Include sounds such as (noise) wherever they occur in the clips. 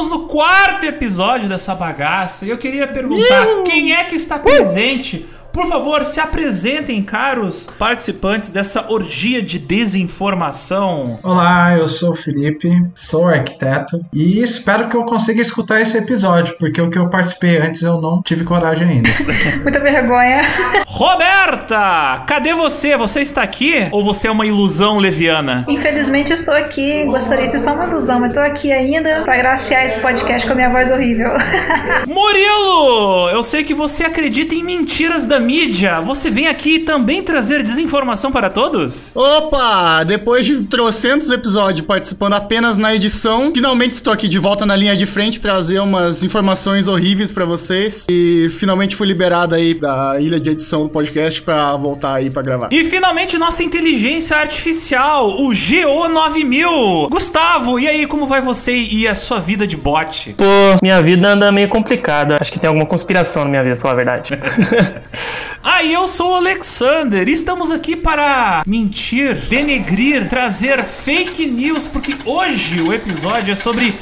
estamos no quarto episódio dessa bagaça e eu queria perguntar quem é que está presente por favor, se apresentem, caros participantes dessa orgia de desinformação. Olá, eu sou o Felipe, sou arquiteto e espero que eu consiga escutar esse episódio, porque o que eu participei antes eu não tive coragem ainda. (laughs) Muita vergonha. Roberta, cadê você? Você está aqui ou você é uma ilusão leviana? Infelizmente eu estou aqui, gostaria de ser só uma ilusão, mas estou aqui ainda para graciar esse podcast com a minha voz horrível. (laughs) Murilo, eu sei que você acredita em mentiras da mídia, você vem aqui também trazer desinformação para todos? Opa! Depois de trocentos episódios participando apenas na edição, finalmente estou aqui de volta na linha de frente trazer umas informações horríveis para vocês e finalmente fui liberado aí da ilha de edição do podcast para voltar aí para gravar. E finalmente nossa inteligência artificial, o GO9000. Gustavo, e aí como vai você e a sua vida de bot? Pô, minha vida anda meio complicada. Acho que tem alguma conspiração na minha vida, pra falar a verdade. (laughs) Ah, e eu sou o Alexander. Estamos aqui para mentir, denegrir, trazer fake news, porque hoje o episódio é sobre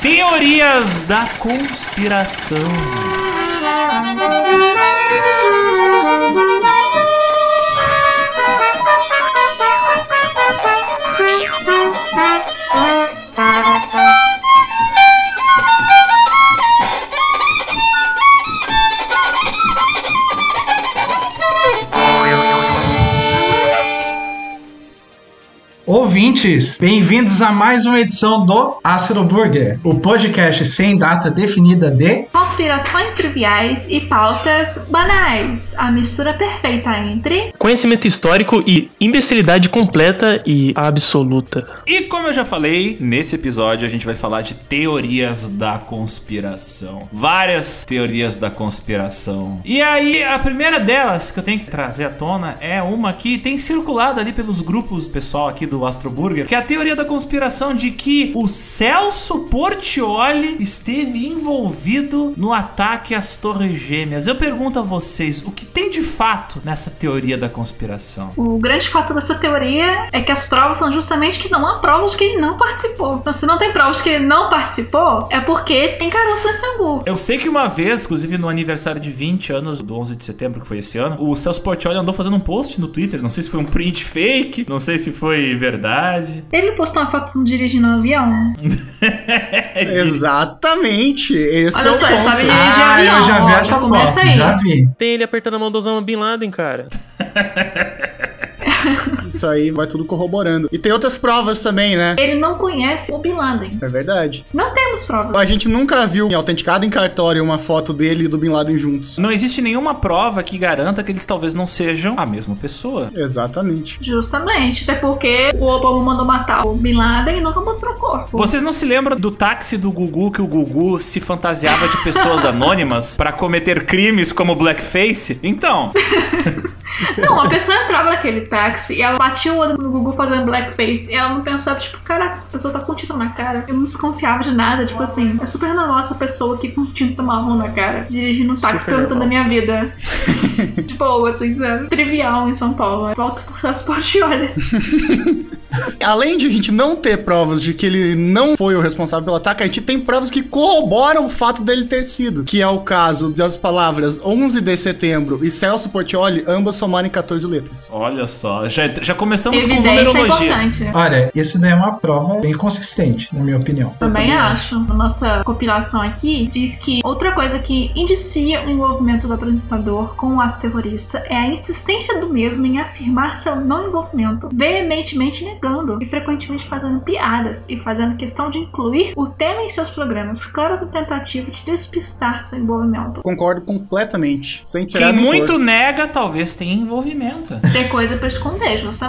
teorias da conspiração. Ouvintes, bem-vindos a mais uma edição do Astro Burger, o podcast sem data definida de Conspirações triviais e pautas banais. A mistura perfeita entre Conhecimento histórico e imbecilidade completa e absoluta. E como eu já falei, nesse episódio a gente vai falar de teorias da conspiração. Várias teorias da conspiração. E aí, a primeira delas que eu tenho que trazer à tona é uma que tem circulado ali pelos grupos pessoal aqui do Astro Burger, que é a teoria da conspiração de que o Celso Portioli esteve envolvido no ataque às Torres Gêmeas. Eu pergunto a vocês, o que tem de fato nessa teoria da conspiração? O grande fato dessa teoria é que as provas são justamente que não há provas que ele não participou. Então, se não tem provas que ele não participou, é porque tem caroço nesse angu. Eu sei que uma vez, inclusive no aniversário de 20 anos do 11 de setembro, que foi esse ano, o Celso Portioli andou fazendo um post no Twitter. Não sei se foi um print fake, não sei se foi verdade. Ele postou uma foto dirigindo um avião. (laughs) Exatamente, esse Olha é o só, ponto. sabe Ah, avião. eu já vi ó, essa começa foto, já vi. Tem ele apertando a mão do Osama Bin Laden, cara. (laughs) Isso aí vai tudo corroborando. E tem outras provas também, né? Ele não conhece o Bin Laden. É verdade. Não temos provas. A gente nunca viu em autenticado em cartório uma foto dele e do Bin Laden juntos. Não existe nenhuma prova que garanta que eles talvez não sejam a mesma pessoa. Exatamente. Justamente. Até porque o Obama mandou matar o Bin Laden e nunca mostrou o corpo. Vocês não se lembram do táxi do Gugu que o Gugu se fantasiava de pessoas (laughs) anônimas pra cometer crimes como blackface? Então, (laughs) Não, a pessoa entrava naquele táxi e ela batia o olho no Gugu fazendo blackface. E ela não pensava, tipo, caraca, a pessoa tá com tinta na cara. Eu não desconfiava de nada, tipo assim, é super normal essa pessoa aqui com tinta marrom na cara, dirigindo um táxi Super perguntando da minha vida. (laughs) de boa, assim, sabe? Trivial em São Paulo. Volta pro transporte, olha. (laughs) Além de a gente não ter provas de que ele não foi o responsável pelo ataque, a gente tem provas que corroboram o fato dele ter sido. Que é o caso das palavras 11 de setembro e Celso Portioli, ambas somarem 14 letras. olha só, já, já começamos com Evidência é numerologia. importante. Olha, isso daí é uma prova bem consistente, na minha opinião. Também acho. A nossa compilação aqui diz que outra coisa que indicia o envolvimento do apresentador com o ato terrorista é a insistência do mesmo em afirmar seu não envolvimento, veementemente negando e frequentemente fazendo piadas e fazendo questão de incluir o tema em seus programas, claro que tentativa de despistar seu envolvimento. Concordo completamente. Sem tirar Quem muito nega, talvez tenha envolvimento. Ter coisa pra esconder, justamente.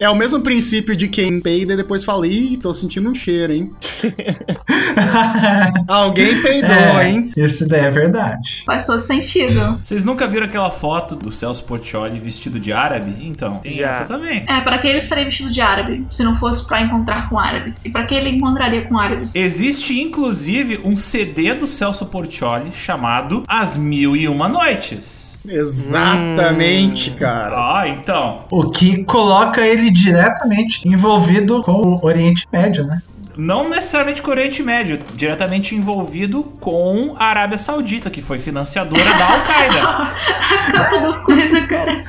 É o mesmo princípio de quem peida e depois fala, ih, tô sentindo um cheiro, hein? (laughs) Alguém peidou, É, hein? isso daí é verdade. Faz todo sentido. Vocês nunca viram aquela foto do Celso Portioli vestido de árabe? Então, tem Já. essa também. É, para que ele estaria vestido de árabe, se não fosse pra encontrar com árabes? E pra que ele encontraria com árabes? Existe inclusive um CD do Celso Portioli chamado As Mil e Uma Noites. Exatamente, cara. Ah, então. O que coloca ele diretamente envolvido com o Oriente Médio, né? não necessariamente com o Oriente Médio, diretamente envolvido com a Arábia Saudita, que foi financiadora da Al-Qaeda. Coisa, (laughs) cara.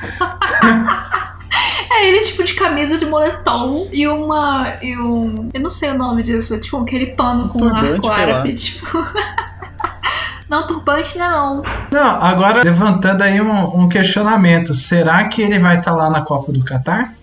É ele, tipo, de camisa de moletom e uma. E um. Eu não sei o nome disso, tipo, aquele pano com um arco árabe, tipo. (laughs) Não, turbante não. Não, agora levantando aí um, um questionamento. Será que ele vai estar lá na Copa do Catar?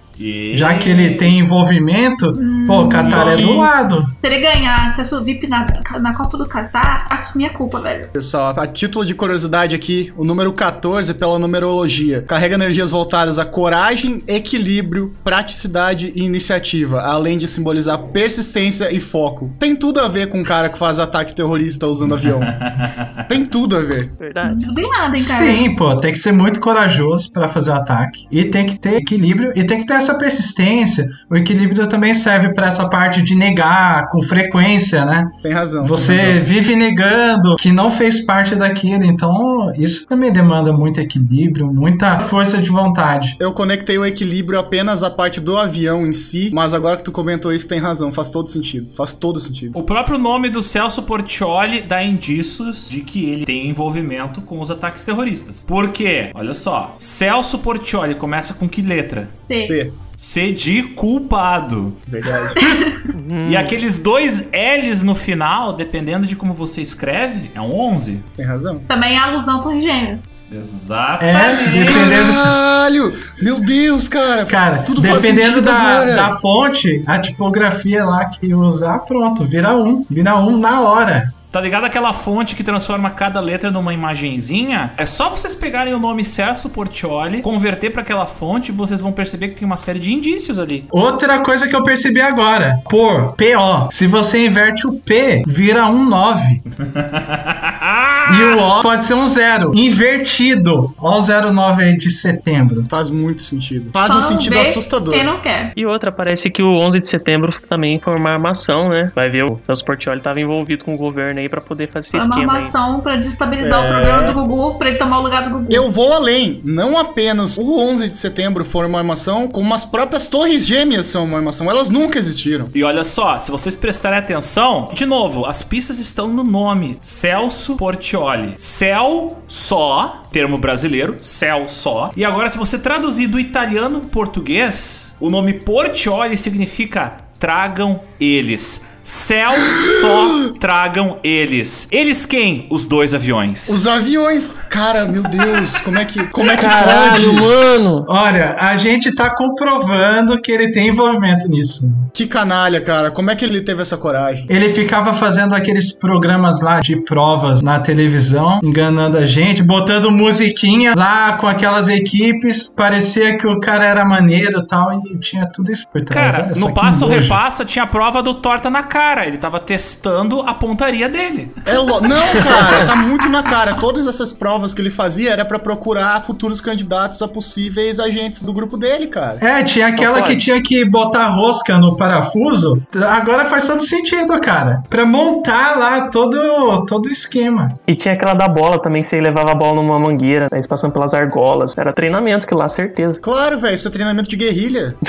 Já que ele tem envolvimento, pô, o Catar é do lado. Se ele ganhar acesso VIP na, na Copa do Catar, assumir a culpa, velho. Pessoal, a título de curiosidade aqui, o número 14 pela numerologia carrega energias voltadas a coragem, equilíbrio, praticidade e iniciativa, além de simbolizar persistência e foco. Tem tudo a ver com um cara que faz ataque terrorista usando avião. (laughs) Tem tudo a ver. Verdade. Não tem nada, hein, cara. Sim, pô, tem que ser muito corajoso pra fazer o ataque. E tem que ter equilíbrio e tem que ter essa persistência. O equilíbrio também serve pra essa parte de negar com frequência, né? Tem razão. tem Você razão. vive negando que não fez parte daquilo, então isso também demanda muito equilíbrio, muita força de vontade. Eu conectei o equilíbrio apenas à parte do avião em si, mas agora que tu comentou isso, tem razão. Faz todo sentido. Faz todo sentido. O próprio nome do Celso Portioli dá indícios de que ele tem envolvimento com os ataques terroristas. Por quê? Olha só. Celso Portioli começa com que letra? C. C. C de culpado. Verdade. (laughs) E aqueles dois L's no final, dependendo de como você escreve, é um 11. tem razão. Também é alusão com gêmeos. Exatamente. É, dependendo. Caralho! Meu Deus, cara! Cara, tudo dependendo da, da fonte, a tipografia lá que usar, pronto, vira um. Vira um na hora. Tá ligado aquela fonte que transforma cada letra numa imagenzinha? É só vocês pegarem o nome Celso Portioli, converter pra aquela fonte e vocês vão perceber que tem uma série de indícios ali. Outra coisa que eu percebi agora, por PO, se você inverte o P, vira um 9. (laughs) E o O pode ser um zero. Invertido. Ó o 09 aí de setembro. Faz muito sentido. Faz Só um não sentido vê assustador. Quem não quer. E outra, parece que o 11 de setembro também foi uma armação, né? Vai ver, o Celso Portioli tava envolvido com o governo aí pra poder fazer esse uma esquema aí. armação pra desestabilizar É. o programa do Gugu, pra ele tomar o lugar do Gugu. Eu vou além. Não apenas o 11 de setembro foi uma armação, como as próprias torres gêmeas são uma armação. Elas nunca existiram. E olha só, se vocês prestarem atenção, de novo, as pistas estão no nome: Celso Portioli. Céu só, termo brasileiro, céu só. E agora, se você traduzir do italiano pro português, o nome Portioli significa tragam eles. Céu só tragam eles. Eles quem? Os dois aviões. Os aviões. Cara, meu Deus, como é que, como é que Caralho, pode? mano! Olha, a gente tá comprovando que ele tem envolvimento nisso. Que canalha, cara. Como é que ele teve essa coragem? Ele ficava fazendo aqueles programas lá de provas na televisão, enganando a gente, botando musiquinha lá com aquelas equipes. Parecia que o cara era maneiro e tal, e tinha tudo isso por trás. Cara, no que passa ou repassa tinha a prova do torta na cara. Ele tava testando a pontaria dele. É lo... Não, cara, tá muito na cara. Todas essas provas que ele fazia era pra procurar futuros candidatos a possíveis agentes do grupo dele, cara. É, tinha aquela que tinha que botar rosca no parafuso. Agora faz todo sentido, cara. Pra montar lá todo, todo o esquema. E tinha aquela da bola também, você levava a bola numa mangueira, aí você passando pelas argolas. Era treinamento que lá, certeza. Claro, velho, isso é treinamento de guerrilha. (laughs)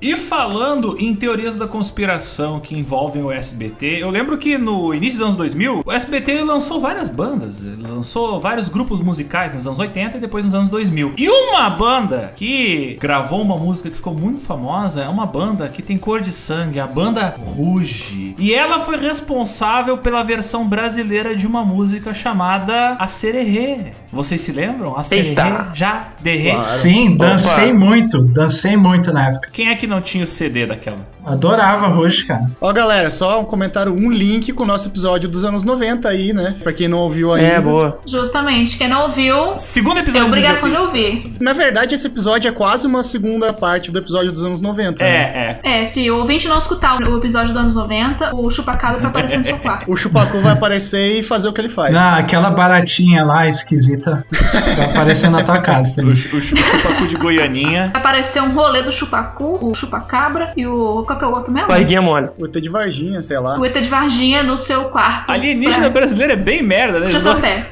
E falando em teorias da conspiração que envolvem o SBT, eu lembro que no início dos anos 2000, o SBT lançou várias bandas, lançou vários grupos musicais nos anos 80 e depois nos anos 2000. E uma banda que gravou uma música que ficou muito famosa é uma banda que tem cor de sangue, a banda Ruge. E ela foi responsável pela versão brasileira de uma música chamada A Sererê. Vocês se lembram? A Sererê? Eita. Já? Derrê? Claro. Sim, dancei muito. Dancei muito na época. Quem é que não tinha o CD daquela? Adorava hoje, cara. Ó, galera, só um comentário, um link com o nosso episódio dos anos 90 aí, né? Pra quem não ouviu ainda. É, boa. Justamente, quem não ouviu, Segundo episódio Tem do obrigação de ouvir. Na verdade, esse episódio é quase uma segunda parte do episódio dos anos 90. né? É, é. é, se o ouvinte não escutar o episódio dos anos 90, o chupacabra vai aparecer no seu quarto. (laughs) O Chupacu vai aparecer e fazer o que ele faz. Não, aquela baratinha lá, esquisita, vai aparecer na tua casa O, também. chu- o, chu- o chupacu de Goianinha. Vai aparecer um rolê do chupacu, o chupacabra e o. Qual que é o outro mesmo? Barriguinha mole. O ET de Varginha, sei lá. O ET de Varginha no seu quarto. Alienígena pra... brasileiro é bem merda, né? Gostam- pé.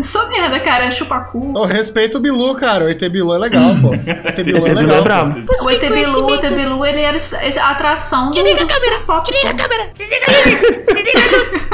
Só merda, cara. Chupacu. Eu respeito o Bilu, cara. O ET Bilu é legal, pô. (laughs) O ET Bilu é Ele é legal. pô. brabo. O ET Bilu, o ET Bilu, ele era a atração do... Desliga a câmera! Desliga a câmera! Desliga a luz! Desliga a luz!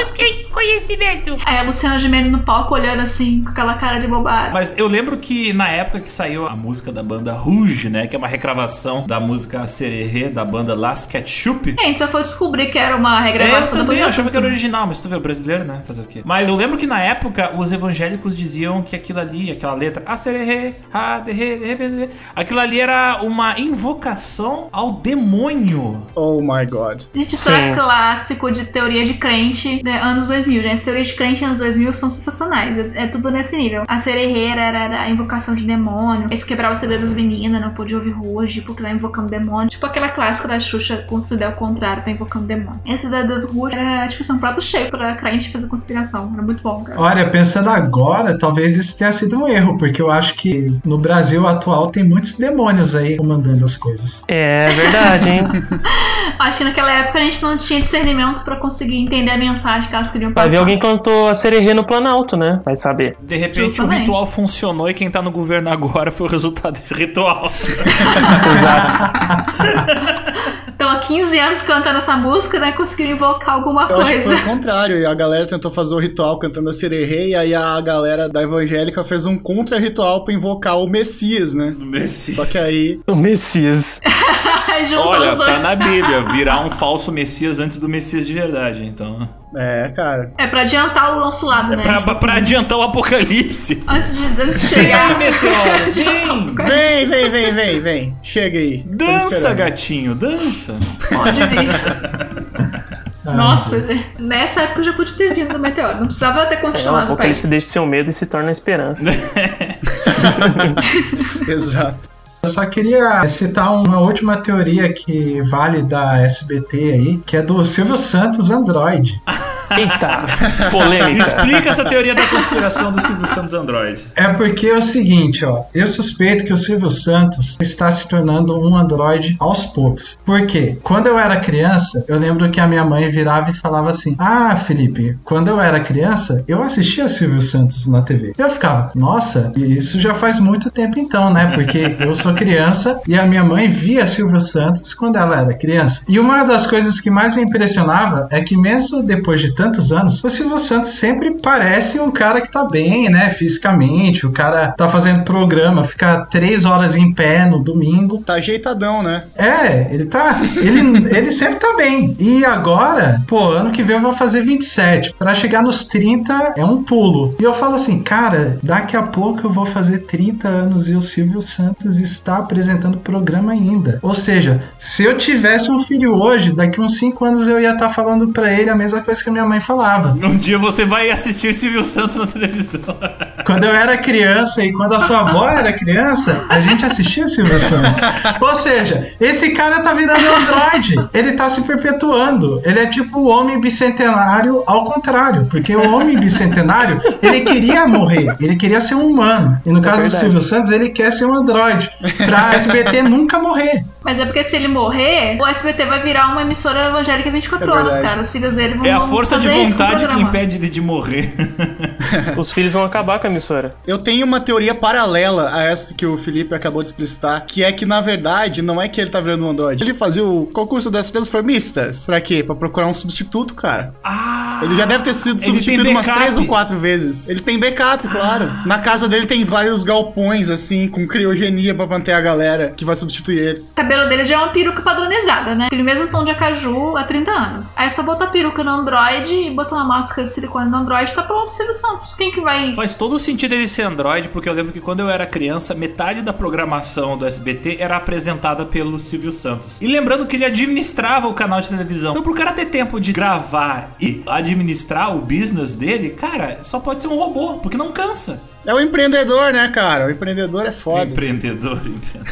Busquem conhecimento! Aí a Luciana Gimenez no palco olhando assim, com aquela cara de bobagem. Mas eu lembro que na época que saiu a música da banda Rouge, né? Que é uma recravação da música Sererê da banda Las Ketchup. Quem só foi descobrir que era uma É, regravação eu da também banda achava que era original, mas tu vê, o brasileiro, né? Fazer o quê? Mas eu lembro que na época os evangélicos diziam que aquilo ali, aquela letra, a sererê, a derê, derê, aquilo ali era uma invocação ao demônio. Oh my god. Gente, isso é Sim. clássico de teoria de crente anos 2000, gente. As teorias de crente anos 2000 são sensacionais. É, é tudo nesse nível. A sererreira era, era a invocação de demônio. Eles quebravam o CD das meninas, não podia ouvir ruge porque tá invocando demônio. Tipo aquela clássica da Xuxa com o CD ao contrário, tá invocando demônio. Esse da das ruge era, tipo assim, um prato cheio pra crente fazer conspiração. Era muito bom, cara. Olha, pensando agora, talvez isso tenha sido um erro, porque eu acho que no Brasil atual tem muitos demônios aí comandando as coisas. É verdade, hein? (laughs) Acho que naquela época a gente não tinha discernimento pra conseguir entender a mensagem que elas queriam passar. Vai ver alguém cantou a sererê no Planalto, né? Vai saber. De repente o ritual funcionou e quem tá no governo agora foi o resultado desse ritual. (laughs) Exato. (laughs) Então, há 15 anos cantando essa música, né? Conseguiram invocar alguma Eu acho que foi o coisa. (laughs) contrário. E a galera tentou fazer o ritual cantando a sererê, e aí a galera da evangélica fez um contra-ritual pra invocar o Messias, né? Do Messias. Só que aí. O Messias. Olha, tá na Bíblia, virar um falso Messias antes do Messias de verdade, então. É, cara. É pra adiantar o nosso lado, né? Pra, pra adiantar o apocalipse. Antes de, antes de Vem, (laughs) chegar. meteoro, vem! Vem, vem, vem, vem, vem. Chega aí. Dança, gatinho, dança. Pode vir. Ai, Nossa, Deus. nessa época eu já pude ter vindo o meteoro. Não precisava ter É, o continuado o apocalipse deixa seu medo e se torna esperança. (laughs) (laughs) Exato. Eu só queria citar uma última teoria que vale da SBT aí, que é do Silvio Santos Android. (laughs) Eita, polêmica. Explica essa teoria da conspiração do Silvio Santos Android. É porque é o seguinte, ó, eu suspeito que o Silvio Santos está se tornando um Android aos poucos. Por quê? Quando eu era criança, eu lembro que a minha mãe virava e falava assim: Ah, Felipe, quando eu era criança, eu assistia Silvio Santos na TV. Eu ficava, nossa, e isso já faz muito tempo então, né? Porque eu sou criança e a minha mãe via Silvio Santos quando ela era criança. E uma das coisas que mais me impressionava é que mesmo depois de tantos anos, o Silvio Santos sempre parece um cara que tá bem, né? Fisicamente, o cara tá fazendo programa, fica três horas em pé no domingo. Tá ajeitadão, né? É, ele tá. Ele, (laughs) ele sempre tá bem. E agora, pô, ano que vem eu vou fazer 27. Pra chegar nos 30 é um pulo. E eu falo assim, cara, daqui a pouco eu vou fazer 30 anos e o Silvio Santos está apresentando programa ainda. Ou seja, se eu tivesse um filho hoje, daqui uns 5 anos eu ia estar falando pra ele a mesma coisa que a minha mãe falava. (laughs) Um dia você vai assistir Silvio Santos na televisão. (laughs) Quando eu era criança e quando a sua avó era criança, a gente assistia Silvio Santos. Ou seja, esse cara tá virando Android. Ele tá se perpetuando. Ele é tipo o homem bicentenário ao contrário. Porque o homem bicentenário, ele queria morrer. Ele queria ser um humano. E no caso do verdade. Silvio Santos, ele quer ser um Android. Pra SBT nunca morrer. Mas é porque se ele morrer, o SBT vai virar uma emissora evangélica 24 É horas, cara. Os filhos dele vão É a força de vontade que impede ele de morrer. (laughs) (laughs) Os filhos vão acabar com a emissora. Eu tenho uma teoria paralela a essa que o Felipe acabou de explicitar, que é que, na verdade, não é que ele tá virando um Android. Ele fazia o concurso das transformistas. Pra quê? Pra procurar um substituto, cara. Ah! Ele já deve ter sido substituído umas três ou quatro vezes. Ele tem backup, claro. Na casa dele tem vários galpões, assim, com criogenia pra manter a galera que vai substituir ele. O cabelo dele já é uma peruca padronizada, né? Aquele mesmo tom de acaju há 30 anos. Aí é só botar a peruca no Android e botar uma máscara de silicone no Android, tá pronto, Silvio Santos. Quem que vai. Faz todo sentido ele ser Android, porque eu lembro que quando eu era criança, metade da programação do SBT era apresentada pelo Silvio Santos. E lembrando que ele administrava o canal de televisão. Então, pro cara ter tempo de gravar e administrar o business dele, cara, só pode ser um robô, porque não cansa. É o empreendedor, né, cara? O empreendedor é foda. Empreendedor, empreendedor.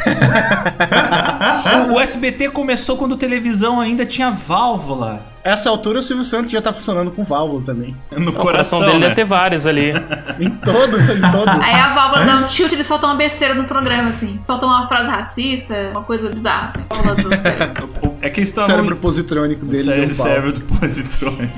(laughs) o, o SBT começou quando televisão ainda tinha válvula Essa altura o Silvio Santos já tá funcionando com válvula também. no O coração, coração dele né? deve ter vários ali. (laughs) Em todo, em todo. Aí a válvula dá um tilt e ele solta uma besteira no programa, assim. Solta uma frase racista, uma coisa bizarra, assim. Cérebro. O- É que O estão cérebro positrônico dele. Cérebro, pau. (laughs) cérebro do positrônico.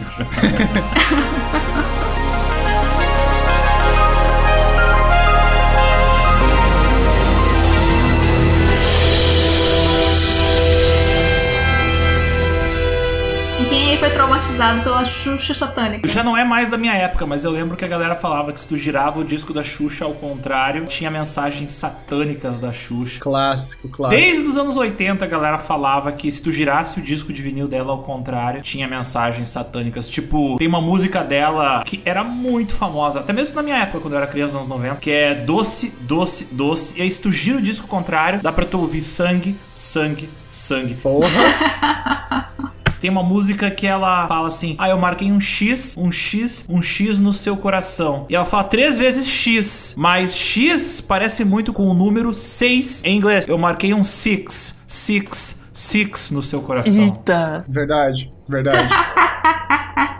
Popularizado pela Xuxa satânica. Já não é mais da minha época, mas eu lembro que a galera falava que se tu girava o disco da Xuxa ao contrário, tinha mensagens satânicas da Xuxa. Clássico, clássico. Desde os anos 80 a galera falava que se tu girasse o disco de vinil dela ao contrário, tinha mensagens satânicas. Tipo, tem uma música dela que era muito famosa, até mesmo na minha época, quando eu era criança, nos anos 90, que é Doce, Doce, Doce. E aí se tu gira o disco ao contrário, dá pra tu ouvir sangue, sangue, sangue. Porra. (laughs) Tem uma música que ela fala assim: Ah, eu marquei um X, um X, um X no seu coração. E ela fala três vezes X, mas X parece muito com o número 6 em inglês. Eu marquei um six, six, six no seu coração. Eita! Verdade, verdade. (laughs)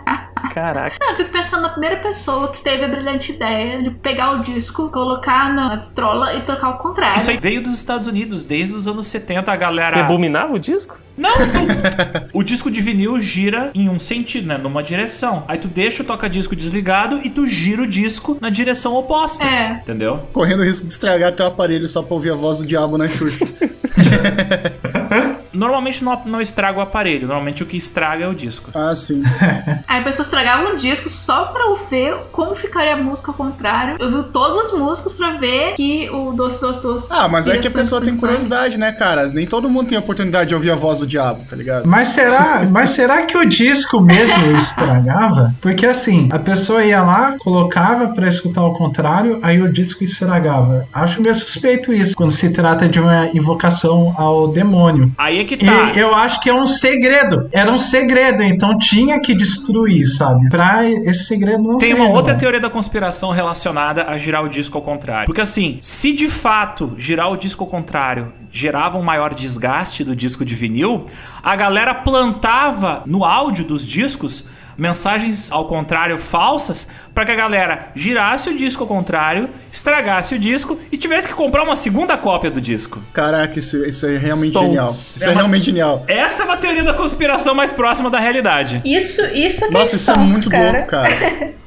Caraca. Não, eu fico pensando na primeira pessoa que teve a brilhante ideia de pegar o disco, colocar na trola e trocar ao contrário. Isso aí veio dos Estados Unidos, desde os anos 70 a galera. Rebominava o disco? Não, tu... (laughs) o disco de vinil gira em um sentido, né? Numa direção. Aí tu deixa o toca-disco desligado e tu gira o disco na direção oposta. É. Entendeu? Correndo o risco de estragar teu aparelho só pra ouvir a voz do diabo na Xuxa. (laughs) Normalmente não, não estraga o aparelho, normalmente o que estraga é o disco. Ah, sim. (laughs) Aí a pessoa estragava um disco só pra eu ver como ficaria a música ao contrário. Eu vi todas as músicas pra ver que o doce, doce, doce. Ah, mas é que a pessoa tem curiosidade, né, cara? Nem todo mundo tem a oportunidade de ouvir a voz do diabo, tá ligado? Mas será, mas será que o disco mesmo (laughs) estragava? Porque assim, a pessoa ia lá, colocava pra escutar ao contrário, aí o disco estragava. Acho meio suspeito isso, quando se trata de uma invocação ao demônio. Aí é que tá. E eu acho que é um segredo. Era um segredo, então tinha que destruir, sabe? Pra esse segredo não Tem uma outra teoria da conspiração relacionada a girar o disco ao contrário. Porque assim, se de fato girar o disco ao contrário gerava um maior desgaste do disco de vinil, a galera plantava no áudio dos discos mensagens ao contrário falsas pra que a galera girasse o disco ao contrário, estragasse o disco e tivesse que comprar uma segunda cópia do disco. Caraca, isso, isso é realmente Stonks. genial. Isso É é, uma- realmente genial. Essa é uma teoria da conspiração mais próxima da realidade. Isso, isso que Nossa, isso é muito cara. louco, cara. (laughs)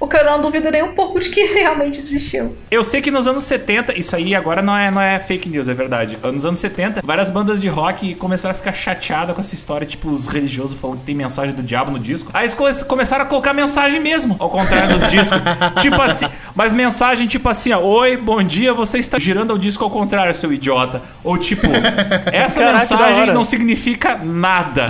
O que eu não duvido nem um pouco de que (laughs) realmente existiu. Eu sei que nos anos 70, isso aí agora não é, não é fake news, é verdade. Nos anos 70, várias bandas de rock começaram a ficar chateadas com essa história, tipo, os religiosos falando que tem mensagem do diabo no disco. Aí eles come- começaram a colocar mensagem mesmo, ao contrário dos discos. (laughs) tipo assim, mas mensagem tipo assim, ó, Oi, bom dia, você está girando o disco ao contrário, seu idiota. Ou tipo, (laughs) essa Caraca, mensagem não significa nada.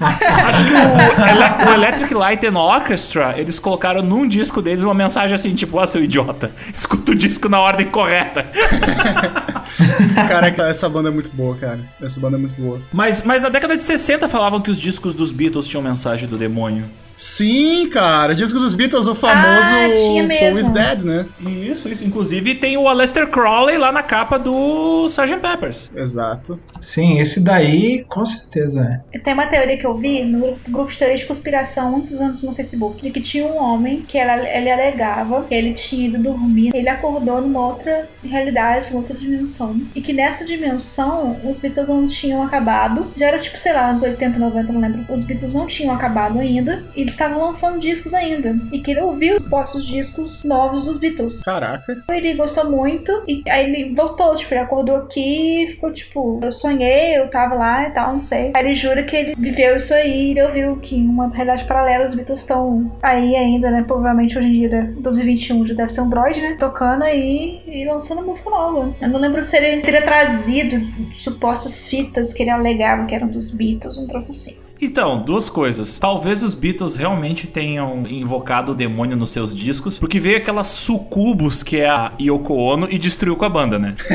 Acho que o, o Electric Light and Orchestra, eles colocaram num disco deles uma mensagem assim, tipo, ó, seu idiota, escuta o disco na ordem correta. (laughs) Caraca, essa banda é muito boa, cara. Essa banda é muito boa. Mas, mas na década de 60 falavam que os discos dos Beatles tinham mensagem do demônio. Sim, cara. Disco dos Beatles, o famoso Ah. Paul is Dead, né? Isso, isso. Inclusive tem o Aleister Crowley lá na capa do Sgt. Peppers. Exato. Sim, esse daí com certeza é. Tem uma teoria que eu vi no grupo- de teoria de conspiração muitos anos no Facebook, de que tinha um homem que ela- ele alegava que ele tinha ido dormir, ele acordou numa outra realidade, numa outra dimensão, e que nessa dimensão os Beatles não tinham acabado, já era tipo, sei lá, anos 80, 90, não lembro, os Beatles não tinham acabado ainda, e eles estavam lançando discos ainda, e que ele ouviu os postos discos novos dos Beatles. Caraca. Ele gostou muito e aí ele voltou, tipo, ele acordou aqui e ficou tipo, eu sonhei, eu tava lá e tal, não sei. Aí ele jura que ele viveu isso aí e ele ouviu que em uma realidade paralela os Beatles estão aí ainda, né? Provavelmente hoje em dia, 2021, já deve ser um droid, né? Tocando aí e lançando música nova. Eu não lembro se ele teria trazido supostas fitas que ele alegava que eram dos Beatles, um troço assim. Então, duas coisas. Talvez os Beatles realmente tenham invocado o demônio nos seus discos, porque veio aquela sucubus que é a Yoko Ono e destruiu com a banda, né? (laughs)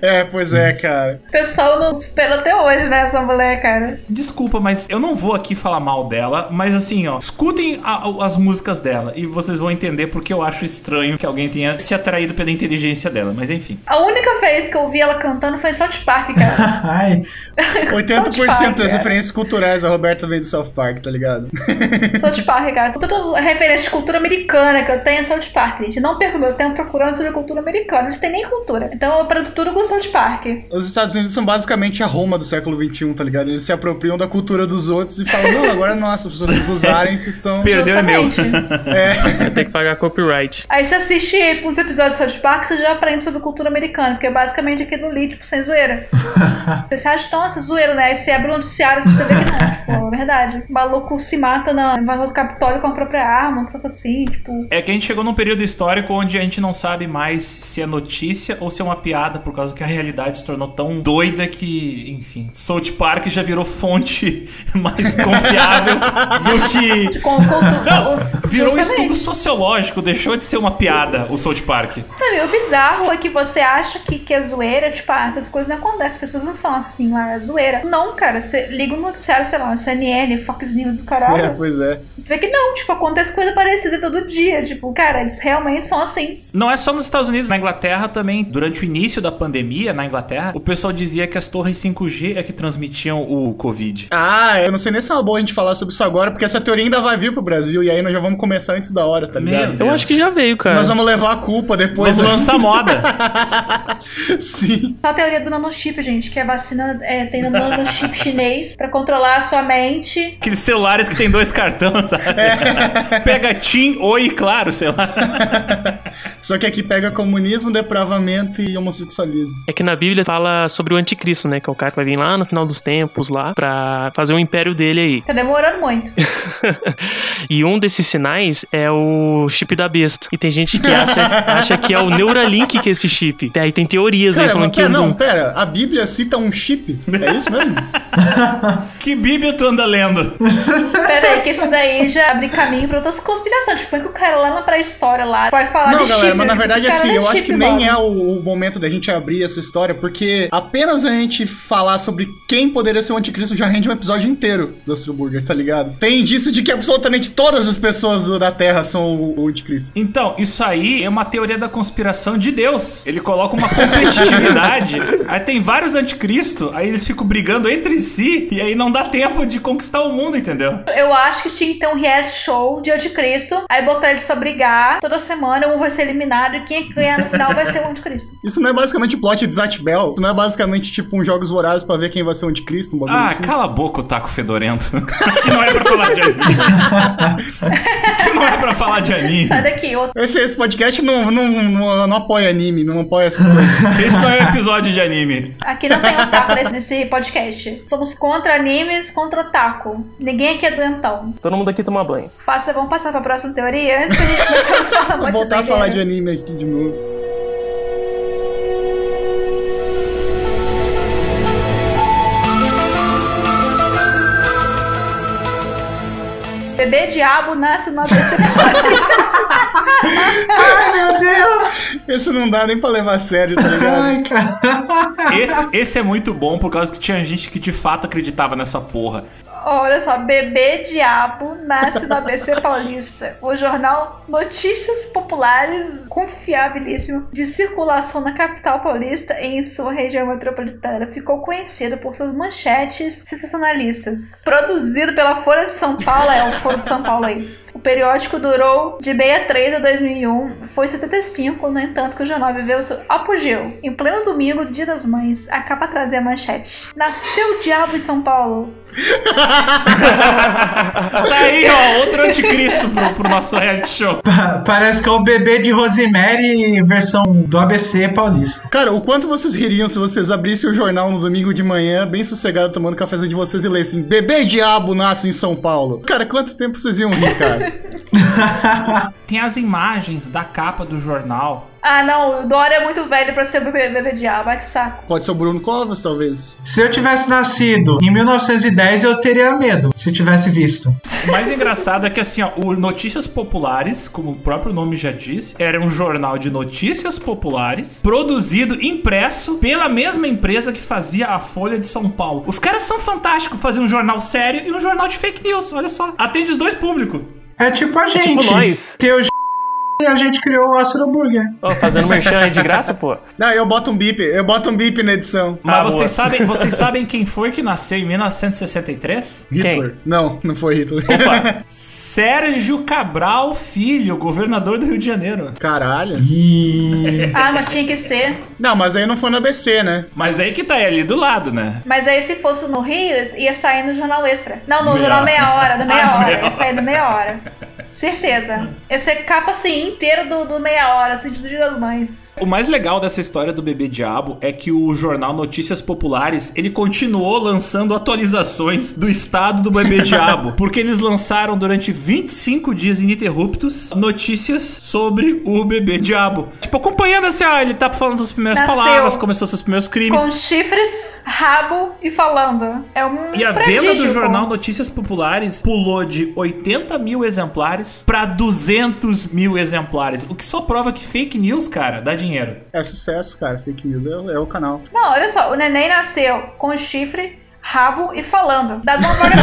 é, pois é, cara. O pessoal não supera até hoje, né? Essa mulher, cara. Desculpa, mas eu não vou aqui falar mal dela, mas assim, ó, escutem a- as músicas dela e vocês vão entender porque eu acho estranho que alguém tenha se atraído pela inteligência dela, mas enfim. A única vez que eu vi ela cantando foi em South Park, cara. (laughs) Ai, (laughs) (laughs) 80% das referências culturais da Roberta vem do South Park, tá ligado? (laughs) South Park, cara. Toda referência de cultura americana que eu tenho é South Park, gente. Não perco meu tempo procurando sobre cultura americana. Eles têm nem cultura. Então eu aprendo tudo com South Park. Os Estados Unidos são basicamente a Roma do século XXI, tá ligado? Eles se apropriam da cultura dos outros e falam, não, agora é nossa, se vocês usarem, vocês estão... (laughs) Perdeu é meu. É, Tem que pagar copyright. Aí você assiste os episódios do South Park, você já aprende sobre cultura americana, porque é basicamente aquilo ali, tipo, sem zoeira. você acha, nossa, zoeira, né? Aí você abre o noticiário e você vê que não. (laughs) Tipo, é verdade. O maluco se mata na invasão do Capitólio com a própria arma, um troço assim, tipo. É que a gente chegou num período histórico onde a gente não sabe mais se é notícia ou se é uma piada, por causa que a realidade se tornou tão doida que, enfim, South Park já virou fonte (laughs) mais confiável do que. Com, com, Não, virou um estudo sociológico, deixou de ser uma piada o South Park. Não, e o bizarro é que você acha que, que é zoeira, tipo, ah, essas coisas não acontecem, as pessoas não são assim lá, é zoeira. Não, cara, você liga o noticiário, sei lá, CNN, Fox News do é, caralho. pois é. Você vê que não, tipo, acontece coisa parecida todo dia. Tipo, cara, eles realmente são assim. Não é só nos Estados Unidos, na Inglaterra também. Durante o início da pandemia, na Inglaterra, o pessoal dizia que as torres 5G é que transmitiam o Covid. Ah, eu não sei nem se é uma boa a gente falar sobre isso agora, porque essa teoria ainda vai vir pro Brasil, e aí nós já vamos começar antes da hora, tá Meu ligado? Eu acho que já veio, cara. Nós vamos levar a culpa depois. Vamos lançar moda. (laughs) Sim. Só a teoria do nanochip, gente, que a vacina é, tem nanochip chinês pra controlar a sua mente. Aqueles celulares que tem dois cartões, sabe? (laughs) Pega TIM, oi, claro, sei lá. (laughs) Só que aqui pega comunismo, depravamento e homossexualismo. É que na Bíblia fala sobre o anticristo, né? Que é o cara que vai vir lá no final dos tempos lá pra fazer o império dele aí. Tá demorando muito. (laughs) e um desses sinais é o chip da besta. E tem gente que acha, acha que é o Neuralink que é esse chip. Aí tem teorias aí Cara, falando mas que pera, um- não, pera, a Bíblia cita um chip? É isso mesmo? (laughs) Que bíblia tu anda lendo? Pera aí, que isso daí já abre caminho pra outras conspirações. Tipo, põe que o cara lá na pré-história lá vai falar Não, de galera, chip. mas na verdade, assim, é eu acho que nem mano. é o, o momento da gente abrir essa história, porque apenas a gente falar sobre quem poderia ser o anticristo já rende um episódio inteiro do Astro Burger, tá ligado? Tem indício de que absolutamente todas as pessoas da Terra são o, o anticristo. Então, isso aí é uma teoria da conspiração de Deus. Ele coloca uma competitividade. (laughs) aí tem vários anticristo, aí eles ficam brigando entre si, e aí não dá tempo de conquistar o mundo, entendeu? Eu acho que tinha que ter um reality show de anticristo, aí botar eles pra brigar toda semana, um vai ser eliminado e quem ganhar no final vai ser o anticristo. (laughs) Isso não é basicamente plot de Zatch Bell? Isso não é basicamente tipo um Jogos Vorazes pra ver quem vai ser o anticristo? Um bagulho Ah, assim? cala a boca o taco fedorento. (laughs) que não é pra falar de anime. (laughs) que não é pra falar de anime. Sai daqui, outro. Esse, esse podcast não, não, não, não apoia anime, não apoia essas coisas. Esse não é um episódio de anime. Aqui não tem otaku nesse, nesse podcast. Somos contra animes, contra otaku. Ninguém aqui é doentão. Todo mundo aqui toma banho. Passa, vamos passar pra próxima teoria antes que a gente comece a falar Vou voltar a falar de anime aqui de novo. Bebê diabo nasce no ABC. Ai, meu Deus! Esse não dá nem pra levar a sério, tá ligado? Ai, cara. Esse, esse é muito bom por causa que tinha gente que de fato acreditava nessa porra. Olha só, bebê diabo nasce no ABC (laughs) Paulista. O jornal Notícias Populares, confiabilíssimo, de circulação na capital paulista e em sua região metropolitana, ficou conhecido por suas manchetes sensacionalistas. Produzido pela Folha de São Paulo, é o Folha de São Paulo aí. O periódico durou de 63 a 2001, foi 75, no entanto que o jornal viveu seu apogeu. Em pleno domingo, dia das mães, a capa trazia a manchete. Nasceu o diabo em São Paulo. (laughs) Tá aí, ó, outro anticristo pro, pro nosso reality show. Pa- Parece que é o bebê de Rosemary versão do ABC paulista. Cara, o quanto vocês ririam se vocês abrissem o jornal no domingo de manhã, bem sossegado, tomando cafezinho de vocês e lessem Bebê diabo nasce em São Paulo. Cara, quanto tempo vocês iam rir, cara? (laughs) Tem as imagens da capa do jornal. Ah, não, o Dória é muito velho pra ser bebê, bebê diabo, ai que saco. Pode ser o Bruno Covas, talvez. Se eu tivesse nascido em 1910, eu teria medo se tivesse visto. O mais engraçado é que assim, ó, o Notícias Populares, como o próprio nome já diz, era um jornal de notícias populares, produzido, impresso pela mesma empresa que fazia a Folha de São Paulo. Os caras são fantásticos, fazer um jornal sério e um jornal de fake news, olha só. Atende os dois públicos. É tipo a gente. nós. Tem o e a gente criou o Astro Burger. Ó, fazendo merchan aí de graça, pô. Não, eu boto um bip, eu boto um bip na edição. Mas Ah, vocês boa. sabem, vocês sabem quem foi que nasceu em 1963? Hitler? Não, não foi Hitler. Opa! (laughs) Sérgio Cabral Filho, governador do Rio de Janeiro. Caralho. Ah, mas tinha que ser. Não, mas aí não foi no ABC, né? Mas aí que tá é ali do lado, né? Mas aí se fosse no Rio, ia sair no Jornal Extra. Não, no Meia Jornal. Meia Hora, do Meia (laughs) Ah, Hora. Meia Ia sair do Meia Hora. Certeza. Ia ser capa assim, inteiro do, do Meia Hora, assim, do Dia das Mães. O mais legal dessa história do bebê diabo é que o jornal Notícias Populares, ele continuou lançando atualizações do estado do bebê (laughs) diabo, porque eles lançaram durante 25 dias ininterruptos notícias sobre o bebê diabo. Tipo, acompanhando assim, ah, ele tá falando as primeiras Nasceu. palavras, começou seus primeiros crimes. Com chifres, rabo e falando. É um E a venda do jornal Notícias Populares pulou de 80 mil exemplares pra 200 mil exemplares. O que só prova que fake news, cara, dá dinheiro. É sucesso, cara. Fake news é, é o canal. Não, olha só, o neném nasceu com chifre, rabo e falando. Dá uma vaga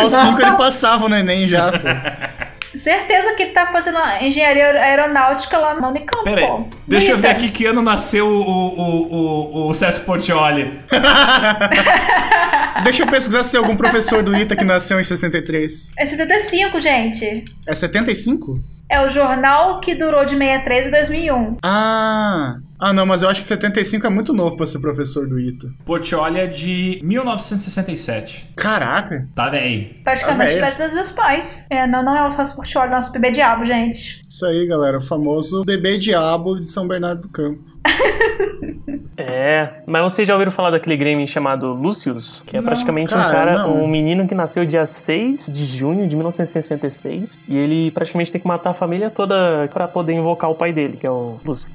Aos 5 ele (laughs) passava o neném já, pô. Certeza que ele tá fazendo engenharia aeronáutica lá na Unicamp, Pera aí, pô. deixa eu ver aqui que ano nasceu o, o, o, o César Portioli. (laughs) Deixa eu pesquisar se tem algum professor do ITA que nasceu em 63. É 75, gente. É 75? É o jornal que durou de 63 a 2001. Ah. Ah, não, mas eu acho que 75 é muito novo pra ser professor do ITA. Portioli é de 1967. Caraca. Tá véi. Praticamente a idade dos meus pais. É, não, não é o Celso Portioli, nosso bebê diabo, gente. Isso aí, galera. O famoso bebê diabo de São Bernardo do Campo. (laughs) É, mas vocês já ouviram falar daquele Grêmio chamado Lucius? Que é Não, praticamente um cara, cara, não. um menino que nasceu dia 6 de junho de 1966 e ele praticamente tem que matar a família toda pra poder invocar o pai dele, que é o Lúcio.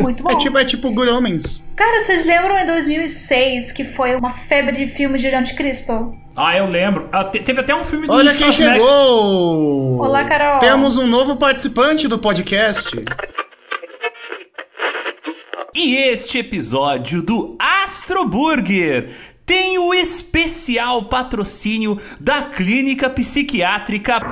Muito bom. É tipo, é tipo Good Homens. Cara, vocês lembram em 2006 que foi uma febre de filmes de anticristo? Ah, eu lembro. Ah, te- teve até um filme do Olha quem Schwarzenegger. chegou! Olá, Carol. Temos um novo participante do podcast. E este episódio do Astro Burger tem o especial patrocínio da Clínica Psiquiátrica. Da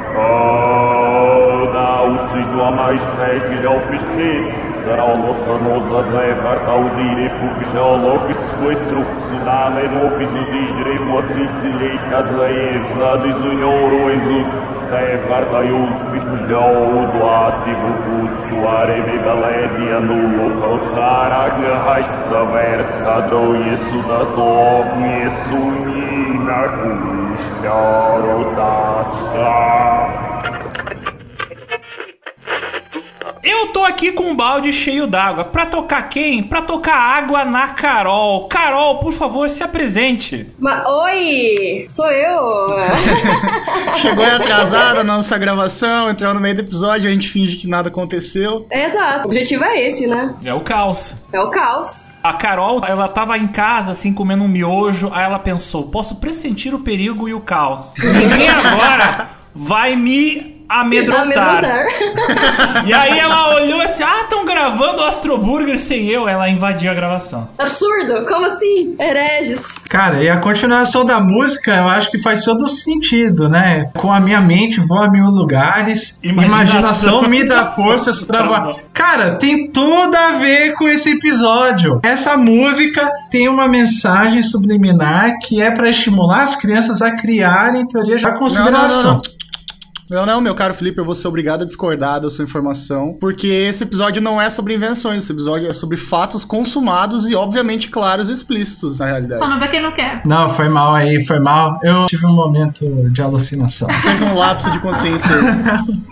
observar traiunfo Dumneavoastră cu soare vivaledia nu o saragă hai să verg să droie sudătovnie sunina cu știorul tața. Eu tô aqui com um balde cheio d'água. Pra tocar quem? Pra tocar água na Carol. Carol, por favor, se apresente. Mas, oi! Sou eu! (laughs) Chegou aí atrasada na nossa gravação, entrou no meio do episódio, a gente finge que nada aconteceu. Exato, o objetivo é esse, né? É o caos. É o caos. A Carol, ela tava em casa, assim, comendo um miojo. Aí ela pensou: posso pressentir o perigo e o caos. Ninguém agora vai me amedrontar. Amedrontar. E aí ela olhou assim: ah, estão gravando o Astro Burger sem eu. Ela invadiu a gravação. Absurdo! Como assim? Hereges. Cara, e a continuação da música eu acho que faz todo sentido, né? Com a minha mente vou a mil lugares, Imaginação. imaginação, me dá (laughs) forças pra voar. Cara, tem tudo a ver com esse episódio. Essa música tem uma mensagem subliminar que é pra estimular as crianças a criarem teorias da conspiração. Não, não, não. Não, não, meu caro Felipe, eu vou ser obrigado a discordar da sua informação, porque esse episódio não é sobre invenções, esse episódio é sobre fatos consumados e, obviamente, claros e explícitos, na realidade. Só não vê quem não quer. Não, foi mal aí, foi mal. Eu tive um momento de alucinação. (laughs) Teve um lapso de consciência.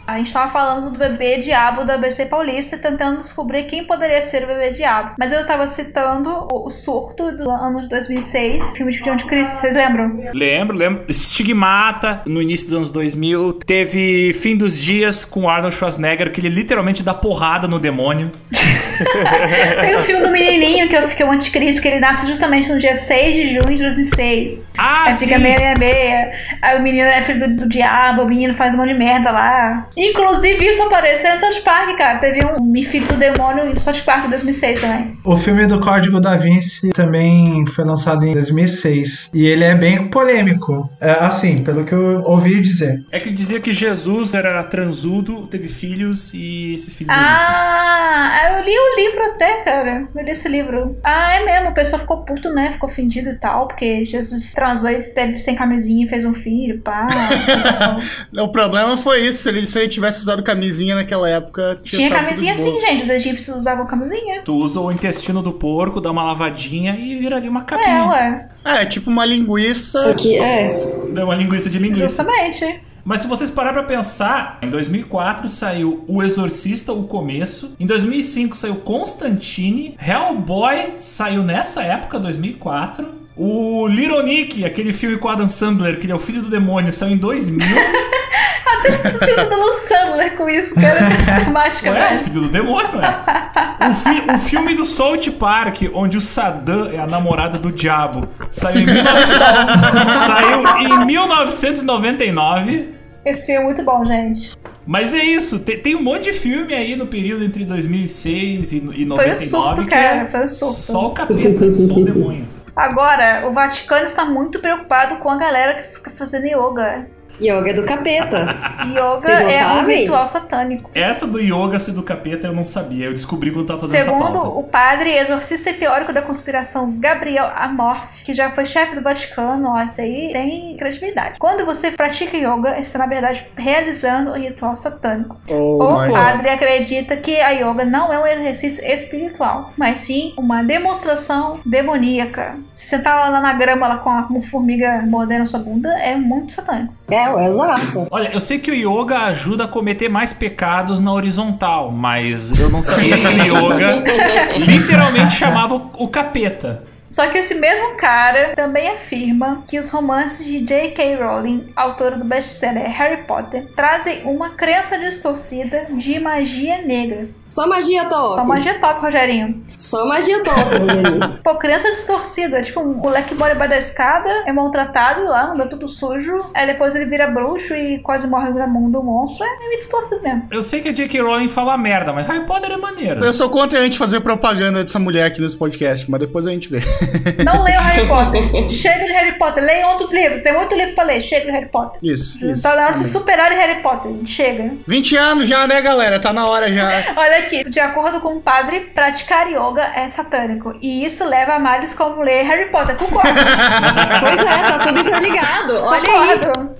A gente tava falando do bebê diabo da ABC Paulista e tentando descobrir quem poderia ser o bebê diabo. Mas eu tava citando o, o surto do ano de 2006, filme de Anticristo, vocês lembram? Lembro, lembro. Stigmata, no início dos anos 2000. Teve Fim dos Dias com Arnold Schwarzenegger, que ele literalmente dá porrada no demônio. (laughs) Tem o filme do menininho que eu fiquei o anticristo, que ele nasce justamente no dia 6 de junho de 2006. Ah, Aí sim! fica meia, meia, meia. Aí o menino é filho do, do diabo, o menino faz um monte de merda lá. Inclusive, isso apareceu no South Park, cara. Teve um filho do demônio no South Park em 2006 também. O filme do Código da Vinci também foi lançado em 2006 e ele é bem polêmico. É, assim, pelo que eu ouvi dizer. É que dizia que Jesus era transudo, teve filhos e esses filhos existem. Ah, eu li o livro até, cara. Eu li esse livro. Ah, é mesmo. O pessoal ficou puto, né? Ficou ofendido e tal, porque Jesus transou e teve sem camisinha e fez um filho, pá. (laughs) O problema foi isso. Se ele, se ele tivesse usado camisinha naquela época, Tinha tava camisinha sim, gente. Os egípcios usavam camisinha. Tu usa o intestino do porco, dá uma lavadinha e vira ali uma É, capinha. ué. É, tipo uma linguiça. Só que, é. Dá uma linguiça de linguiça. Justamente. Mas se vocês parar pra pensar, em 2004 saiu O Exorcista, O Começo. Em 2005 saiu Constantine. Hellboy saiu nessa época, 2004. O Little Nick, aquele filme com Adam Sandler, que ele é o filho do demônio, saiu em 2000. (laughs) Até o filho do Lan Sandler com isso, cara. É temática, Ué, o filho do demônio, é. O, fi- o filme do South Park, onde o Saddam é a namorada do diabo, saiu em, 19... (laughs) saiu em 1999. Esse filme é muito bom, gente. Mas é isso, tem, tem um monte de filme aí no período entre 2006 e, e Foi o 99 surto, que cara. é Foi o surto. só o capeta, só o demônio. Agora, o Vaticano está muito preocupado com a galera que fica fazendo yoga. Yoga é do capeta. Yoga é um sabem? ritual satânico. Essa do yoga ser do capeta eu não sabia, eu descobri quando eu tava fazendo essa Segundo pauta. o padre exorcista e teórico da conspiração Gabriel Amorf, que já foi chefe do Vaticano, ó, isso aí tem credibilidade. Quando você pratica yoga, está na verdade realizando um ritual satânico. Oh, o my God. padre acredita que a yoga não é um exercício espiritual, mas sim uma demonstração demoníaca. Se sentar lá na grama lá com a com formiga mordendo sua bunda, é muito satânico. É, exato. Olha, eu sei que o yoga ajuda a cometer mais pecados na horizontal, mas eu não sabia que o yoga (laughs) literalmente chamava o- o capeta. Só que esse mesmo cara também afirma que os romances de J.K. Rowling, autora do best-seller Harry Potter, trazem uma crença distorcida de magia negra. Só magia top. Só magia top, Rogerinho. Só magia top, Rogerinho. (laughs) Pô, crença distorcida. Tipo, um moleque mora embaixo da escada, é maltratado lá, anda tudo sujo. Aí depois ele vira bruxo e quase morre na mão do monstro. É meio distorcido mesmo. Eu sei que a J.K. Rowling fala merda, mas Harry Potter é maneiro. Eu sou contra a gente fazer propaganda dessa mulher aqui nesse podcast, mas depois a gente vê. (laughs) Não leiam Harry Potter. Chega de Harry Potter. Leiam outros livros. Tem muito livro pra ler. Chega de Harry Potter. Isso, isso. Tá na hora de se superar em Harry Potter. Chega. 20 anos já, né, galera? Tá na hora já. (laughs) Olha aqui, de acordo com o padre, praticar yoga é satânico. E isso leva a males como ler Harry Potter. Concordo. (laughs) Pois é, tá tudo interligado. Olha aí. Concordo.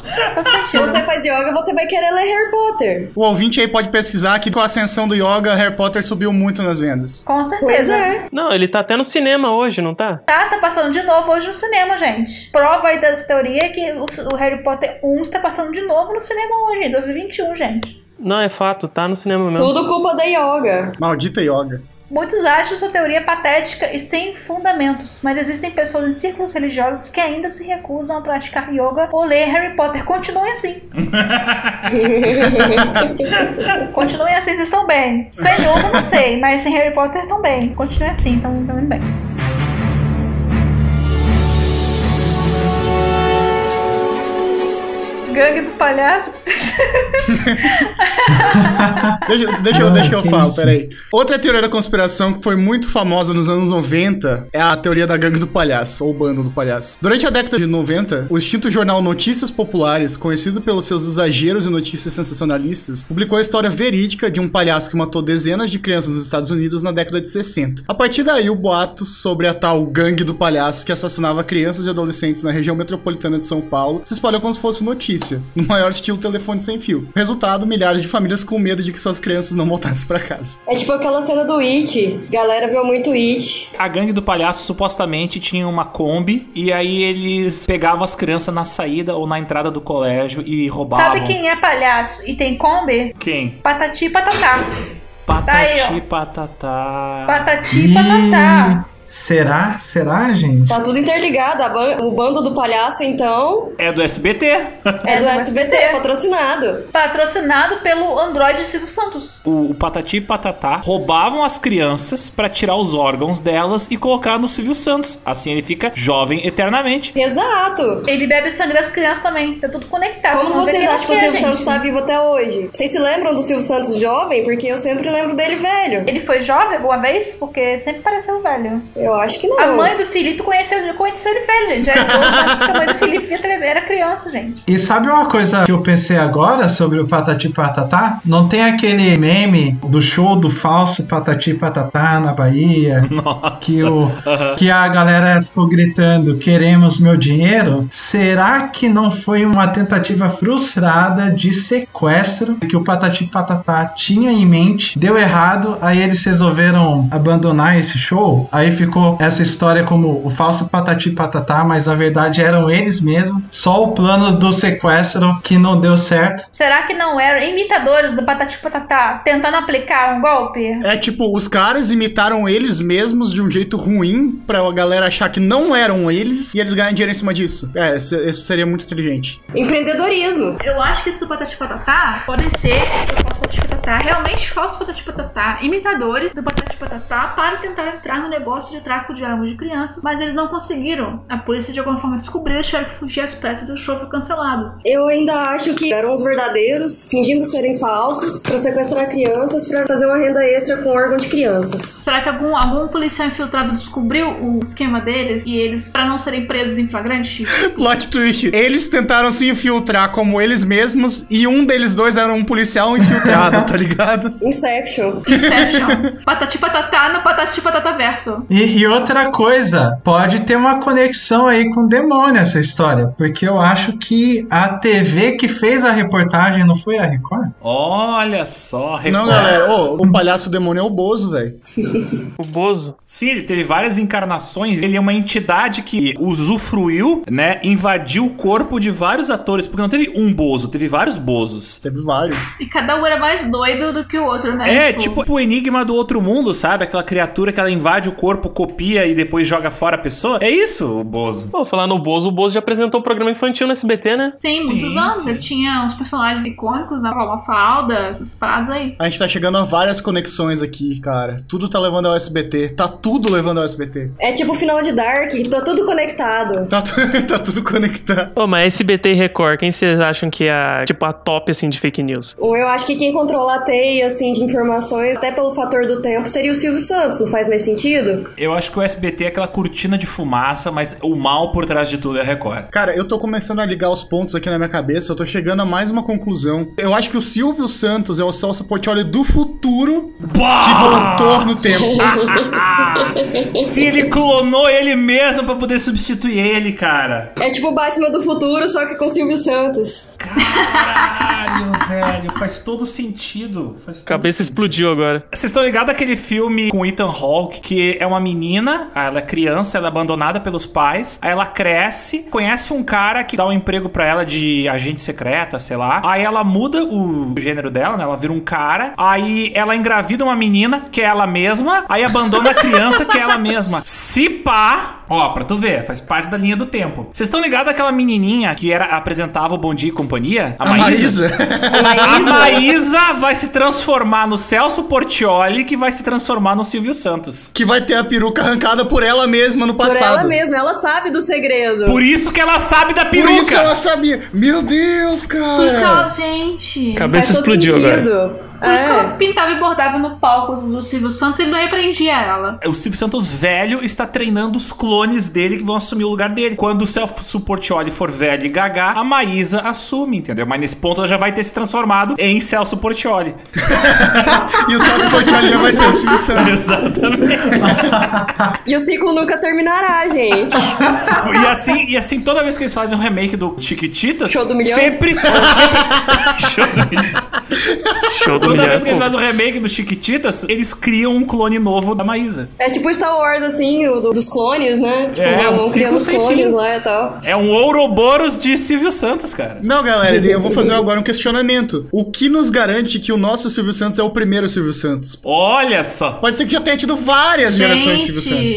Faz Se você faz yoga, você vai querer ler Harry Potter. O ouvinte aí pode pesquisar que com a ascensão do yoga, Harry Potter subiu muito nas vendas. Com Pois certeza. é. Não, ele tá até no cinema hoje, não tá? Tá, tá passando de novo hoje no cinema, gente. Prova aí dessa teoria é que o, o Harry Potter 1 está passando de novo no cinema hoje, em 2021, gente. Não, é fato, tá no cinema mesmo. Tudo culpa da yoga. Maldita yoga. Muitos acham sua teoria patética e sem fundamentos, mas existem pessoas em círculos religiosos que ainda se recusam a praticar yoga ou ler Harry Potter. Continuem assim. (laughs) Continuem assim, vocês estão bem. Sem yoga, não sei, mas sem Harry Potter estão bem. Continuem assim, estão estão indo bem. Gangue do palhaço. (laughs) Deixa, deixa eu, deixa eu Ah, isso. peraí. Outra teoria da conspiração que foi muito famosa nos anos 90 é a teoria da gangue do palhaço, ou bando do palhaço. Durante a década de 90, o extinto jornal Notícias Populares, conhecido pelos seus exageros e notícias sensacionalistas, publicou a história verídica de um palhaço que matou dezenas de crianças nos Estados Unidos na década de 60. A partir daí, o boato sobre a tal gangue do palhaço que assassinava crianças e adolescentes na região metropolitana de São Paulo se espalhou como se fosse notícia, no maior estilo telefone sem fio. Resultado, milhares de famílias com medo de que suas crianças não voltassem pra casa. É tipo aquela cena do It. Galera viu muito It. A gangue do palhaço supostamente tinha uma Kombi e aí eles pegavam as crianças na saída ou na entrada do colégio e roubavam. Sabe quem é palhaço e tem Kombi? Quem? Patati e patatá. Patati aí, patatá. Patati e patatá. Será? Será, gente? Tá tudo interligado. A ban- O bando do palhaço, então, É do SBT. é do SBT, patrocinado. Patrocinado pelo Android Silvio Santos. o, o Patati e Patatá roubavam as crianças pra tirar os órgãos delas e colocar no Silvio Santos. Assim ele fica jovem eternamente. Exato. Ele bebe sangue das crianças também. Tá tudo conectado. Como vocês acham que o é, Silvio gente. Santos tá vivo até hoje? Vocês se lembram do Silvio Santos jovem? Porque eu sempre lembro dele velho. Ele foi jovem alguma vez? Porque sempre pareceu velho. Eu acho que não. A mãe do Felipe conheceu, conheceu ele velho, gente. Já era idoso, mas a mãe do Felipe era criança, gente. E sabe uma coisa que eu pensei agora sobre o Patati Patatá? Não tem aquele meme do show do falso Patati Patatá na Bahia? (laughs) Nossa. Que, o, que a galera ficou gritando: queremos meu dinheiro? Será que não foi uma tentativa frustrada de sequestro que o Patati Patatá tinha em mente? Deu errado, aí eles resolveram abandonar esse show. Aí ficou essa história como o falso Patati Patatá, mas na verdade eram eles mesmos. Só o plano do sequestro que não deu certo. Será que não eram imitadores do Patati Patatá tentando aplicar um golpe? É tipo, os caras imitaram eles mesmos de um jeito ruim pra galera achar que não eram eles e eles ganham dinheiro em cima disso. É, isso, seria muito inteligente. Empreendedorismo. Eu acho que isso do Patati Patatá podem ser do falso Patati Patatá, realmente falso Patati Patatá, imitadores do Patati Patatá para tentar entrar no negócio de tráfico de armas de criança, mas eles não conseguiram. A polícia de alguma forma descobriu, eles tiveram que fugir às pressas e o show foi cancelado. Eu ainda acho que eram os verdadeiros, fingindo serem falsos, pra sequestrar crianças pra fazer uma renda extra com órgão de crianças. Será que algum, algum policial infiltrado descobriu o esquema deles e eles, para não serem presos em flagrante, (laughs) Plot twist. Eles tentaram se infiltrar como eles mesmos e um deles dois era um policial infiltrado, (laughs) tá ligado? Inception. Inception, Patati Patatá no Patati Patata Verso. E, e outra coisa, pode ter uma conexão aí com o demônio essa história, porque eu acho que a TV que fez a reportagem não foi a Record? Olha só, Record. Não, galera. Ô, o palhaço demônio é o Bozo, velho. (laughs) O Bozo. Sim, ele teve várias encarnações. Ele é uma entidade que usufruiu, né? Invadiu o corpo de vários atores. Porque não teve um Bozo, teve vários Bozos. Teve vários. E cada um era mais doido do que o outro, né? É, tipo o enigma do outro mundo, sabe? Aquela criatura que ela invade o corpo, copia e depois joga fora a pessoa. É isso, o Bozo. Pô, falar no Bozo, o Bozo já apresentou o programa infantil no SBT, né? Sim, Sim, muitos anos. sim. Ele tinha uns personagens icônicos, a Palma Falda, essas paradas aí. A gente tá chegando a várias conexões aqui, cara. Tudo tá levando ao SBT. Tá tudo levando ao SBT. É tipo o final de Dark, tá tudo conectado. Tá, tu- (laughs) tá tudo conectado. Pô, mas SBT e Record, quem vocês acham que é a, tipo, a top, assim, de fake news? Ou eu acho que quem controla a teia, assim, de informações, até pelo fator do tempo, seria o Silvio Santos. Não faz mais sentido? Eu acho que o SBT é aquela cortina de fumaça, mas o mal por trás de tudo é a Record. Cara, eu tô começando a ligar os pontos aqui na minha cabeça. Eu tô chegando a mais uma conclusão. Eu acho que o Silvio Santos é o Celso Portioli do futuro que voltou no tempo. (laughs) (laughs) Se ele clonou ele mesmo pra poder substituir ele, cara. É tipo o Batman do futuro, só que com Silvio Santos. Caralho, (laughs) velho, faz todo sentido. Faz todo Cabeça sentido. explodiu agora. Vocês estão ligados àquele filme com Ethan Hawke, que é uma menina, ela é criança, ela é abandonada pelos pais, aí ela cresce, conhece um cara que dá um emprego pra ela de agente secreta, sei lá. Aí ela muda o gênero dela, né? Ela vira um cara. Aí ela engravida uma menina, que é ela mesma, aí abandona a criança, que é ela mesma. Se pá, ó, pra tu ver, faz parte da linha do tempo. Vocês estão ligados àquela menininha que era apresentava o Bom Dia e Companhia? A Maísa. A Maísa vai se transformar no Celso Portioli, que vai se transformar no Silvio Santos. que vai ter a peruca arrancada por ela mesma no Por passado. ela mesma, ela sabe do segredo. Por isso que ela sabe da Por isso peruca. ela sabia. Meu Deus, Por isso que ela, cara. gente. Cabeça Faz todo explodiu agora. sentido. Por isso que ela É. pintava e bordava no palco do Silvio Santos e ele não repreendia ela. O Silvio Santos velho está treinando os clones dele que vão assumir o lugar dele. Quando o Celso Portioli for velho e gaga, a Maísa assume, entendeu? Mas nesse ponto ela já vai ter se transformado em Celso Portioli. (laughs) E o Celso Portioli já vai ser o Silvio (laughs) Santos. Exatamente. E o ciclo nunca terminará, gente. e assim, e assim toda vez que eles fazem um remake do Chiquititas, Show do milhão? sempre, (laughs) sempre Show do milhão. Show do Toda milhão. vez que eles fazem o remake do Chiquititas, eles criam um clone novo da Maísa. É tipo Star Wars, assim, o do- dos clones, né? Tipo, É, um vão criando ciclo sem clones fim. lá e tal. É um Ouroboros de Silvio Santos, cara. Não, galera, eu vou fazer agora um questionamento. O que nos garante que o nosso Silvio Santos é o primeiro Silvio Santos? Olha só. Pode ser que já tenha tido várias gerações de Silvio Santos.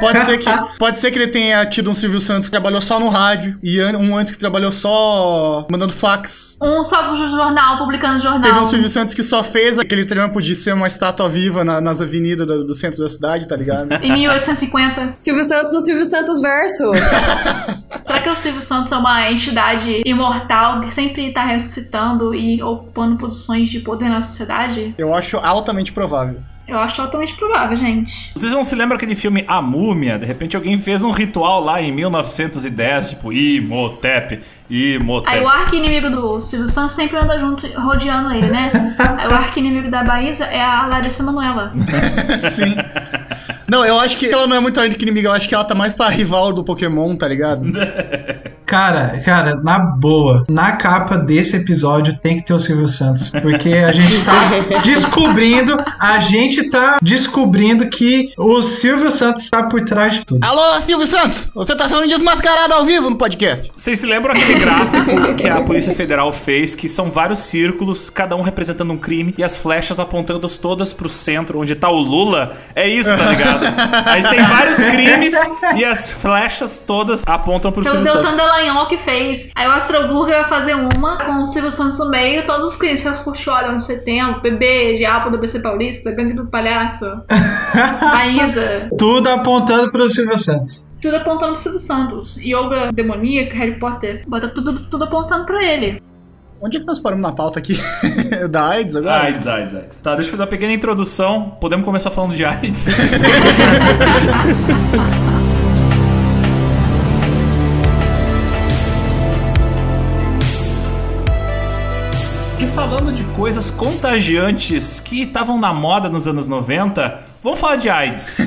Pode ser, que, pode ser que ele tenha tido um Silvio Santos que trabalhou só no rádio e um antes que trabalhou só mandando fax. um só pro jornal, publicando jornal. Teve um Silvio Santos que só fez aquele trampo de ser uma estátua viva na- nas avenidas do, do centro da cidade, tá ligado? (laughs) Em 1850. Silvio Santos no Silvio Santos verso. (laughs) Será que o Silvio Santos é uma entidade imortal que sempre tá ressuscitando e ocupando posições de poder na sociedade? Eu acho altamente provável. Eu acho altamente provável, gente. Vocês não se lembram aquele filme A Múmia? De repente alguém fez um ritual lá em 1910, tipo Imhotep, Imhotep. Aí o arqui-inimigo do Silvio Santos sempre anda junto, rodeando ele, né? (laughs) Aí o arqui-inimigo da Baísa é a Larissa Manoela. (laughs) Sim. Não, eu acho que ela não é muito inimiga, eu acho que ela tá mais pra rival do Pokémon, tá ligado? (laughs) Cara, cara, na boa, na capa desse episódio tem que ter o Silvio Santos, porque a gente tá descobrindo, a gente tá descobrindo que o Silvio Santos tá por trás de tudo. Alô, Silvio Santos! Você tá sendo desmascarado ao vivo no podcast. Vocês se lembram aquele gráfico que a Polícia Federal fez, que são vários círculos, cada um representando um crime, e as flechas apontando todas pro centro, onde tá o Lula? É isso, tá ligado? Aí tem vários crimes e as flechas todas apontam pro Então o Silvio Santos. Dallagnol que fez. Aí o Astroburger vai fazer uma com o Silvio Santos no meio, todos os crimes. Seus Curtiólia no setembro, Bebê, Diabo do BC Paulista, Gangue do Palhaço, (laughs) Maísa. Tudo apontando pro Silvio Santos. Tudo apontando pro Silvio Santos. Yoga demoníaca, Harry Potter. Bota tudo, tudo apontando pra ele. Onde é que nós paramos na pauta aqui? (laughs) da AIDS agora? AIDS, AIDS, AIDS. Tá, deixa eu fazer uma pequena introdução. Podemos começar falando de AIDS. (laughs) falando de coisas contagiantes que estavam na moda nos anos 90, vamos falar de AIDS.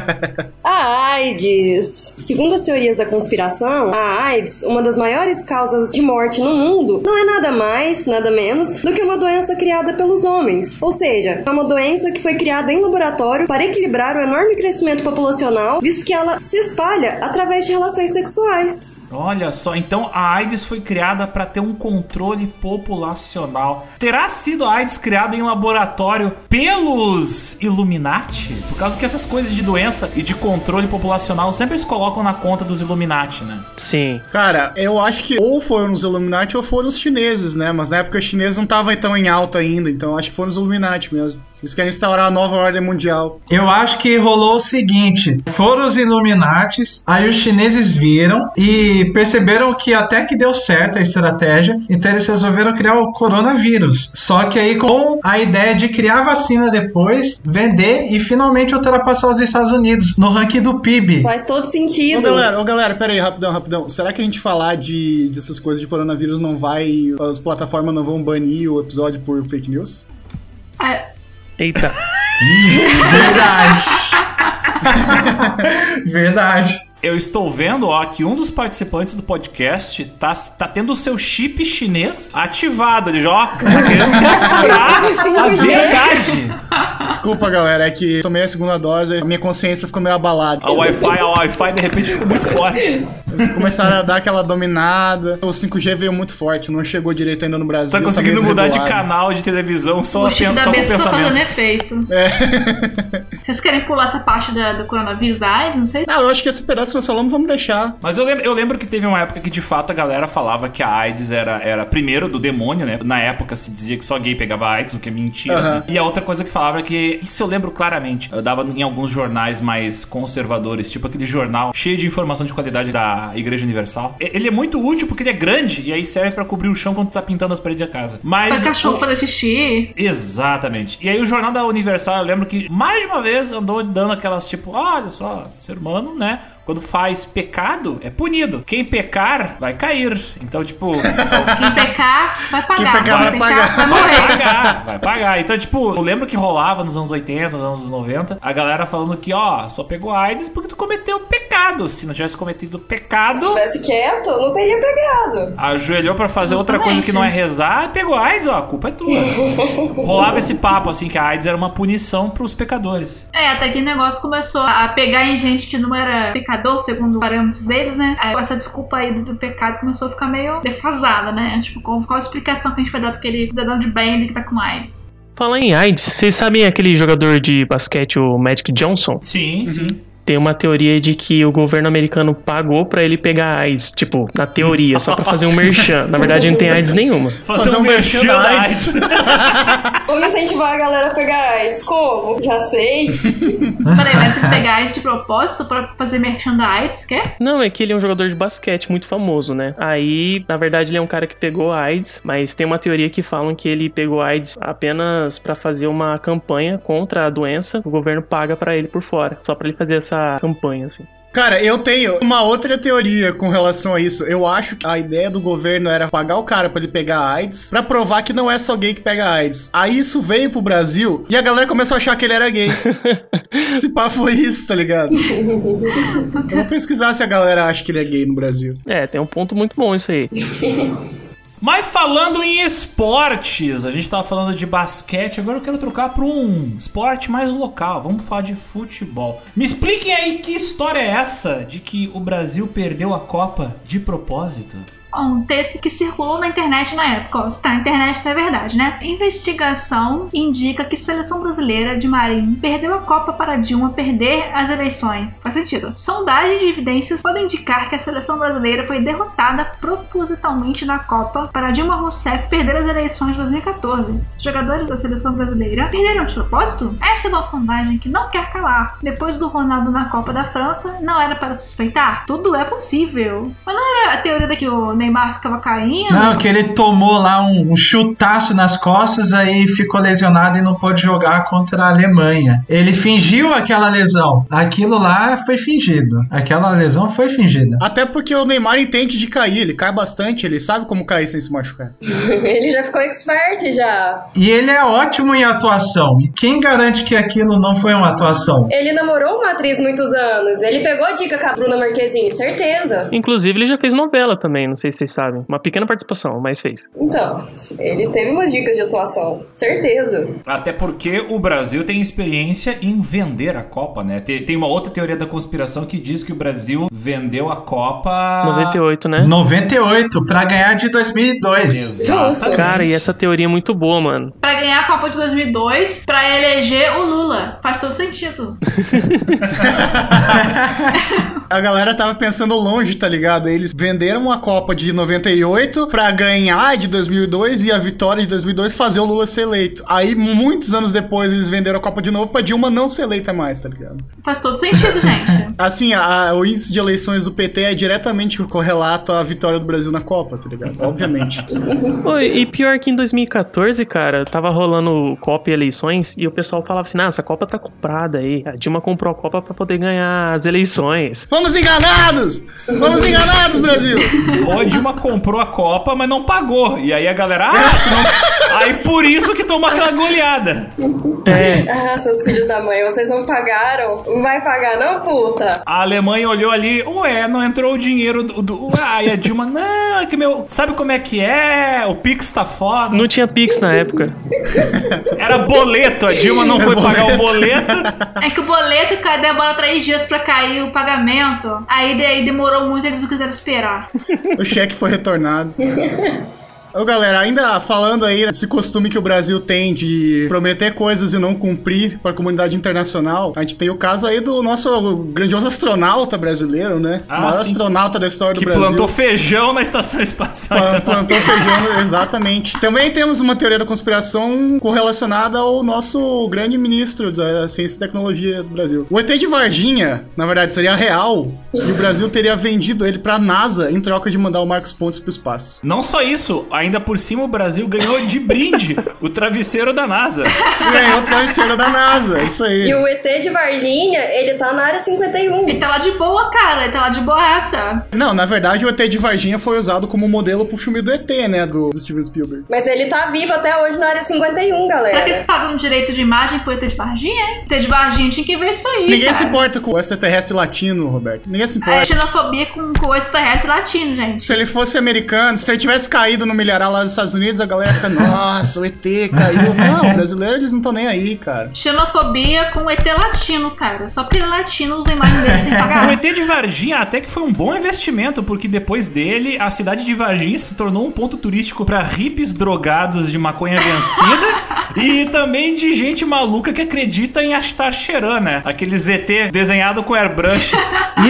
(laughs) A AIDS. Segundo as teorias da conspiração, a AIDS, uma das maiores causas de morte no mundo, não é nada mais, nada menos do que uma doença criada pelos homens. Ou seja, é uma doença que foi criada em laboratório para equilibrar o enorme crescimento populacional, visto que ela se espalha através de relações sexuais. Olha só, então a AIDS foi criada para ter um controle populacional. Terá sido a AIDS criada em laboratório pelos Illuminati? Por causa que essas coisas de doença e de controle populacional sempre se colocam na conta dos Illuminati, né? Sim. Cara, eu acho que ou foram os Illuminati ou foram os chineses, né? Mas na época os chineses não estavam tão em alta ainda, então eu acho que foram os Illuminati mesmo. Eles querem instaurar a nova ordem mundial. Eu acho que rolou o seguinte: foram os Illuminates, aí os chineses viram e perceberam que até que deu certo a estratégia, então eles resolveram criar o coronavírus. Só que aí com a ideia de criar vacina depois, vender e finalmente ultrapassar os Estados Unidos no ranking do PIB. Faz todo Ô sentido. galera, ô galera, pera aí, rapidão, rapidão. Será que a gente falar de dessas coisas de coronavírus não vai. As plataformas não vão banir o episódio por fake news? Ah, Eita. Verdade. (laughs) Verdade. Eu estou vendo, ó, que um dos participantes do podcast tá, tá tendo o seu chip chinês ativado. Ele já, ó, tá querendo censurar (laughs) a verdade. Desculpa, galera, é que tomei a segunda dose e a minha consciência ficou meio abalada. A Wi-Fi, a Wi-Fi de repente ficou muito forte. Eles começaram a dar aquela dominada. O 5G veio muito forte, não chegou direito ainda no Brasil. Tá conseguindo meio mudar de canal de televisão só, o pen- só com o besta tá pensamento. efeito. É. Vocês querem pular essa parte da- do coronavírus da AIDS? Não sei. Não, eu acho que esse pedaço nós falamos vamos deixar. Mas eu lembro, eu lembro que teve uma época que de fato a galera falava que a AIDS era, era primeiro do demônio, né? Na época se dizia que só gay pegava AIDS, o que é mentira. Aham. né? E a outra coisa que falava é que, isso eu lembro claramente, eu dava em alguns jornais mais conservadores, tipo aquele jornal cheio de informação de qualidade da Igreja Universal. E- Ele é muito útil porque ele é grande e aí serve pra cobrir o chão quando tu tá pintando as paredes da casa. Mas. Pra cachorro o- fazer xixi. Exatamente. E aí o jornal da Universal, eu lembro que mais de uma vez andou dando aquelas tipo, olha só, ser humano, né? Quando faz pecado, é punido. Quem pecar, vai cair. Então, tipo, (laughs) Quem pecar, vai pagar. Quem pecar, vai pagar. vai vai morrer. pagar, vai pagar. Então, tipo, eu lembro que rolava nos anos 80, nos anos 90, a galera falando que, ó, só pegou AIDS porque tu cometeu pecado. Se não tivesse cometido pecado, Se tivesse quieto, não teria pegado. ajoelhou pra fazer outra coisa que não é rezar e pegou AIDS, ó, a culpa é tua. (laughs) Rolava esse papo, assim, que a AIDS era uma punição pros pecadores. É, até que o negócio começou a pegar em gente que não era pecador, segundo os parâmetros deles, né? Aí essa desculpa aí do, do pecado começou a ficar meio defasada, né? Tipo, qual, qual a explicação que a gente vai dar pra aquele cidadão de bem ali que tá com AIDS? Falar em AIDS, vocês sabem aquele jogador de basquete, o Magic Johnson? Sim, sim. Tem uma teoria de que o governo americano pagou pra ele pegar AIDS. Tipo, na teoria, só pra fazer um (laughs) merchan. Na verdade, não tem AIDS nenhuma. Fazer, Fazer um um merchan merchan da AIDS. (laughs) Vamos incentivar a galera a pegar AIDS? Como? Já sei. Peraí, mas você pegar esse de propósito pra fazer merchan da AIDS, quer? Não, é que ele é um jogador de basquete muito famoso, né? Aí, na verdade, ele é um cara que pegou AIDS, mas tem uma teoria que falam que ele pegou AIDS apenas pra fazer uma campanha contra a doença. O governo paga pra ele por fora, só pra ele fazer essa campanha, assim. Cara, eu tenho uma outra teoria com relação a isso. Eu acho que a ideia do governo era pagar o cara pra ele pegar AIDS, pra provar que não é só gay que pega AIDS. Aí isso veio pro Brasil e a galera começou a achar que ele era gay. (laughs) Esse pá foi isso, tá ligado? (laughs) Eu vou pesquisar se a galera acha que ele é gay no Brasil. É, tem um ponto muito bom isso aí. (laughs) Mas falando em esportes, a gente tava falando de basquete, agora eu quero trocar para um esporte mais local. Vamos falar de futebol. Me expliquem aí que história é essa de que o Brasil perdeu a Copa de propósito? Um texto que circulou na internet na época. Ó, se tá na internet, não é verdade, né? Investigação indica que seleção brasileira de Marinho perdeu a Copa para Dilma perder as eleições. Faz sentido. Sondagens de evidências podem indicar que a seleção brasileira foi derrotada propositalmente na Copa para Dilma Rousseff perder as eleições de 2014. Os jogadores da seleção brasileira perderam de propósito? Essa é uma sondagem que não quer calar. Depois do Ronaldo na Copa da França, não era para suspeitar? Tudo é possível. Mas não era a teoria de que o Neymar ficava caindo? Não, que ele tomou lá um, um chutaço nas costas, aí ficou lesionado e não pôde jogar contra a Alemanha. Ele fingiu aquela lesão. Aquilo lá foi fingido. Aquela lesão foi fingida. Até porque o Neymar entende de cair, ele cai bastante, ele sabe como cair sem se machucar. (laughs) Ele já ficou expert já. E ele é ótimo em atuação. E quem garante que aquilo não foi uma atuação? Ele namorou uma atriz muitos anos. Ele pegou a dica com a Bruna Marquezine, certeza. Inclusive, ele já fez novela também, não sei se vocês sabem. Uma pequena participação, mas fez. Então, ele teve umas dicas de atuação, certeza. Até porque o Brasil tem experiência em vender a Copa, né? Tem, tem uma outra teoria da conspiração que diz que o Brasil vendeu a Copa. 98, né? 98 pra ganhar de 2002. Exatamente. Cara, e essa teoria é muito boa, mano. Pra ganhar a Copa de 2002, pra eleger o Lula. Faz todo sentido. (laughs) (laughs) A galera tava pensando longe, tá ligado? Eles venderam a Copa de 98 pra ganhar de 2002 e a vitória de 2002 fazer o Lula ser eleito. Aí, muitos anos depois, eles venderam a Copa de novo pra Dilma não ser eleita mais, tá ligado? Faz todo sentido, gente. (laughs) Assim, a- o índice de eleições do PT é diretamente correlato à vitória do Brasil na Copa, tá ligado? Obviamente. (laughs) Oi, e pior que em 2014, cara, tava rolando Copa e eleições e o pessoal falava assim: ah, essa Copa tá comprada aí. A Dilma comprou a Copa pra poder ganhar as eleições. Vamos enganados! Vamos enganados, Brasil! A Dilma comprou a Copa, mas não pagou. E aí a galera, ah, tu não... aí por isso que tomou aquela goleada. Ah, seus filhos da mãe, vocês não pagaram? Vai pagar não, puta? A Alemanha olhou ali, ué, não entrou o dinheiro do. do... Ah, e a Dilma, não, é que meu. Sabe como é que é? O Pix tá foda. Não tinha Pix na época. Era boleto, a Dilma não foi pagar o boleto. É que o boleto demora três dias pra cair o pagamento. Aí daí demorou muito, eles não quiseram esperar. O cheque foi retornado. (laughs) Ô galera, ainda falando aí desse costume que o Brasil tem de prometer coisas e não cumprir para a comunidade internacional, a gente tem o caso aí do nosso grandioso astronauta brasileiro, né? Ah, o maior sim. astronauta da história Que do Brasil. plantou feijão na estação espacial. Plan- Plantou feijão, exatamente. Também temos uma teoria da conspiração correlacionada ao nosso grande ministro da Ciência e Tecnologia do Brasil. O ET de Varginha, na verdade, seria real e o Brasil teria vendido ele pra NASA em troca de mandar o Marcos Pontes pro espaço. Não só isso, ainda por cima o Brasil ganhou de brinde (laughs) o travesseiro da NASA. Ganhou o travesseiro da NASA, isso aí. E o ET de Varginha, ele tá na área 51. Ele tá lá de boa, cara. Ele tá lá de boa essa. Não, na verdade o ET de Varginha foi usado como modelo pro filme do ET, né, do, do Steven Spielberg. Mas ele tá vivo até hoje na área 51, Será que eles galera. pagam direito de imagem pro ET de Varginha, hein? ET de Varginha tinha que ver isso aí, Ninguém cara. se importa com o extraterrestre latino, Roberto. Ninguém se É importa. xenofobia com, com o extraterrestre latino, gente. Se ele fosse americano, se ele tivesse caído no milharal lá dos Estados Unidos, a galera fica, nossa, o ET caiu. Não, brasileiro eles não estão nem aí, cara. Xenofobia com o ET latino, cara. Só porque ele é latino usa a imagem dele sem O pagar. ET de Varginha até que foi um bom investimento, porque depois dele, a cidade de Varginha se tornou um ponto turístico pra hippies drogados de maconha vencida (laughs) e também de gente maluca que acredita em Astar Cheran, né? Aquele ZT desenhado com airbrush.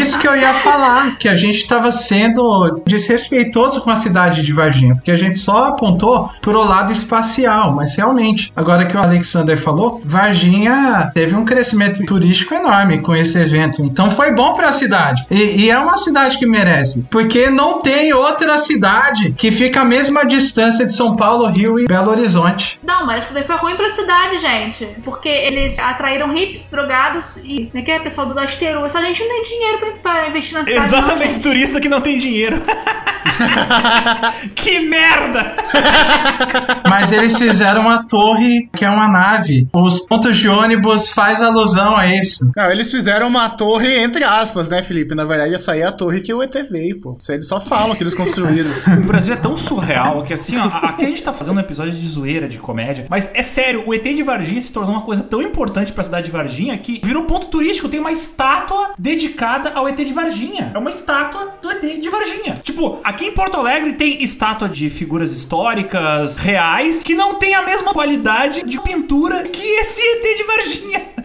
Isso que eu ia falar, que a gente tava sendo desrespeitoso com a cidade de Varginha, porque a gente gente só apontou pro lado espacial, mas realmente, agora que o Alexander falou, Varginha teve um crescimento turístico enorme com esse evento. Então foi bom pra cidade. E, e é uma cidade que merece, porque não tem outra cidade que fica a mesma distância de São Paulo, Rio e Belo Horizonte. Não, mas isso daí foi ruim pra cidade, gente. Porque eles atraíram hips, drogados e. Como é que é, pessoal do Gasteiro? Essa gente não tem dinheiro pra, pra investir na cidade. não, Exatamente, gente. turista que não tem dinheiro. (laughs) que merda! (laughs) Mas eles fizeram uma torre que é uma nave. Os pontos de ônibus faz alusão a isso. Não, eles fizeram uma torre entre aspas, né, Felipe? Na verdade, essa aí é a torre que o ET veio, pô. Isso aí eles só falam que eles construíram. (laughs) O Brasil é tão surreal que assim, ó, aqui a gente tá fazendo um episódio de zoeira, de comédia, mas é sério, o ET de Varginha se tornou uma coisa tão importante pra cidade de Varginha que virou ponto turístico. Tem uma estátua dedicada ao ET de Varginha. É uma estátua do ET de Varginha. Tipo, aqui em Porto Alegre tem estátua de figuras históricas, reais, que não tem a mesma qualidade de pintura que esse ET de Varginha.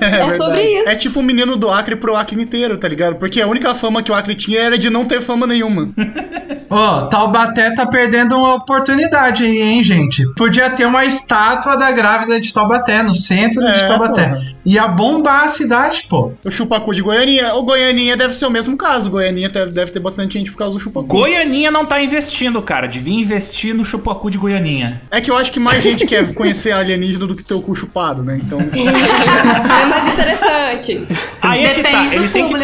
É, sobre isso. É tipo o menino do Acre pro Acre inteiro, tá ligado? Porque a única fama que o Acre tinha era de não ter fama nenhuma. Ó, Taubaté tá perdendo uma oportunidade aí, hein, gente? Podia ter uma estátua da grávida de Taubaté, no centro É, de Taubaté. porra. Ia bombar a cidade, pô. O Chupacu de Goianinha. O Goianinha deve ser o mesmo caso. Goianinha deve, deve ter bastante gente por causa do Chupacu. Goianinha não tá investindo, cara. Devia investir no chupacu de Goianinha. É que eu acho que mais gente quer conhecer alienígena do que ter o cu chupado, né? Então. (laughs) É (laughs) mais interessante. Aí é que tá. Depende Ele do tem que.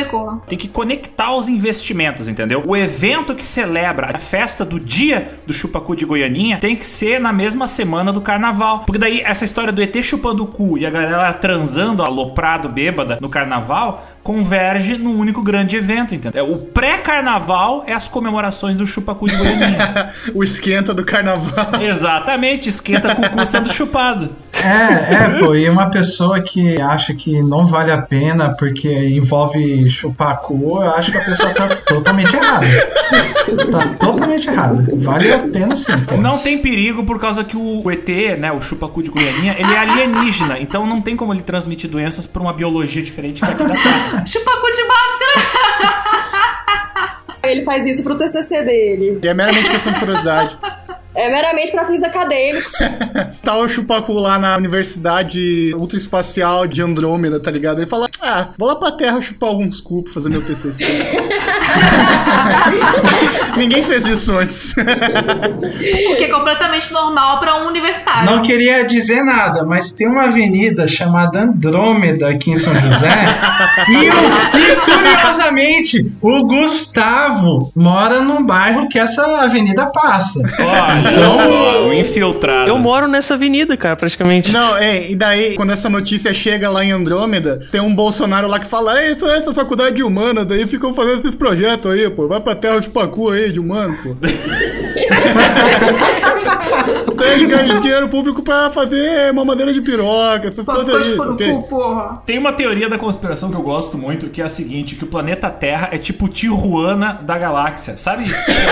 Tem que conectar os investimentos, entendeu? O evento que celebra a festa do dia do Chupacu de Goianinha tem que ser na mesma semana do carnaval. Porque daí essa história do ET chupando o cu e a galera transando, aloprado, bêbada no carnaval, converge num único grande evento, entendeu? O pré-carnaval é as comemorações do Chupacu de Goianinha. (laughs) o esquenta do carnaval. Exatamente, esquenta com o cu sendo chupado. É, é, pô, e uma pessoa que acha que não vale a pena porque envolve chupar cu, eu acho que a pessoa tá totalmente errada. Tá totalmente errada. Vale a pena sim, pô. Não tem perigo por causa que o ET, né, o chupacu de Goianinha, ele é alienígena, então não tem como ele transmitir doenças por uma biologia diferente que aqui da Terra. Chupacu de máscara! (laughs) Ele faz isso pro TCC dele. E é meramente questão de curiosidade. É meramente pra fins acadêmicos. (laughs) Tá o Chupacu lá na Universidade Ultraespacial de Andrômeda, tá ligado? Ele fala: Ah, vou lá pra Terra chupar alguns cu pra fazer meu TCC. (laughs) (laughs) Ninguém fez isso antes. O que é completamente normal pra um universitário. Não queria dizer nada, mas tem uma avenida chamada Andrômeda aqui em São José. e, o- e, curiosamente, o Gustavo mora num bairro que essa avenida passa. Olha só, o infiltrado. Eu moro nessa avenida, cara, praticamente. Não, é, e daí, quando essa notícia chega lá em Andrômeda, tem um Bolsonaro lá que fala: Ei, tu é essa faculdade de humana, daí ficam fazendo esses projetos aí, pô. Vai pra terra de Pacu aí, de humano, pô. (laughs) Tem que ganhar dinheiro público pra fazer mamadeira de piroca, essas coisas aí, por ok? cu, porra. Tem uma teoria da conspiração que eu gosto muito, que é a seguinte, que o planeta Terra é tipo Tijuana da galáxia. Sabe?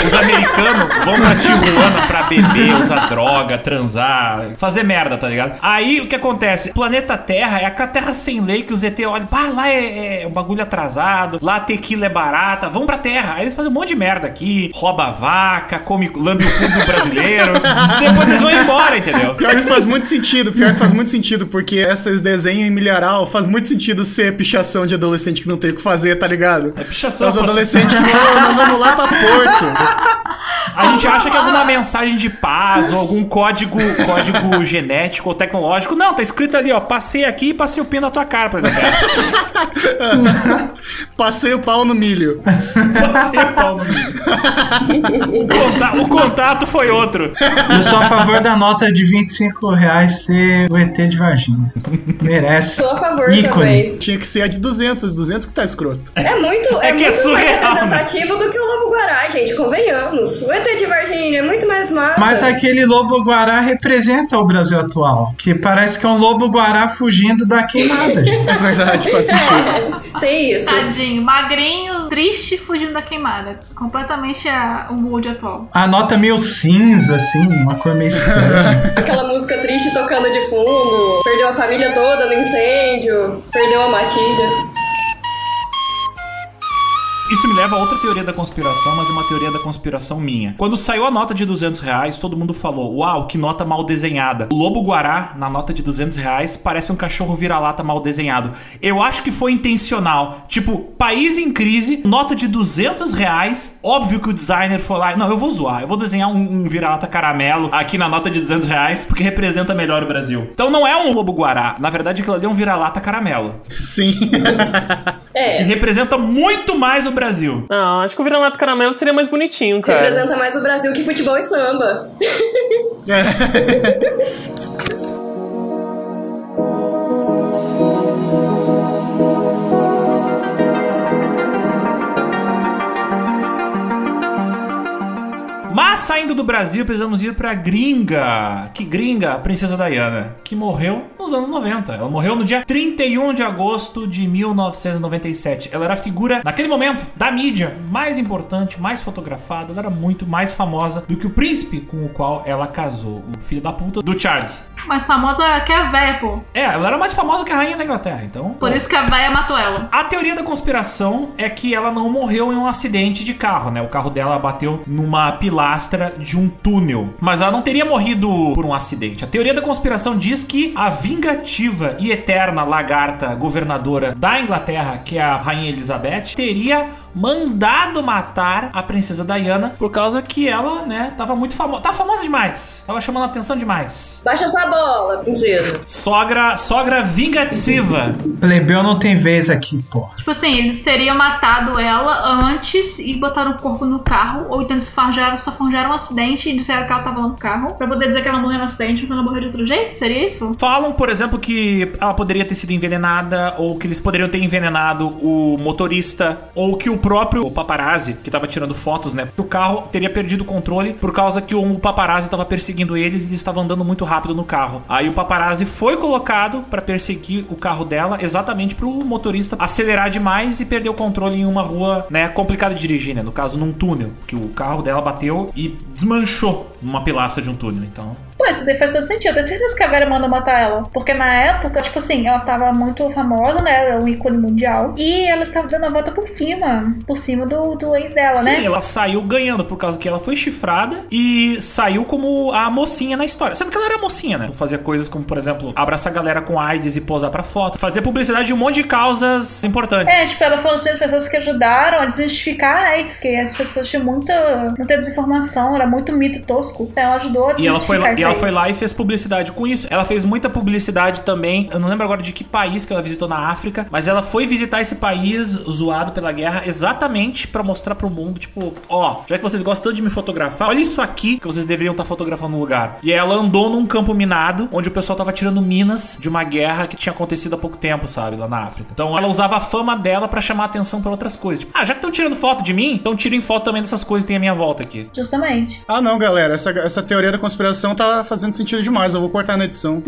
Os americanos vão pra Tijuana pra beber, usar droga, transar, fazer merda, tá ligado? Aí o que acontece? O planeta Terra é aquela terra sem lei que os ET olham, pá, lá é, é um bagulho atrasado, lá tequila é barata, vão pra Terra. Aí eles fazem um monte de merda aqui, rouba a vaca, come, lambe o cu do brasileiro, (laughs) depois eles vão embora, entendeu? Pior que faz muito sentido, pior que faz muito sentido, porque esses desenhos em milharal faz muito sentido ser pichação de adolescente que não tem o que fazer, tá ligado? É pichação. Os pra- adolescentes, (laughs) "Ô, nós vamos lá pra Porto. A gente acha que é alguma mensagem de paz ou algum código, código (laughs) genético ou tecnológico. Não, tá escrito ali, ó. Passei aqui e passei o pino na tua cara, exemplo. Passei o pau no milho. O pau no milho. O, conta- o contato foi outro. Eu sou a favor da nota de 25 reais ser o ET de Varginha. Merece. Sou a favor Ícone. também. Tinha que ser a de 200, 200 que tá escroto. É muito, é É que é muito mais surreal, né? representativo do que o Lobo Guará, gente. Convenhamos. O ET de Varginha é muito mais massa. Mas aquele lobo guará representa o Brasil atual, que parece que é um lobo guará fugindo da queimada. gente. É verdade, faz (laughs) sentido. É, tem isso. Tadinho, magrinho, triste, fugindo da queimada. Completamente a, o mood atual. A nota meio cinza, assim, uma cor meio estranha. (laughs) Aquela música triste tocando de fundo. Perdeu a família toda no incêndio. Perdeu a matilha. Isso me leva a outra teoria da conspiração, mas é uma teoria da conspiração minha. Quando saiu a nota de 200 reais, todo mundo falou: Uau, que nota mal desenhada. O lobo guará, na nota de 200 reais, parece um cachorro vira-lata mal desenhado. Eu acho que foi intencional. Tipo, país em crise, nota de 200 reais. Óbvio que o designer foi lá. Não, eu vou zoar. Eu vou desenhar um, um vira-lata caramelo aqui na nota de 200 reais, porque representa melhor o Brasil. Então não é um lobo guará. Na verdade, aquilo ali é um vira-lata caramelo. Sim. (laughs) Que É, representa muito mais o Brasil. Não, acho que o vira-lata caramelo seria mais bonitinho, cara. representa mais o Brasil que futebol e samba. (laughs) (laughs) Saindo do Brasil, precisamos ir pra gringa. Que gringa? A princesa Diana, que morreu nos anos 90. Ela morreu no dia 31 de agosto de 1997. Ela era a figura, naquele momento, da mídia mais importante, mais fotografada. Ela era muito mais famosa do que o príncipe com o qual ela casou, o filho da puta do Charles. Mais famosa que a véia, pô. É, ela era mais famosa que a rainha da Inglaterra, então. Por isso que a véia matou ela. A teoria da conspiração é que ela não morreu em um acidente de carro, né? O carro dela bateu numa pilastra de um túnel. Mas ela não teria morrido por um acidente. A teoria da conspiração diz que a vingativa e eterna lagarta governadora da Inglaterra, que é a Rainha Elizabeth, teria mandado matar a princesa Diana por causa que ela, né, tava muito famosa. Tá famosa demais. Tava chamando a atenção demais. Baixa sua Sogra, sogra vingativa. Plebeu não tem vez aqui, pô. Tipo assim, eles teriam matado ela antes e botaram o corpo no carro, ou então eles forjaram, só forjaram um acidente e disseram que ela tava lá no carro, pra poder dizer que ela morreu no acidente, mas ela morreu de outro jeito? Seria isso? Falam, por exemplo, que ela poderia ter sido envenenada, ou que eles poderiam ter envenenado o motorista, ou que o próprio paparazzi, que tava tirando fotos, né, do carro, teria perdido o controle por causa que o paparazzi tava perseguindo eles e eles estavam andando muito rápido no carro. Aí o paparazzi foi colocado pra perseguir o carro dela, exatamente pro motorista acelerar demais e perder o controle em uma rua, né, complicada de dirigir, né, no caso num túnel, que o carro dela bateu e desmanchou numa pilastra de um túnel, então... Pô, isso daí faz todo sentido. Eu tenho certeza que a Vera manda matar ela. Porque na época, tipo assim, ela tava muito famosa, né? Era um ícone mundial. E ela estava dando a volta por cima. Por cima do, do ex dela, Sim, né? ela saiu ganhando por causa que ela foi chifrada e saiu como a mocinha na história. Sabe que ela era mocinha, né? Fazia coisas como, por exemplo, abraçar a galera com AIDS e posar pra foto. Fazia publicidade de um monte de causas importantes. É, tipo, ela foi uma das pessoas que ajudaram a desmistificar a AIDS, que as pessoas tinham muita, muita desinformação, era muito mito tosco. Então ela ajudou a E ela, foi lá, desmistificar ela foi lá e fez publicidade com isso. Ela fez muita publicidade também. Eu não lembro agora de que país que ela visitou na África, mas ela foi visitar esse país zoado pela guerra exatamente pra mostrar pro mundo, tipo, ó, já que vocês gostam de me fotografar, olha isso aqui que vocês deveriam estar fotografando no lugar. E ela andou num campo minado, onde o pessoal tava tirando minas de uma guerra que tinha acontecido há pouco tempo, sabe, lá na África. Então ela usava a fama dela pra chamar atenção pra outras coisas. Tipo, ah, já que estão tirando foto de mim, então tirem foto também dessas coisas que tem à minha volta aqui. Justamente. Ah, não, galera. Essa, essa teoria da conspiração tá fazendo sentido demais. Eu vou cortar na edição.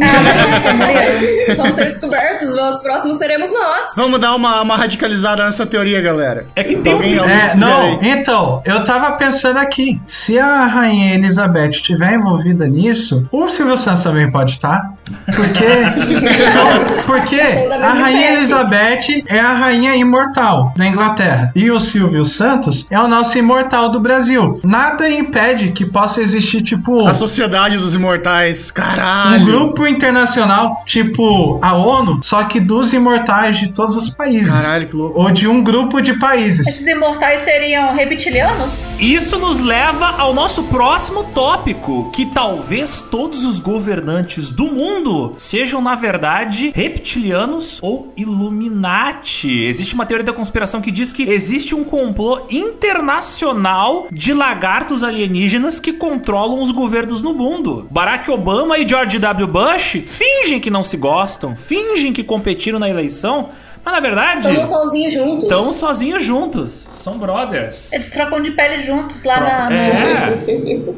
Vamos ser descobertos, os próximos seremos nós. Vamos dar uma, uma radicalizada nessa teoria, galera. É que tem um Alguém- alguém É, não, então, eu tava pensando aqui, se a Rainha Elizabeth estiver envolvida nisso, o Silvio Santos também pode estar. Porque, são, porque a Rainha espécie. Elizabeth é a rainha imortal da Inglaterra. E o Silvio Santos é o nosso imortal do Brasil. Nada impede que possa existir, tipo, A Sociedade dos Imortais. Caralho. um grupo internacional, tipo a ONU, só que dos imortais de todos os países. Caralho, que louco. Ou de um grupo de países. Esses imortais seriam reptilianos? Isso nos leva ao nosso próximo tópico, que talvez todos os governantes do mundo sejam, na verdade, reptilianos ou Illuminati. Existe uma teoria da conspiração que diz que existe um complô internacional de lagartos alienígenas que controlam os governos no mundo. Barack Obama e George W. Bush fingem que não se gostam, fingem que competiram na eleição, mas na verdade Estamos sozinhos juntos. estão sozinhos juntos. São brothers. Eles trocam de pele juntos lá Troca- na, É.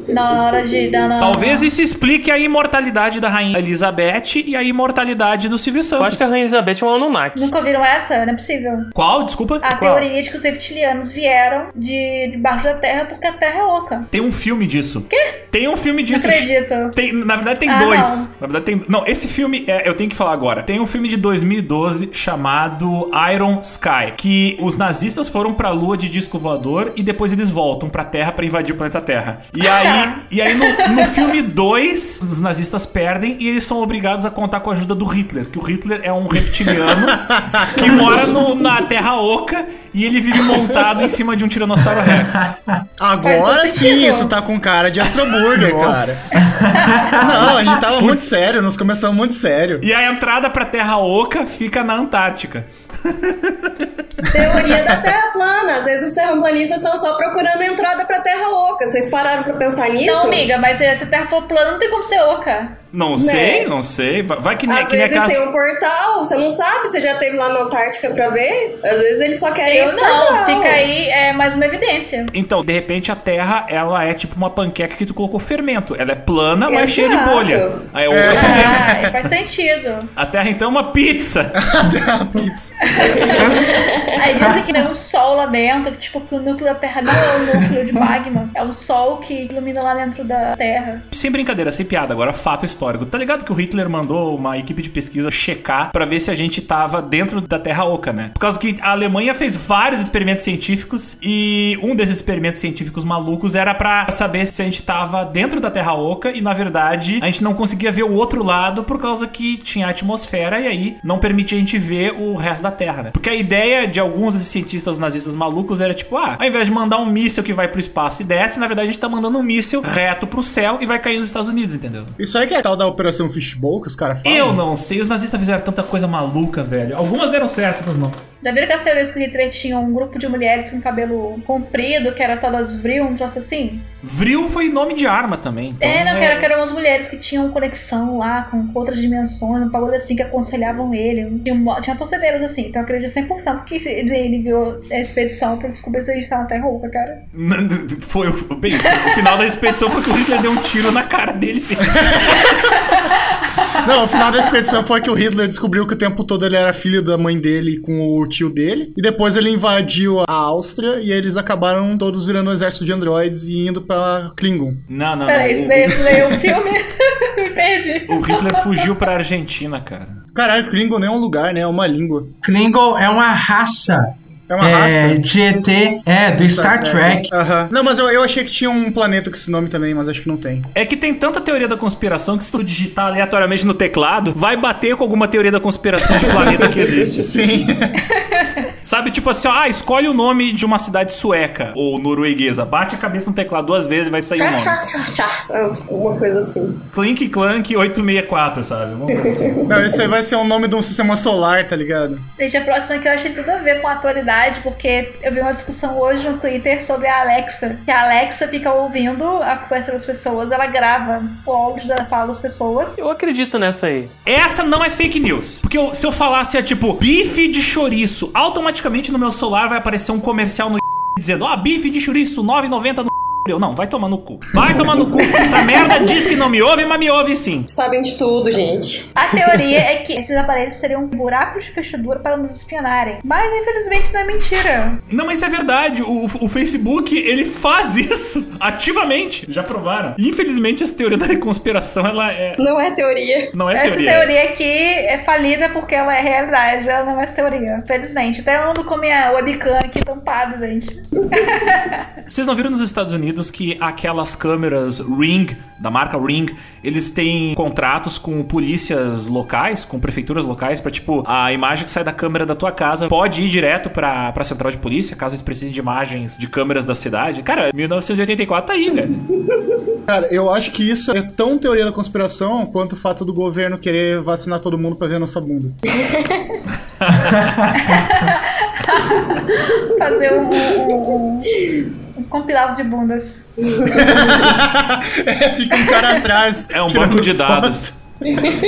(laughs) na hora de dar na. Talvez isso explique a imortalidade da rainha Elizabeth e a imortalidade do Silvio Eu Santos. acho que a Rainha Elizabeth é um Anunnaki. Nunca ouviram essa? Não é possível. Qual? Desculpa. A Qual? teoria de que os reptilianos vieram de debaixo da terra porque a terra é oca. Tem um filme disso. Quê? Tem um filme Não disso. acredito. Tem, na verdade tem Ah, dois. Na verdade tem. Não, esse filme é, eu tenho que falar agora. Tem um filme de 2012 chamado chamado Iron Sky, que os nazistas foram pra lua de disco voador e depois eles voltam pra Terra pra invadir o planeta Terra. E (laughs) aí, e aí no, no filme 2, os nazistas perdem e eles são obrigados a contar com a ajuda do Hitler, que o Hitler é um reptiliano (laughs) que mora no- na Terra Oca e ele vive montado em cima de um Tiranossauro Rex. Agora sim, isso tá com cara de Astroburger, cara. Não, a gente tava muito sério, nós começamos muito sério. E a entrada pra Terra Oca fica na Antártica. Teoria da Terra plana. Às vezes os terraplanistas estão só procurando a entrada pra Terra oca. Vocês pararam pra pensar nisso? Não, amiga, mas se a Terra for plana, não tem como ser oca. Não sei, não sei. Vai, que nem, Às que nem vezes aquelas... tem um portal, você não sabe, você já esteve lá na Antártica pra ver? Às vezes eles só querem Eu esse não, portal. fica aí é, mais uma evidência. Então, de repente, a Terra, ela é tipo uma panqueca que tu colocou fermento. Ela é plana, mas cheia de Exato. bolha. Aí é o fermento. Ah, (laughs) faz sentido. A Terra, então, é uma pizza. (laughs) Aí dizem que tem um sol lá dentro, que, tipo, que o núcleo da Terra não é um núcleo de magma. É o sol que ilumina lá dentro da Terra. Sem brincadeira, sem piada. Agora, fato histórico. Tá ligado que o Hitler mandou uma equipe de pesquisa checar pra ver se a gente tava dentro da Terra Oca, né? Por causa que a Alemanha fez vários experimentos científicos e um desses experimentos científicos malucos era pra saber se a gente tava dentro da Terra Oca e, na verdade, a gente não conseguia ver o outro lado por causa que tinha atmosfera e aí não permitia a gente ver o resto da Terra, né? Porque a ideia de alguns desses cientistas nazistas malucos era tipo, ah, ao invés de mandar um míssil que vai pro espaço e desce, na verdade a gente tá mandando um míssil reto pro céu e vai cair nos Estados Unidos, entendeu? Isso aí que é tal da Operação Fishbowl que os caras falam? Eu não sei, os nazistas fizeram tanta coisa maluca, velho. Algumas deram certo, outras não. Já viram que as teorias que o Hitler tinha um grupo de mulheres com cabelo comprido, que era todas vril, um troço assim? Vril foi nome de arma também. Então, é, não, que, era, que eram umas mulheres que tinham conexão lá com outras dimensões, um bagulho assim que aconselhavam ele. Tinha, tinha torcedeiras assim, então eu acredito 100% que ele viu a expedição pra descobrir se a gente na Terra Oca, cara. (laughs) Foi, bem, o final da expedição foi que o Hitler deu um tiro na cara dele. (laughs) Não, o final da expedição foi que o Hitler descobriu que o tempo todo ele era filho da mãe dele com o tio dele. E depois ele invadiu a Áustria e eles acabaram todos virando um exército de androides e indo pra Klingon. Não, não, não. Peraí, isso O- daí, é um filme? (laughs) Me perdi. O Hitler fugiu pra Argentina, cara. Caralho, Klingon nem é um lugar, né? É uma língua. Klingon é uma raça. É uma é, raça. ET, é, do Star, Trek. Aham. Não, mas eu, eu achei que tinha um planeta com esse nome também, mas acho que não tem. É que tem tanta teoria da conspiração que se tu digitar aleatoriamente no teclado, vai bater com alguma teoria da conspiração de planeta que (laughs) existe. Sim. (laughs) Sabe, tipo assim, ó, ah, escolhe o nome de uma cidade sueca ou norueguesa. Bate a cabeça no teclado duas vezes e vai sair o nome. É, Uma coisa assim. Clink Clank 864, sabe? Uma coisa assim. Não, esse aí vai ser o nome de um sistema solar, tá ligado? Gente, a próxima que eu achei tudo a ver com a atualidade, porque eu vi uma discussão hoje no Twitter sobre a Alexa. Que a Alexa fica ouvindo a conversa das pessoas, ela grava o áudio da fala das pessoas. Eu acredito nessa aí. Essa não é fake news. Porque eu- se eu falasse, é tipo, bife de chouriço, automaticamente no meu celular vai aparecer um comercial no (laughs) dizendo, ó, bife de chouriço, 9,90 no eu, não, vai tomar no cu. Vai tomar no cu. Essa merda diz que não me ouve, mas me ouve sim. Sabem de tudo, gente. A teoria é que esses aparelhos seriam buracos de fechadura para nos espionarem. Mas infelizmente não é mentira. Não, mas isso é verdade. O, o Facebook, ele faz (laughs) isso ativamente. Já provaram. E, infelizmente, essa teoria da conspiração, ela é... Não é teoria. Não é Essa teoria. teoria aqui é falida porque ela é realidade, ela não é teoria. Infelizmente. Até eu ando com minha webcam aqui tampada, gente. (laughs) Vocês não viram nos Estados Unidos que aquelas câmeras Ring, da marca Ring, eles têm contratos com polícias locais, com prefeituras locais, pra tipo, a imagem que sai da câmera da tua casa pode ir direto pra, pra central de polícia, caso eles precisem de imagens de câmeras da cidade. Cara, 1984 tá aí, velho. Cara, eu acho que isso é tão teoria da conspiração quanto o fato do governo querer vacinar todo mundo pra ver a nossa bunda. (laughs) Fazer um compilado de bundas. (laughs) é, fica um cara atrás. É um banco de foto.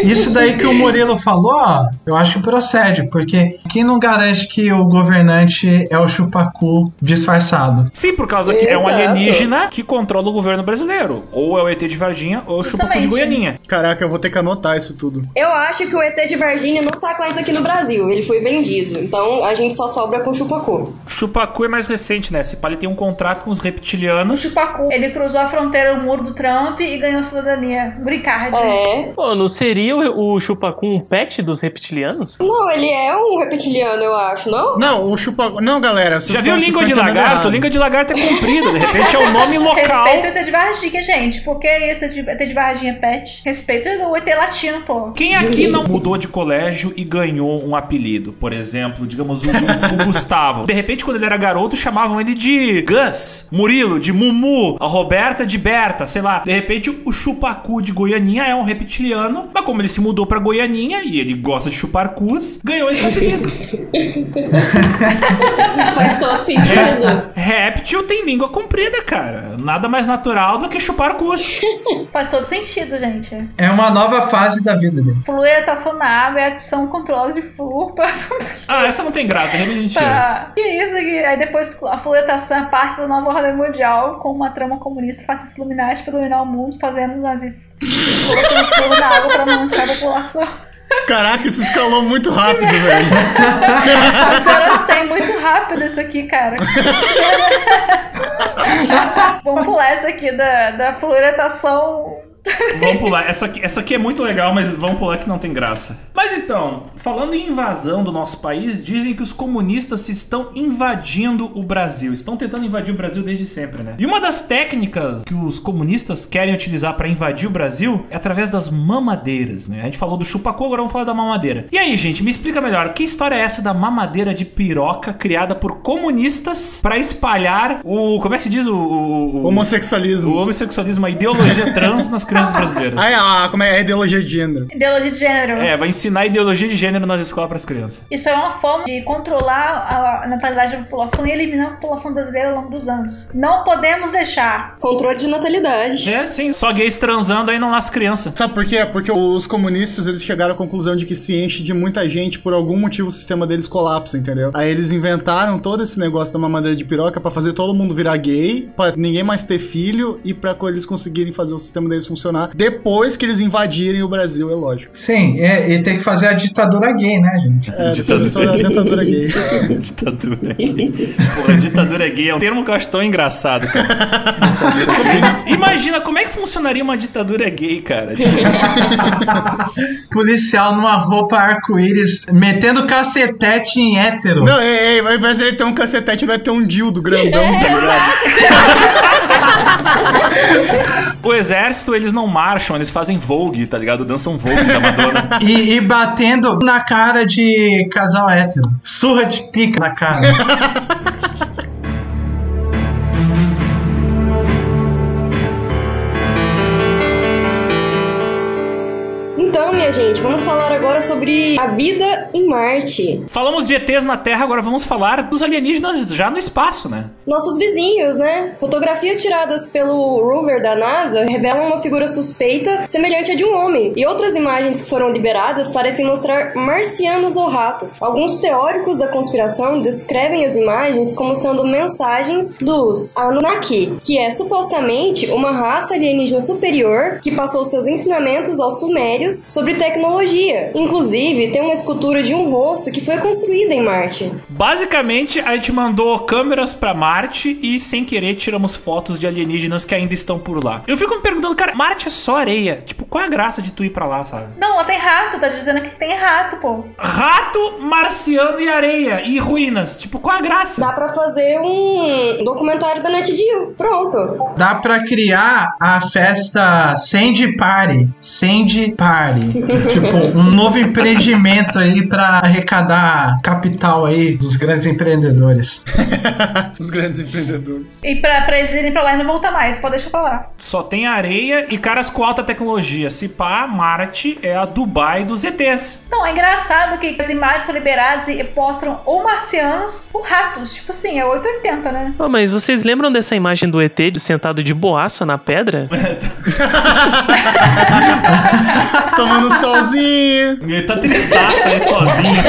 Isso daí que o Murilo falou, ó, eu acho que procede, porque quem não garante que o governante é o chupacu disfarçado? Sim, por causa que é um Exato. alienígena que controla o governo brasileiro. Ou é o ET de Varginha, ou é o Chupacu de. Goianinha. Caraca, eu vou ter que anotar isso tudo. Eu acho que o ET de Varginha não tá mais aqui no Brasil. Ele foi vendido. Então a gente só sobra com o Chupacu. Chupacu é mais recente, né? Esse pai ele tem um contrato com os O reptilianos. Chupacu, ele cruzou a fronteira, o muro do Trump e ganhou cidadania. Card. É. Pô, no seria o, o Chupacu um pet dos reptilianos? Não, ele é um reptiliano, eu acho, não? Não, o chupa. Não, galera. vocês Já viu língua de lagarto? Língua de lagarto é comprida, de repente é o nome local. Respeita o ET de Varginha, gente. Por que isso, ET de Varginha é pet? Respeita o ET latino, pô. Quem aqui não mudou de colégio e ganhou um apelido? Por exemplo, digamos o, o Gustavo. De repente, quando ele era garoto, chamavam ele de Gus, Murilo, de Mumu, a Roberta de Berta, sei lá. De repente, o Chupacu de Goianinha é um reptiliano, mas como ele se mudou pra Goianinha e ele gosta de chupar cus, ganhou esse apelido. (laughs) Faz todo sentido. Réptil tem língua comprida, cara. Nada mais natural do que chupar cus. (laughs) Faz todo sentido, gente. É uma nova fase da vida dele. Fluoretação na água é adição controle de flúor pra... (laughs) Ah, essa não tem graça, de repente a gente pra... Que isso aqui? Aí depois a fluoretação é parte da nova ordem mundial com uma trama comunista fascista iluminati para dominar o mundo, fazendo nazistas colocando fogo na água pra manunciar a população. Caraca, isso escalou muito rápido, velho. Zero 100 muito rápido isso aqui, cara. Vamos pular essa aqui da, da fluoretação. Vamos pular. Essa aqui, essa aqui é muito legal, mas vamos pular que não tem graça. Mas então, falando em invasão do nosso país, dizem que os comunistas estão invadindo o Brasil. Estão tentando invadir o Brasil desde sempre, né? E uma das técnicas que os comunistas querem utilizar para invadir o Brasil é através das mamadeiras, né? A gente falou do chupacu, agora vamos falar da mamadeira. E aí, gente, me explica melhor, que história é essa da mamadeira de piroca criada por comunistas para espalhar o, como é que se diz o, o, o- Homossexualismo. o homossexualismo, a ideologia trans nas crianças brasileiras. Ah, é, como é a ideologia de gênero? Ideologia de gênero. É, vai ensinar ideologia de gênero nas escolas para as crianças. Isso é uma forma de controlar a natalidade da população e eliminar a população brasileira ao longo dos anos. Não podemos deixar. Controle de natalidade. É, sim, só gays transando aí não nasce criança. Sabe por quê? Porque os comunistas eles chegaram à conclusão de que se enche de muita gente, por algum motivo o sistema deles colapsa, entendeu? Aí eles inventaram todo esse negócio da mamadeira de piroca pra fazer todo mundo virar gay, pra ninguém mais ter filho e pra eles conseguirem fazer o sistema deles funcionar depois que eles invadirem o Brasil, é lógico. Sim, é, e tem que fazer a ditadura gay, né, gente? É, ditadura, ditadura gay. (laughs) ditadura gay. Porra, ditadura gay é um termo que eu acho tão engraçado, cara. Imagina como é que funcionaria uma ditadura gay, cara. (laughs) Policial numa roupa arco-íris metendo cacetete em hétero. Não, é, é, ao invés de ele ter um cacetete, ele vai ter um dildo grandão, (laughs) tá ligado? O exército, eles não marcham, eles fazem vogue, tá ligado? Dançam vogue da Madonna. E, e batendo na cara de casal hétero. Surra de pica na cara. Minha gente, vamos falar agora sobre a vida em Marte. Falamos de ETs na Terra, agora vamos falar dos alienígenas já no espaço, né? Nossos vizinhos, né? Fotografias tiradas pelo rover da NASA revelam uma figura suspeita semelhante à de um homem. E outras imagens que foram liberadas parecem mostrar marcianos ou ratos. Alguns teóricos da conspiração descrevem as imagens como sendo mensagens dos Anunnaki, que é supostamente uma raça alienígena superior que passou seus ensinamentos aos sumérios sobre tecnologia. Inclusive, tem uma escultura de um rosto que foi construída em Marte. Basicamente, a gente mandou câmeras pra Marte e, sem querer, tiramos fotos de alienígenas que ainda estão por lá. Eu fico me perguntando, cara, Marte é só areia. Tipo, qual é a graça de tu ir pra lá, sabe? Não, lá tem rato, tá dizendo que tem rato, pô. Rato, marciano e areia. E ruínas. Tipo, qual é a graça? Dá pra fazer um documentário da NetGeo. Pronto. Dá pra criar a festa Sandy Party. Sandy Party. Tipo, um novo empreendimento aí pra arrecadar capital aí dos grandes empreendedores. (laughs) Os grandes empreendedores. E pra, pra eles irem pra lá e não voltar mais, pode deixar pra lá. Só tem areia e caras com alta tecnologia. Se pá, Marte é a Dubai dos ETs. Não, é engraçado que as imagens são liberadas e mostram ou marcianos ou ratos. Tipo assim, é 880, né? Oh, mas vocês lembram dessa imagem do ET sentado de boaça na pedra? (laughs) (laughs) Tomando solzinho. Ele tá tristaço aí sozinho.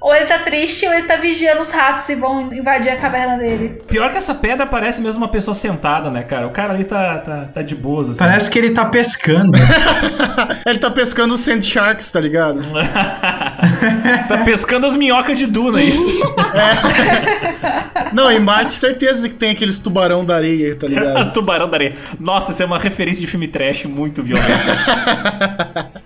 Ou ele tá triste ou ele tá vigiando os ratos e vão invadir a caverna dele. Pior que essa pedra parece mesmo uma pessoa sentada, né, cara? O cara ali tá, tá, tá de boas, assim. Parece que ele tá pescando. (laughs) Ele tá pescando os Sand Sharks, tá ligado? (laughs) Tá pescando as minhocas de Duna, é isso. Não, em Marte, certeza que tem aqueles tubarão da areia, tá ligado? (laughs) Tubarão da areia. Nossa, isso é uma referência de filme trash muito violenta. (laughs)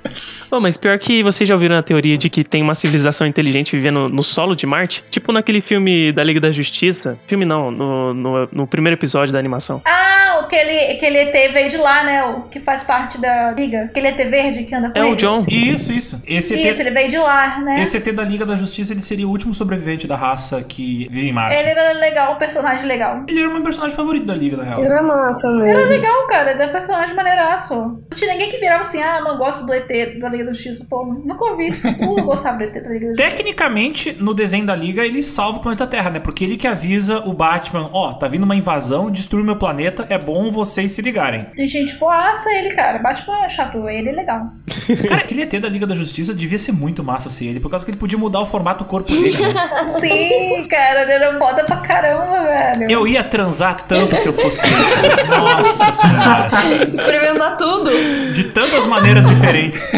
Bom, mas pior que vocês já ouviram a teoria de que tem uma civilização inteligente vivendo no solo de Marte? Tipo naquele filme da Liga da Justiça. Filme não, no, no, no primeiro episódio da animação. Ah, aquele, aquele ET veio de lá, né? O que faz parte da liga. Aquele ET verde que anda com É o eles. John. Isso, isso. Esse ET, Isso, ele veio de lá, né? esse ET da Liga da Justiça, ele seria o último sobrevivente da raça que vive em Marte. Ele era legal, um personagem legal. Ele era o meu personagem favorito da Liga, na real. Era massa Era mesmo. legal, cara. Ele era um personagem maneiraço. Não tinha ninguém que virava assim, ah, não gosto do ET da Liga da Justiça. Pô, nunca ouvi. Tu gostava do ET da Liga da Justiça. Tecnicamente, no desenho da Liga, ele salva o planeta Terra, né? Porque ele que avisa o Batman, ó, tá vindo uma invasão, destrui meu planeta, é bom vocês se ligarem. E gente, tipo, assa ele, cara. Batman é chato, ele é legal. (laughs) Cara, aquele ET da Liga da Justiça devia ser muito massa ser ele, por causa que ele podia mudar o formato do corpo dele, né? (laughs) Sim, cara, ele era foda pra caramba, velho. Eu ia transar tanto se eu fosse ele. Nossa senhora. Experimentar tudo. De tantas maneiras diferentes.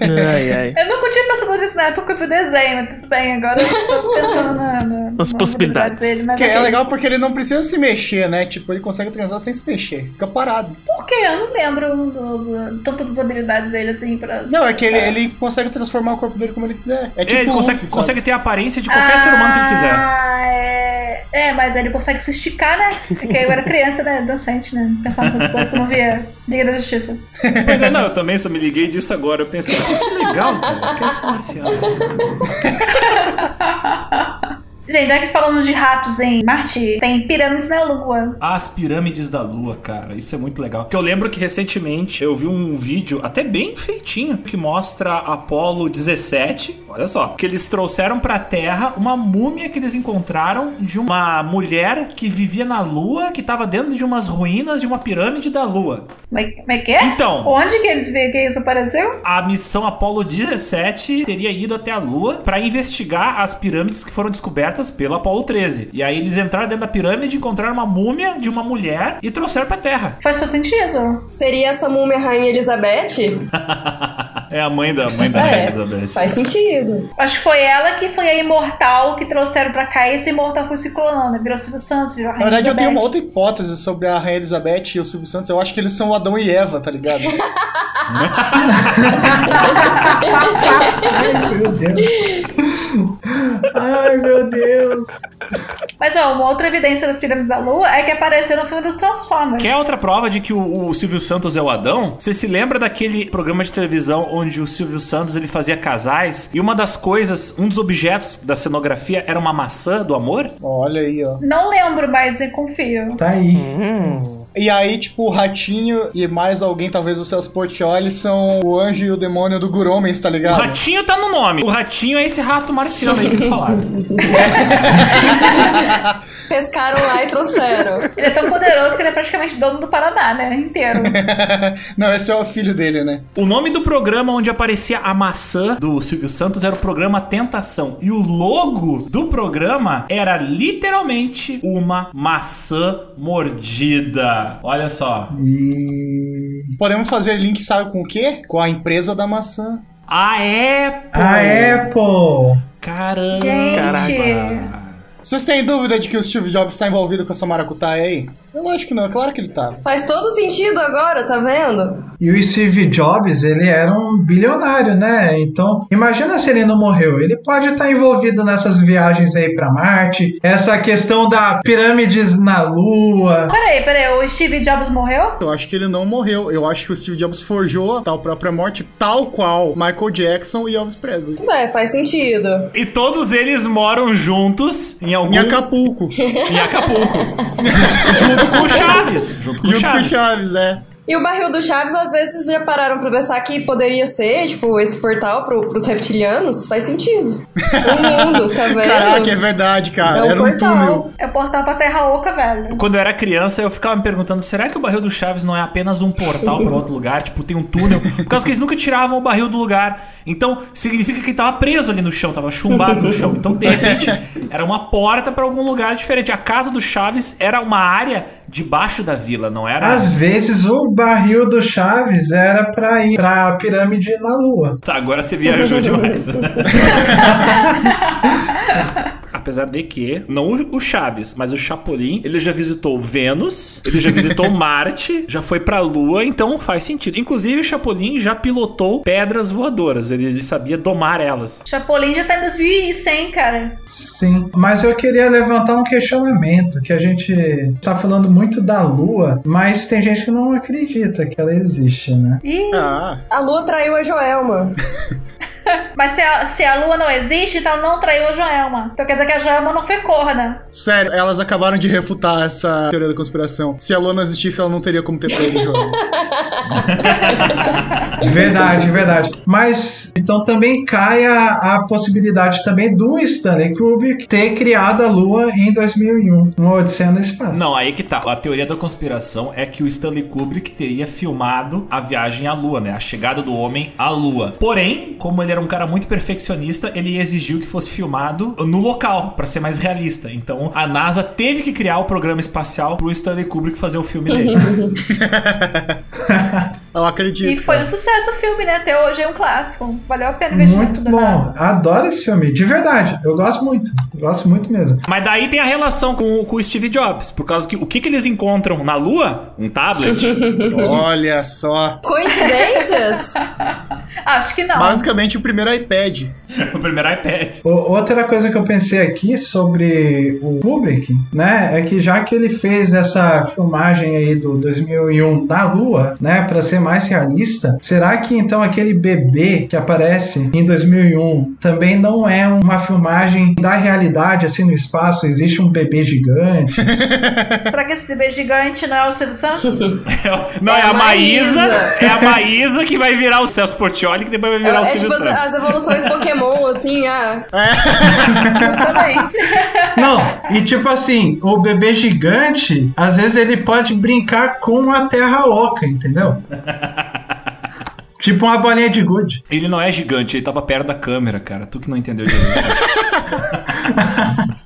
Ai, ai. Eu nunca tinha pensado nisso na época eu vi o desenho, mas tudo bem, agora eu tô pensando na, na, As possibilidades. dele. Mas Que é legal porque ele não precisa se mexer, né? Tipo, ele consegue transar sem se mexer. Fica parado. Por quê? Eu não lembro do, do, tanto das habilidades dele assim pra. Não, é que ele, ele consegue transformar o corpo dele como ele quiser. É tipo ele consegue, Luffy, consegue ter a aparência de qualquer ser humano que ele quiser. Ah, é... é, mas ele consegue se esticar, né? Porque eu era criança, né? Dançante, né? Pensava nessas coisas que eu não via Liga da Justiça. Pois é, não, eu também só me liguei disso agora. Eu pensei, "Ah, que legal, cara. Eu quero ser marciano. (laughs) Gente, já que falamos de ratos em Marte, tem pirâmides na Lua. As pirâmides da Lua, cara, isso é muito legal. Porque eu lembro que recentemente eu vi um vídeo, até bem feitinho, que mostra Apolo 17. Olha só, que eles trouxeram pra Terra uma múmia que eles encontraram de uma mulher que vivia na Lua, que tava dentro de umas ruínas de uma pirâmide da Lua. Como é, como é que é? Então. Onde que eles viram que isso apareceu? A missão Apollo 17 teria ido até a Lua pra investigar as pirâmides que foram descobertas pelo Apollo 13. E aí eles entraram dentro da pirâmide, encontraram uma múmia de uma mulher e trouxeram pra Terra. Faz todo sentido. Seria essa múmia Rainha Elizabeth? (laughs) é a mãe da mãe da É, Elizabeth. faz sentido. Acho que foi ela que foi a imortal que trouxeram pra cá e esse imortal foi se clonando. Virou Silvio Santos, virou a Na verdade, eu tenho uma Elizabeth. outra hipótese sobre a Rainha Elizabeth e o Silvio Santos. Eu acho que eles são o Adão e Eva, tá ligado? Ai, (laughs) meu Deus. Ai, meu Deus. Mas ó, uma outra evidência das pirâmides da Lua é que apareceu no filme dos Transformers. Quer outra prova de que o, o Silvio Santos é o Adão? Você se lembra daquele programa de televisão onde o Silvio Santos ele fazia casais e uma das coisas, um dos objetos da cenografia era uma maçã do amor? Olha aí, ó. Não lembro, mas eu confio. Tá aí. E aí, tipo, o Ratinho e mais alguém, talvez o Celso Portioli, são o anjo e o demônio do Guromens, tá O ligado? ratinho tá no nome. O ratinho é esse rato marciano aí que eles falaram. (laughs) Pescaram lá e trouxeram. (laughs) Ele é tão poderoso que ele é praticamente dono do Paraná, né? Inteiro. (laughs) Não, esse é o filho dele, né? O nome do programa onde aparecia a maçã do Silvio Santos era o programa Tentação. E o logo do programa era literalmente uma maçã mordida. Olha só. E. Podemos fazer link, sabe com o quê? Com a empresa da maçã. A Apple! A Apple! Caramba! Gente. Caraca. Vocês têm dúvida de que o Steve Jobs está envolvido com essa maracutaia aí? Eu acho que não, é claro que ele tá. Faz todo sentido agora, tá vendo? E o Steve Jobs, ele era um bilionário, né? Então, imagina se ele não morreu. Ele pode estar envolvido nessas viagens aí pra Marte, essa questão da pirâmides na Lua. Peraí, peraí, o Steve Jobs morreu? Eu acho que ele não morreu. Eu acho que o Steve Jobs forjou a tal própria morte, tal qual Michael Jackson e Elvis Presley. Ué, faz sentido. E todos eles moram juntos em algum... (laughs) Em Acapulco. Em (laughs) Acapulco. Junto com o Chaves. Junto com o Junto com o Chaves. Chaves, é. E o barril do Chaves, às vezes, já pararam pra pensar que poderia ser, tipo, esse portal pro, pros reptilianos? Faz sentido. (laughs) O mundo, tá vendo? Caraca, é verdade, cara. É um Era um portal. túnel. É o portal pra Terra Oca, velho. Quando eu era criança, eu ficava me perguntando: será que o barril do Chaves não é apenas um portal para outro lugar? Tipo, tem um túnel? Por causa que eles nunca tiravam o barril do lugar. Então, significa que ele tava preso ali no chão, tava chumbado no chão. Então, de repente, era uma porta para algum lugar diferente. A casa do Chaves era uma área debaixo da vila, não era? Às vezes o barril do Chaves era pra ir pra pirâmide na Lua. Tá, agora você viajou (laughs) demais. (laughs) Apesar de que, não o Chaves, mas o Chapolin, ele já visitou Vênus, ele já visitou (laughs) Marte, já foi pra Lua, então faz sentido. Inclusive, o Chapolin já pilotou pedras voadoras, ele, ele sabia domar elas. Chapolin já tá em 2100, cara. Sim, mas eu queria levantar um questionamento, que a gente tá falando muito da Lua, mas tem gente que não acredita que ela existe, né? Ih, Ah, A Lua traiu a Joelma. (laughs) (laughs) mas se a, se a lua não existe, então não traiu a Joelma. Então quer dizer que a Joelma não foi corna. sério, elas acabaram de refutar essa teoria da conspiração. Se a Lua não existisse, ela não teria como ter pego o jogo. Verdade, verdade. Mas então também cai a, a possibilidade também do Stanley Kubrick ter criado a Lua em 2001, uma Odisseia no Espaço. Não, aí que tá. A teoria da conspiração é que o Stanley Kubrick teria filmado a viagem à Lua, né? A chegada do homem à Lua. Porém, como ele era um cara muito perfeccionista, ele exigiu que fosse filmado no local, pra ser mais realista. Então, a NASA teve que criar o programa espacial pro Stanley Kubrick fazer o filme dele. (laughs) Eu acredito. E foi um cara. sucesso o filme, né? Até hoje é um clássico. Valeu a pena investir Muito bom. nada. Adoro esse filme, de verdade. Eu gosto muito. Gosto muito mesmo. Mas daí tem a relação com, com o Steve Jobs, por causa que o que, que eles encontram na Lua? Um tablet. (laughs) Olha só. Coincidências? (laughs) Acho que não. Basicamente o primeiro iPad. (laughs) o primeiro iPad. O- Outra coisa que eu pensei aqui sobre o Kubrick, né, é que já que ele fez essa filmagem aí do 2001 na Lua, né, para ser mais realista, será que então aquele bebê que aparece em 2001 também não é uma filmagem da realidade assim no espaço? Existe um bebê gigante? (laughs) Será que esse bebê gigante não é o Silvio Santos? (laughs) Não, é, É a Maísa. Maísa. É a Maísa que vai virar o Celso Portioli, que depois vai virar o É Silvio tipo as, Santos. as evoluções Pokémon, assim, ah. Justamente. (laughs) Não, e tipo assim, o bebê gigante, às vezes ele pode brincar com a terra oca, entendeu? (laughs) tipo uma bolinha de gude. Ele não é gigante, ele tava perto da câmera, cara. Tu que não entendeu direito. (laughs)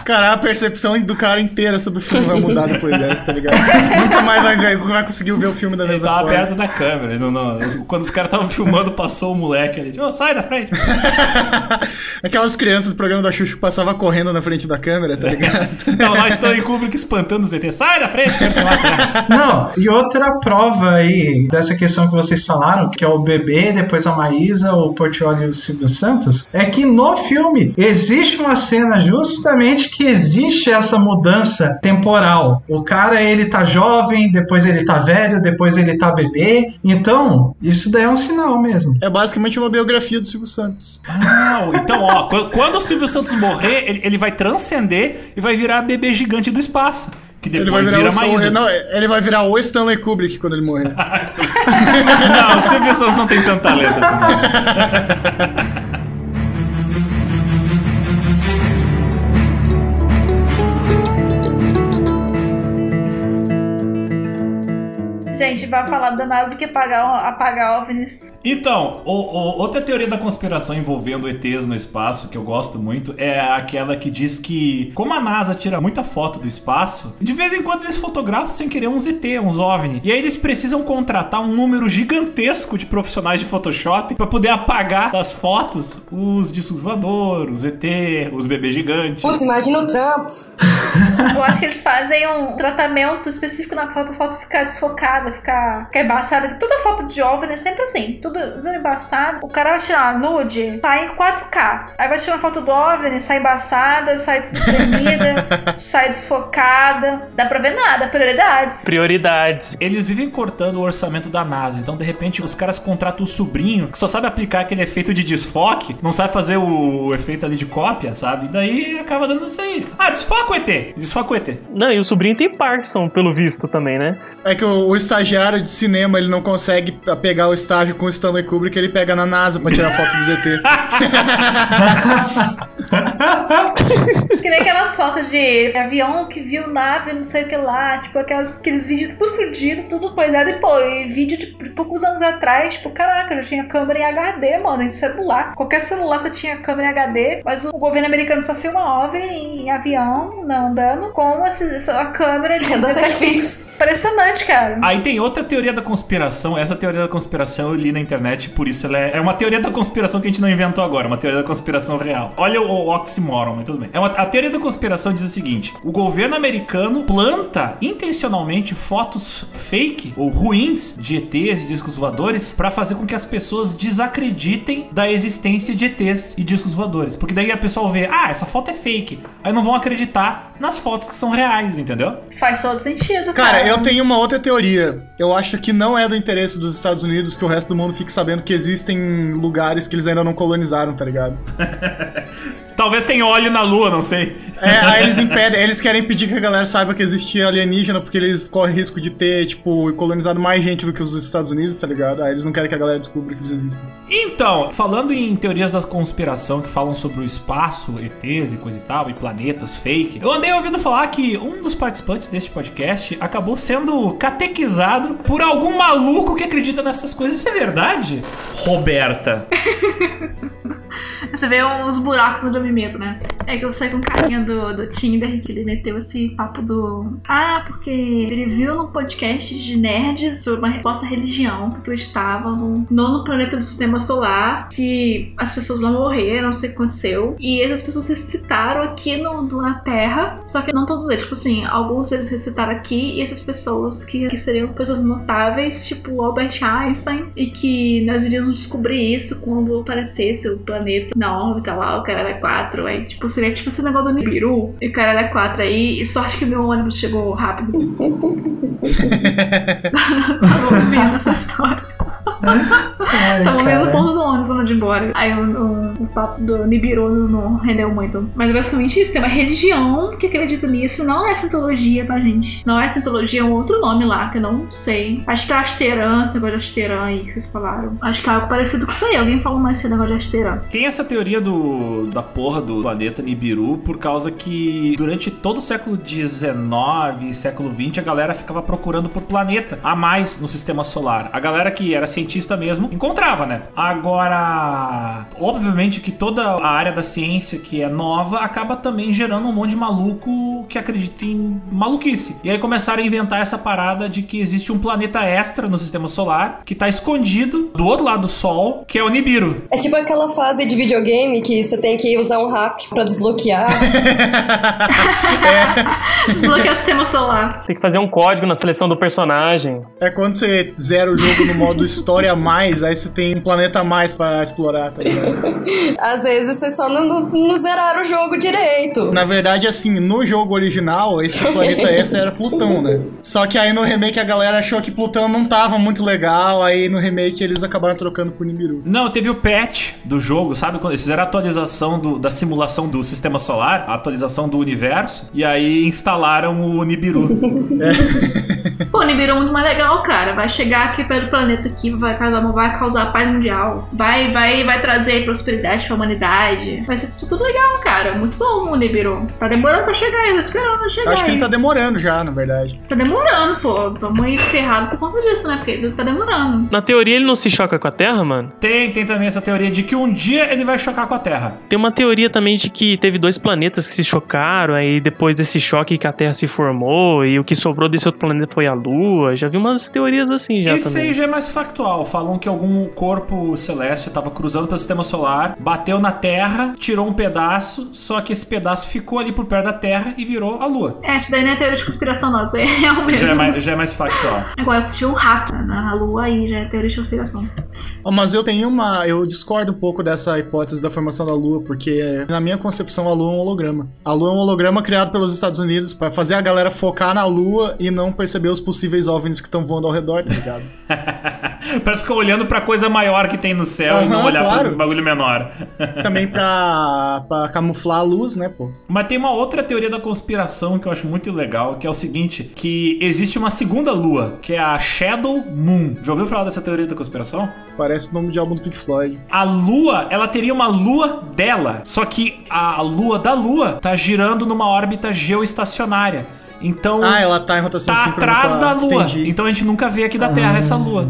Cara, a percepção do cara inteira sobre o filme vai mudar depois dessa, tá ligado? Nunca mais vai, ver, vai conseguir ver o filme da Ele mesma tava forma. perto da câmera. ele não- não- quando os caras estavam filmando, passou o moleque ali. Ô, sai da frente. (laughs) Aquelas crianças do programa da Xuxa que passava correndo na frente da câmera, tá ligado? Não, nós estamos em Kubrick espantando os ET. Sai da frente, quero filmar. Não, e outra prova aí dessa questão que vocês falaram, que é o bebê, depois a Maísa, o Portioli e o Silvio Santos, é que no filme existe uma cena justamente que existe essa mudança temporal. O cara, ele tá jovem, depois ele tá velho, depois ele tá bebê. Então, isso daí é um sinal mesmo. É basicamente uma biografia do Silvio Santos. Não, então, ó, quando, o Silvio Santos morrer, ele, ele vai transcender e vai virar bebê gigante do espaço. Que Ele vai depois virar vira Maísa. Não, ele vai virar o Stanley Kubrick quando ele morrer. (laughs) Não, o Silvio Santos não tem tanto talento assim. (laughs) Gente, vai falar da NASA que apagar, apagar OVNIs. Então, o- o- outra teoria da conspiração envolvendo ETs no espaço que eu gosto muito é aquela que diz que, como a NASA tira muita foto do espaço, de vez em quando eles fotografam sem querer uns ET, uns OVNI. E aí eles precisam contratar um número gigantesco de profissionais de Photoshop pra poder apagar das fotos os discos voadores, os ET, os bebês gigantes. Putz, imagina o trampo. Eu acho que eles fazem um tratamento específico na foto, a foto ficar desfocada, ficar, ficar embaçada. Toda foto de OVNI é sempre assim, tudo, tudo embaçado. O cara vai tirar uma nude, sai em 4K. Aí vai tirar uma foto do OVNI, sai embaçada, sai tremida, (laughs) sai desfocada. Dá pra ver nada, prioridades. Prioridades. Eles vivem cortando o orçamento da NASA, então de repente os caras contratam o sobrinho que só sabe aplicar aquele efeito de desfoque, não sabe fazer o, efeito ali de cópia, sabe? E daí acaba dando isso aí. Ah, desfoca o ET, desfoca o ET. Não, e o sobrinho tem Parkinson, pelo visto, também, né? É que o, o estagiário de cinema, ele não consegue pegar o estágio com o Stanley Kubrick, ele pega na NASA pra tirar foto do ZT. (laughs) Que nem aquelas fotos de avião que viu nave, não sei o que lá, tipo, aquelas, aqueles vídeos tudo fudido, tudo coisado, e pô, e vídeo de poucos anos atrás, tipo, caraca, já tinha câmera em HD, mano, em celular. Qualquer celular você tinha câmera em HD, mas o governo americano só filma OVNI em avião, não andando, com essa, essa- a câmera de. É. Impressionante, cara. Aí tem outra teoria da conspiração. Essa teoria da conspiração eu li na internet, por isso ela é, é uma teoria da conspiração que a gente não inventou agora, uma teoria da conspiração real. Olha o, o oxymoron, mas tudo bem. É uma- a teoria da conspiração diz o seguinte: o governo americano planta intencionalmente fotos fake ou ruins de ETs e discos voadores pra fazer com que as pessoas desacreditem da existência de ETs e discos voadores. Porque daí a pessoa vê, ah, essa foto é fake. Aí não vão acreditar nas fotos que são reais, entendeu? Faz todo sentido, cara. Cara, eu tenho uma outra teoria. Eu acho que não é do interesse dos Estados Unidos que o resto do mundo fique sabendo que existem lugares que eles ainda não colonizaram, tá ligado? (laughs) Talvez tenha óleo na lua, não sei. É, aí eles (laughs) impedem, eles querem impedir que a galera saiba que existia alienígena porque eles correm risco de ter, tipo, colonizado mais gente do que os Estados Unidos, tá ligado? Aí eles não querem que a galera descubra que eles existem. Então, falando em teorias da conspiração que falam sobre o espaço, ETs e coisa e tal, e planetas fake, eu andei ouvindo falar que um dos participantes deste podcast acabou sendo catequizado por algum maluco que acredita nessas coisas. Isso é verdade? (laughs) Roberta. (laughs) (laughs) Você vê os buracos me meto, né? É que eu saí com um carinha do, do Tinder que ele meteu esse papo do. Ah, porque ele viu no podcast de nerds sobre uma resposta religião que estavam no planeta do sistema solar, que as pessoas não morreram, não sei o que aconteceu. E essas pessoas ressuscitaram aqui no, no- na Terra, só que não todos eles. Tipo assim, alguns eles ressuscitaram aqui e essas pessoas que, que seriam pessoas notáveis, tipo Albert Einstein, e que nós iríamos descobrir isso quando aparecesse o planeta na órbita lá, o cara é 4. Aí, tipo, seria tipo esse negócio do Nibiru, e o cara é 4 aí, e sorte que meu ônibus chegou rápido. (laughs) (laughs) Tava ouvindo essa história. (laughs) Ai, Tava vendo o ponto do ônibus ir embora. Aí o, o, o papo do Nibiru não rendeu muito. Mas é basicamente isso. Tem uma religião que acredita nisso. Não é Scientologia, tá, gente? Não é Scientologia, é um outro nome lá, que eu não sei. Acho que é Asteran, esse negócio de Asteran aí que vocês falaram. Acho que é algo parecido com isso aí. Alguém falou mais esse negócio de Asteran. Tem essa teoria do, da porra do planeta Nibiru por causa que durante todo o século XIX século XX a galera ficava procurando por planeta a mais no sistema solar. A galera que era cientista mesmo encontrava, né? Agora, obviamente que toda a área da ciência que é nova acaba também gerando um monte de maluco que acredita em maluquice. E aí começaram a inventar essa parada de que existe um planeta extra no sistema solar que tá escondido do outro lado do Sol, que é o Nibiru. É tipo aquela fase de videogame que você tem que usar um hack pra desbloquear. (laughs) (laughs) Desbloquear o sistema solar. Tem que fazer um código na seleção do personagem. É quando você zera o jogo no modo história mais, aí você tem um planeta a mais pra explorar, tá ligado? (laughs) Às vezes você só não, não, zeraram o jogo direito. Na verdade, assim, no jogo original, esse (laughs) planeta extra era Plutão, né? Só que aí no remake a galera achou que Plutão não tava muito legal, aí no remake eles acabaram trocando por Nibiru. Não, teve o patch do jogo, sabe? Quando eles fizeram a atualização do- da simulação do sistema solar, a atualização do universo, e aí instalaram o Nibiru. (laughs) Pô, Nibiru é muito mais legal, cara. Vai chegar aqui perto do planeta aqui, vai causar, vai causar paz mundial. Vai, vai, vai trazer prosperidade pra humanidade. Vai ser tudo legal, cara. Muito bom o Nibiru. Tá demorando pra chegar aí, tô esperando pra chegar Acho que aí. ele tá demorando já, na verdade. Tá demorando, pô. Vamos ir ferrado por conta disso, né? Porque ele tá demorando. Na teoria ele não se choca com a Terra, mano? Tem, tem também essa teoria de que um dia ele vai chocar com a Terra. Tem uma teoria também de que teve dois planetas que se chocaram, aí depois desse choque que a Terra se formou, e o que sobrou desse outro planeta foi a Lua. Já vi umas teorias assim já Isso também. aí já é mais factual. Falam que algum corpo celeste estava cruzando pelo sistema solar, bateu na Terra, tirou um pedaço, só que esse pedaço ficou ali por perto da Terra e virou a Lua. É, isso daí não é teoria de conspiração, não. Isso aí é o mesmo. Já é mais, já é mais factual. Agora, assistir um rato na lua aí já é teoria de conspiração. Ó, Mas eu tenho uma. Eu discordo um pouco dessa hipótese da formação da Lua, porque na minha concepção a Lua é um holograma. A Lua é um holograma criado pelos Estados Unidos pra fazer a galera focar na Lua e não perceber os possíveis OVNIs que estão voando ao redor, tá ligado? (laughs) pra ficar olhando pra coisa maior que tem no céu e não olhar claro. pra bagulho menor. (laughs) Também pra, pra camuflar a luz, né, pô? Mas tem uma outra teoria da conspiração que eu acho muito legal, que é o seguinte, que existe uma segunda lua, que é a Shadow Moon. Já ouviu falar dessa teoria da conspiração? Parece o nome de álbum do Pink Floyd. A lua, ela teria uma lua dela, só que a lua da lua tá girando numa órbita geoestacionária. Então, Ah, ela tá em rotação tá síncrona atrás com a- da lua. Entendi. Então a gente nunca vê aqui da Terra essa lua.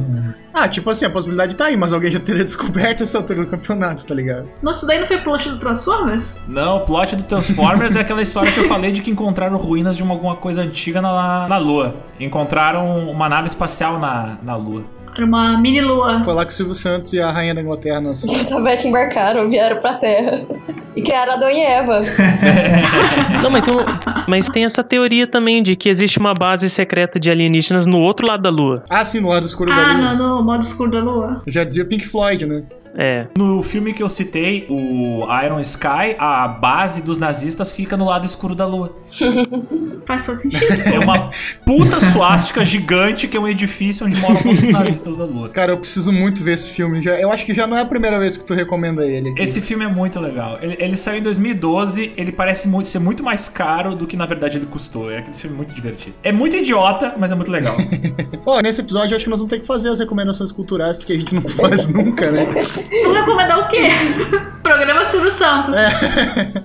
Ah, tipo assim, a possibilidade tá aí, mas alguém já teria (laughs) descoberto essa altura do campeonato, tá ligado? Nossa, isso daí não foi plot do Transformers? Não, o plot do Transformers é aquela história que eu falei de que encontraram ruínas de uma, alguma coisa antiga na, na Lua. Encontraram uma nave espacial na, na Lua. Era uma mini lua. Foi lá que o Silvio Santos e a Rainha da Inglaterra nas... Elizabeth embarcaram, vieram pra Terra. E criaram Adão e Eva. (laughs) Não, mas tem, um- mas tem essa teoria também de que existe uma base secreta de alienígenas no outro lado da Lua. Ah, sim, no lado escuro da Ah, lua. no, no modo escuro da lua. Já dizia Pink Floyd, né? É. No filme que eu citei, o Iron Sky, a base dos nazistas fica no lado escuro da Lua. (laughs) Faz todo sentido. É uma puta suástica gigante que é um edifício onde moram todos os nazistas da Lua. Cara, eu preciso muito ver esse filme. Já, eu acho que já não é a primeira vez que tu recomenda ele. aqui. Esse filme é muito legal. Ele, ele saiu em 2012, ele parece muito, ser muito mais caro do que na verdade ele custou. É aquele filme muito divertido. É muito idiota, mas é muito legal. (laughs) Ó, nesse episódio eu acho que nós vamos ter que fazer as recomendações culturais, porque a gente não (laughs) faz nunca, né? Vou recomendar o quê? (laughs) Programa Silvio Santos.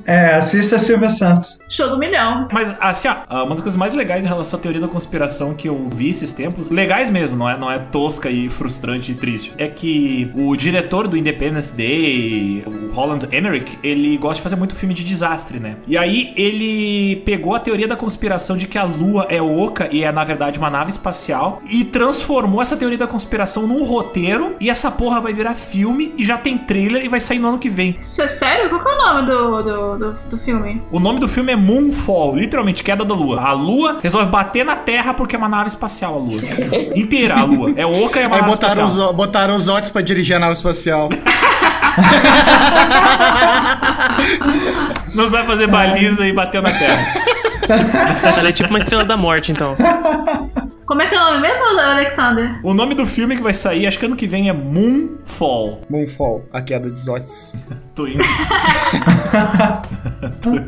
É, assista Silvia Santos. Show do milhão. Mas, assim, ó, uma das coisas mais legais em relação à teoria da conspiração que eu vi esses tempos, legais mesmo, não é, não é tosca e frustrante e triste, é que o diretor do Independence Day, o Holland Emmerich, ele gosta de fazer muito filme de desastre, né? E aí ele pegou a teoria da conspiração de que a Lua é oca e é, na verdade, uma nave espacial e transformou essa teoria da conspiração num roteiro e essa porra vai virar filme e já tem trailer e vai sair no ano que vem. Isso é sério? Qual que é o nome do, do, do, do filme? O nome do filme é Moonfall, literalmente queda da lua. A lua resolve bater na Terra porque é uma nave espacial, a lua. (laughs) Inteira a lua. É oca e é uma Aí nave botaram espacial. os, botaram os Otis pra dirigir a nave espacial. (laughs) Não sabe fazer baliza e bater na Terra. Ela é tipo uma estrela da morte, então. (laughs) Como é que é o nome mesmo, Alexander? O nome do filme que vai sair, acho que ano que vem, é Moonfall. Moonfall, a queda dos Otis. (laughs) Tô indo. (laughs)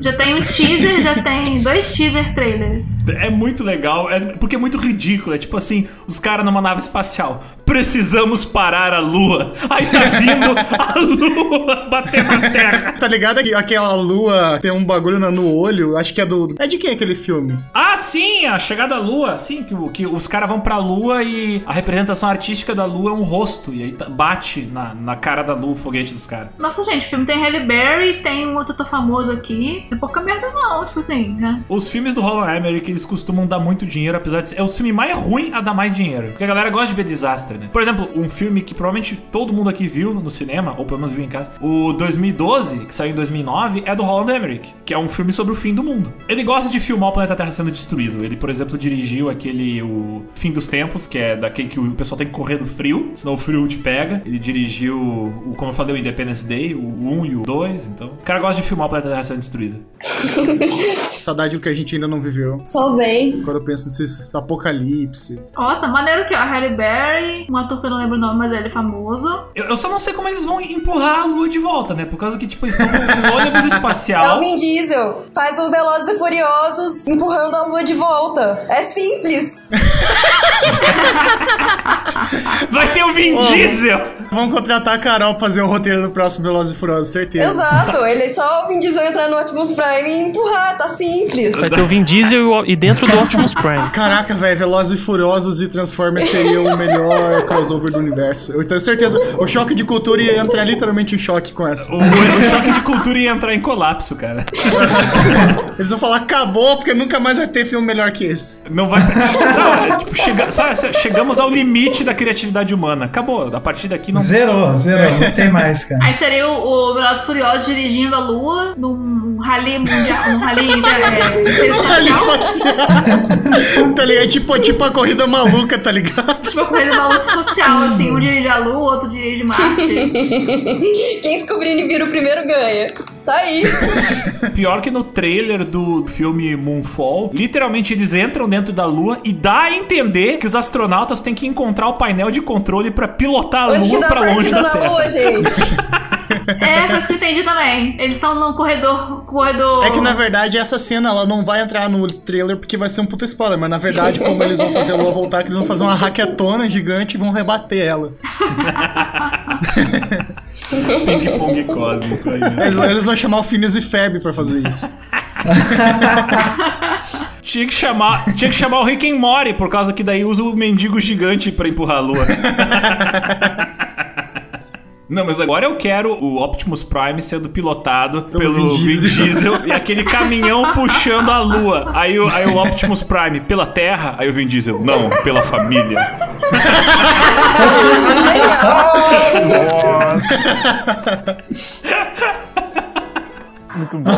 Já tem um teaser, já tem dois teaser trailers. É muito legal, é, porque é muito ridículo. É tipo assim, os caras numa nave espacial. Precisamos parar a lua. Aí tá vindo a lua bater na Terra. Tá ligado que aquela lua tem um bagulho no, olho? Acho que é do. É de quem aquele filme? Ah, sim, a chegada da lua, sim, que, o- que os caras vão pra lua e a representação artística da lua é um rosto. E aí tá- bate na, na cara da lua o foguete dos caras. Nossa, gente, o filme tem Halle Berry, tem um outro ator famoso aqui. É pouca merda não, tipo assim, né? Os filmes do Roland Emmerich, eles costumam dar muito dinheiro, apesar de ser... É o filme mais ruim a dar mais dinheiro. Porque a galera gosta de ver desastre, né? Por exemplo, um filme que provavelmente todo mundo aqui viu no cinema, ou pelo menos viu em casa. O 2012, que saiu em 2009, é do Roland Emmerich. Que é um filme sobre o fim do mundo. Ele gosta de filmar o planeta Terra sendo destruído. Ele, por exemplo, dirigiu aquele... O Fim dos Tempos, que é daquele que o pessoal tem que correr do frio, senão o frio te pega. Ele dirigiu, o, como eu falei, o Independence Day, o 1 e o 2. Então, o cara gosta de filmar o planeta Terra sendo destruído. (laughs) Saudade do que a gente ainda não viveu. Só vem. Quando eu penso nesse apocalipse. Ó, tá maneiro que ó, a Halle Berry, um ator que eu não lembro o nome, mas ele é famoso. Eu, eu só não sei como eles vão empurrar a lua de volta, né? Por causa que, tipo, eles estão com um ônibus É o espacial. Vin Diesel. Faz o Velozes e Furiosos empurrando a lua de volta. É simples. Vai ter o Vin Ô. Diesel! Vamos contratar a Carol pra fazer o roteiro do próximo Velozes e Furiosos, certeza. Exato. Ele é só o Vin Diesel entrar no Optimus Prime e empurrar. Tá simples. Vai ter o Vin Diesel e e dentro do Optimus Prime. Caraca, velho, Velozes e Furiosos e Transformers seriam o melhor crossover do universo. Eu tenho certeza, o choque de cultura ia entrar literalmente em choque com essa. O, o choque de cultura ia entrar em colapso, cara. Eles vão falar, acabou, porque nunca mais vai ter filme melhor que esse. Não vai. Não, é, tipo, chega- sabe, chegamos ao limite da criatividade humana. Acabou. A partir daqui não. Zerou, zerou, não tem mais, cara. Aí seria o, o Velozes e Furiosos dirigindo a lua num rally mundial, num rally é, (laughs) Ali espacial. espacial. tá ligado? Tipo, tipo a corrida maluca, tá ligado? Tipo, uma coisa maluca espacial, assim, um dirige a lua, o outro dirige Marte. (laughs) Quem descobrir e vira o primeiro ganha. Tá aí. (laughs) Pior que no trailer do filme Moonfall, literalmente eles entram dentro da lua e dá a entender que os astronautas têm que encontrar o painel de controle pra pilotar a Onde lua pra longe da na Terra. lua, gente? (laughs) É, foi isso que eu entendi também. Eles estão no corredor. corredor... É que na verdade essa cena ela não vai entrar no trailer porque vai ser um puta spoiler, mas na verdade, como eles vão fazer a Lua voltar, que eles vão fazer uma raquetona gigante e vão rebater ela. (laughs) Ping-pong cósmico aí, né? Eles, eles vão chamar o Phineas e Ferb pra fazer isso. (laughs) Tinha que chamar, tinha que chamar o Rick and Morty, por causa que daí usa o mendigo gigante pra empurrar a lua. (laughs) Não, mas agora eu quero o Optimus Prime sendo pilotado pelo, Vin Vin Diesel. Diesel. e aquele caminhão (laughs) puxando a lua. Aí, o- aí o Optimus Prime pela Terra, aí o Vin Diesel, não, pela família. Muito bom.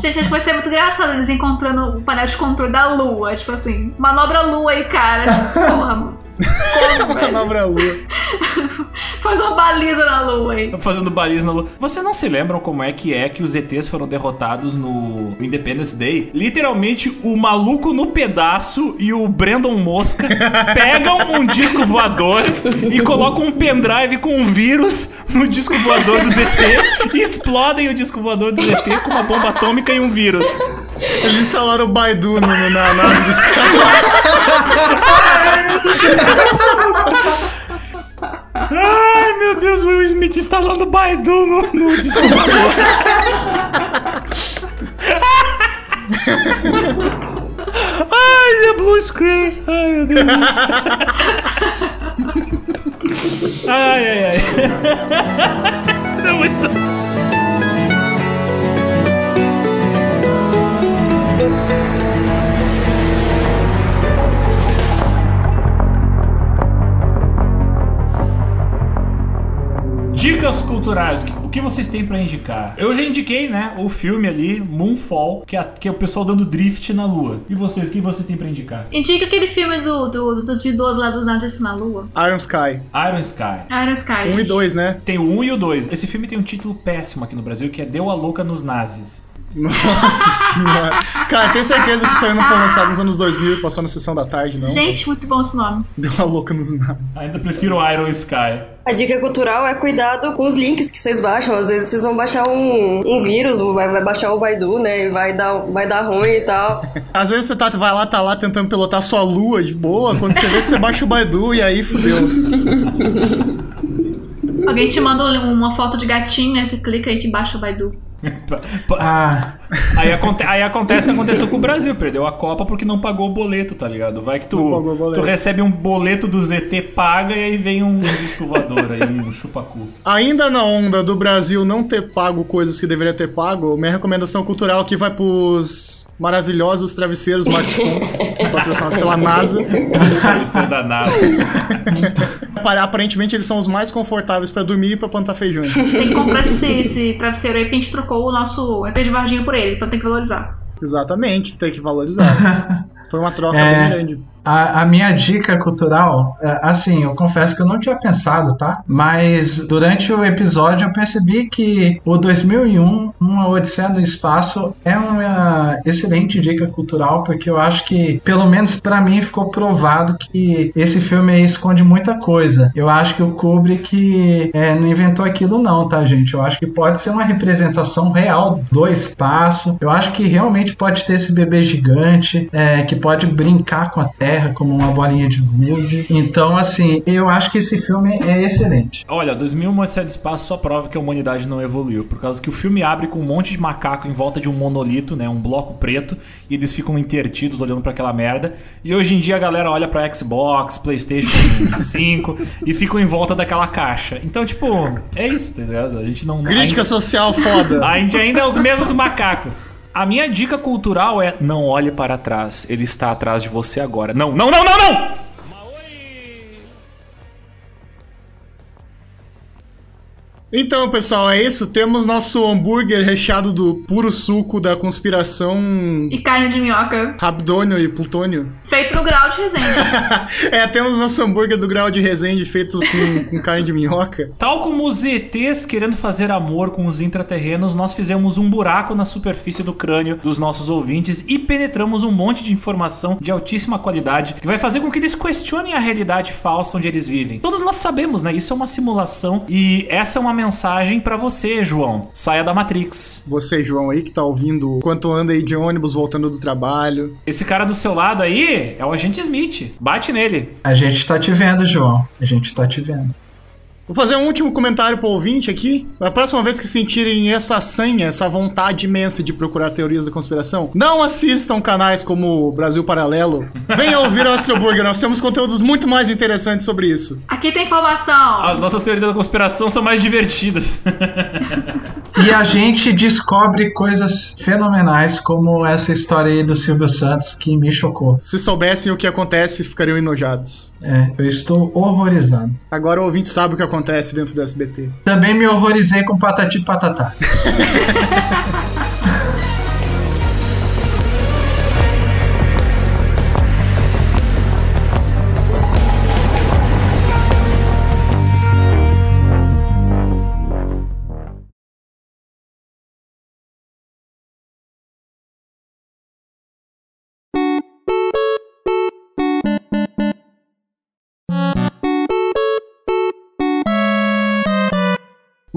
Gente, acho que vai ser muito engraçado eles encontrando o painel de controle da lua. Tipo assim, manobra lua aí, cara. Porra, mano. Como? (laughs) Manobra Lua. Faz uma baliza na lua aí. Fazendo baliza na lua. Vocês não se lembram como é que é que os ETs foram derrotados no Independence Day? Literalmente, o maluco no pedaço e o Brandon Mosca (laughs) pegam um disco voador e colocam um pendrive com um vírus no disco voador do ZT e explodem o disco voador do ZT com uma bomba atômica e um vírus. Eles instalaram o Baidu no, na nave dos caras. Ai, meu Deus, Will Smith instalando Baidu no, no disco voador. Ai, é blue screen. Ai, meu Deus. Ai, ai, ai. Isso é muito. Dicas culturais, o que vocês têm pra indicar? Eu já indiquei, né, o filme ali, Moonfall, que é, que é o pessoal dando drift na lua. E vocês, o que vocês têm pra indicar? Indica aquele filme do, do- dos idosos lá dos nazistas na lua. Iron Sky. Iron Sky. Iron Sky. 1 e 2, né? Tem o 1 e o 2. Esse filme tem um título péssimo aqui no Brasil, que é Deu a Louca nos Nazis. Nossa senhora. Cara, tenho certeza que isso aí não foi lançado nos anos 2000 e passou na sessão da tarde, não. Gente, muito bom esse nome. Deu uma louca nos naves. Ainda prefiro o Iron Sky. A dica cultural é cuidado com os links que vocês baixam. Às vezes vocês vão baixar um, um vírus, vai, vai baixar o Baidu, né? E vai dar, vai dar ruim e tal. Às vezes você tá, vai lá, tá lá tentando pilotar sua lua de boa, quando você vê, você baixa o Baidu e aí fudeu. Alguém te manda uma foto de gatinho, né? Você clica e te baixa o Baidu. (laughs) Ah, Aí, aconte- aí acontece o que aconteceu com o (laughs) Brasil, perdeu a Copa porque não pagou o boleto, tá ligado? Vai que tu, tu recebe um boleto do ZT, paga e aí vem um disco voador aí, um chupacu. Ainda na onda do Brasil não ter pago coisas que deveria ter pago, minha recomendação cultural aqui vai pros maravilhosos travesseiros smartphones, (laughs) patrocinados pela NASA. Travesseiro da NASA. Apar- Aparentemente eles são os mais confortáveis pra dormir e pra plantar feijões. Tem que comprar esse, esse travesseiro aí, porque a gente trocou o nosso EP de Varginha por ele, então tem que valorizar. Exatamente, tem que valorizar. (laughs) Foi uma troca É. bem grande. A, a minha dica cultural, é, assim, eu confesso que eu não tinha pensado, tá? Mas durante o episódio eu percebi que o 2001, Uma Odisseia no Espaço, é uma excelente dica cultural, porque eu acho que, pelo menos pra mim, ficou provado que esse filme esconde muita coisa. Eu acho que o Kubrick é, não inventou aquilo não, tá, gente? Eu acho que pode ser uma representação real do espaço. Eu acho que realmente pode ter esse bebê gigante, é, que pode brincar com a Terra como uma bolinha de gude. Então, assim, eu acho que esse filme é excelente. Olha, 2001 Odisseia do Espaço só prova que a humanidade não evoluiu, por causa que o filme abre com um monte de macaco em volta de um monolito, né, um bloco preto, e eles ficam intertidos olhando pra aquela merda. E hoje em dia a galera olha pra Xbox, PlayStation (laughs) 5 e ficam em volta daquela caixa. Então, tipo, é isso, tá ligado? A gente não Crítica ainda- social foda. A (laughs) gente ainda é os mesmos macacos. A minha dica cultural é não olhe para trás, ele está atrás de você agora. Não, não, não, não, não! Então, pessoal, é isso. Temos nosso hambúrguer recheado do puro suco da conspiração E carne de minhoca. Rabdônio e Plutônio. Feito no grau de resenha. (laughs) é, temos nosso hambúrguer do grau de Resende feito com, com carne de minhoca. Tal como os ETs querendo fazer amor com os intraterrenos, nós fizemos um buraco na superfície do crânio dos nossos ouvintes e penetramos um monte de informação de altíssima qualidade que vai fazer com que eles questionem a realidade falsa onde eles vivem. Todos nós sabemos, né? Isso é uma simulação e essa é uma mensagem pra você, João. Saia da Matrix. Você, João, aí que tá ouvindo quanto anda aí de ônibus voltando do trabalho. Esse cara do seu lado aí é o agente Smith. Bate nele. A gente tá te vendo, João. A gente tá te vendo. Vou fazer um último comentário pro ouvinte aqui. A próxima vez que sentirem essa sanha, essa vontade imensa de procurar teorias da conspiração, não assistam canais como o Brasil Paralelo. Venha ouvir o Astro Burger, nós temos conteúdos muito mais interessantes sobre isso. Aqui tem informação. As nossas teorias da conspiração são mais divertidas. (laughs) E a gente descobre coisas fenomenais, como essa história aí do Silvio Santos, que me chocou. Se soubessem o que acontece, ficariam enojados. É, eu estou horrorizado. Agora o ouvinte sabe o que acontece dentro do SBT. Também me horrorizei com Patati Patatá. (laughs)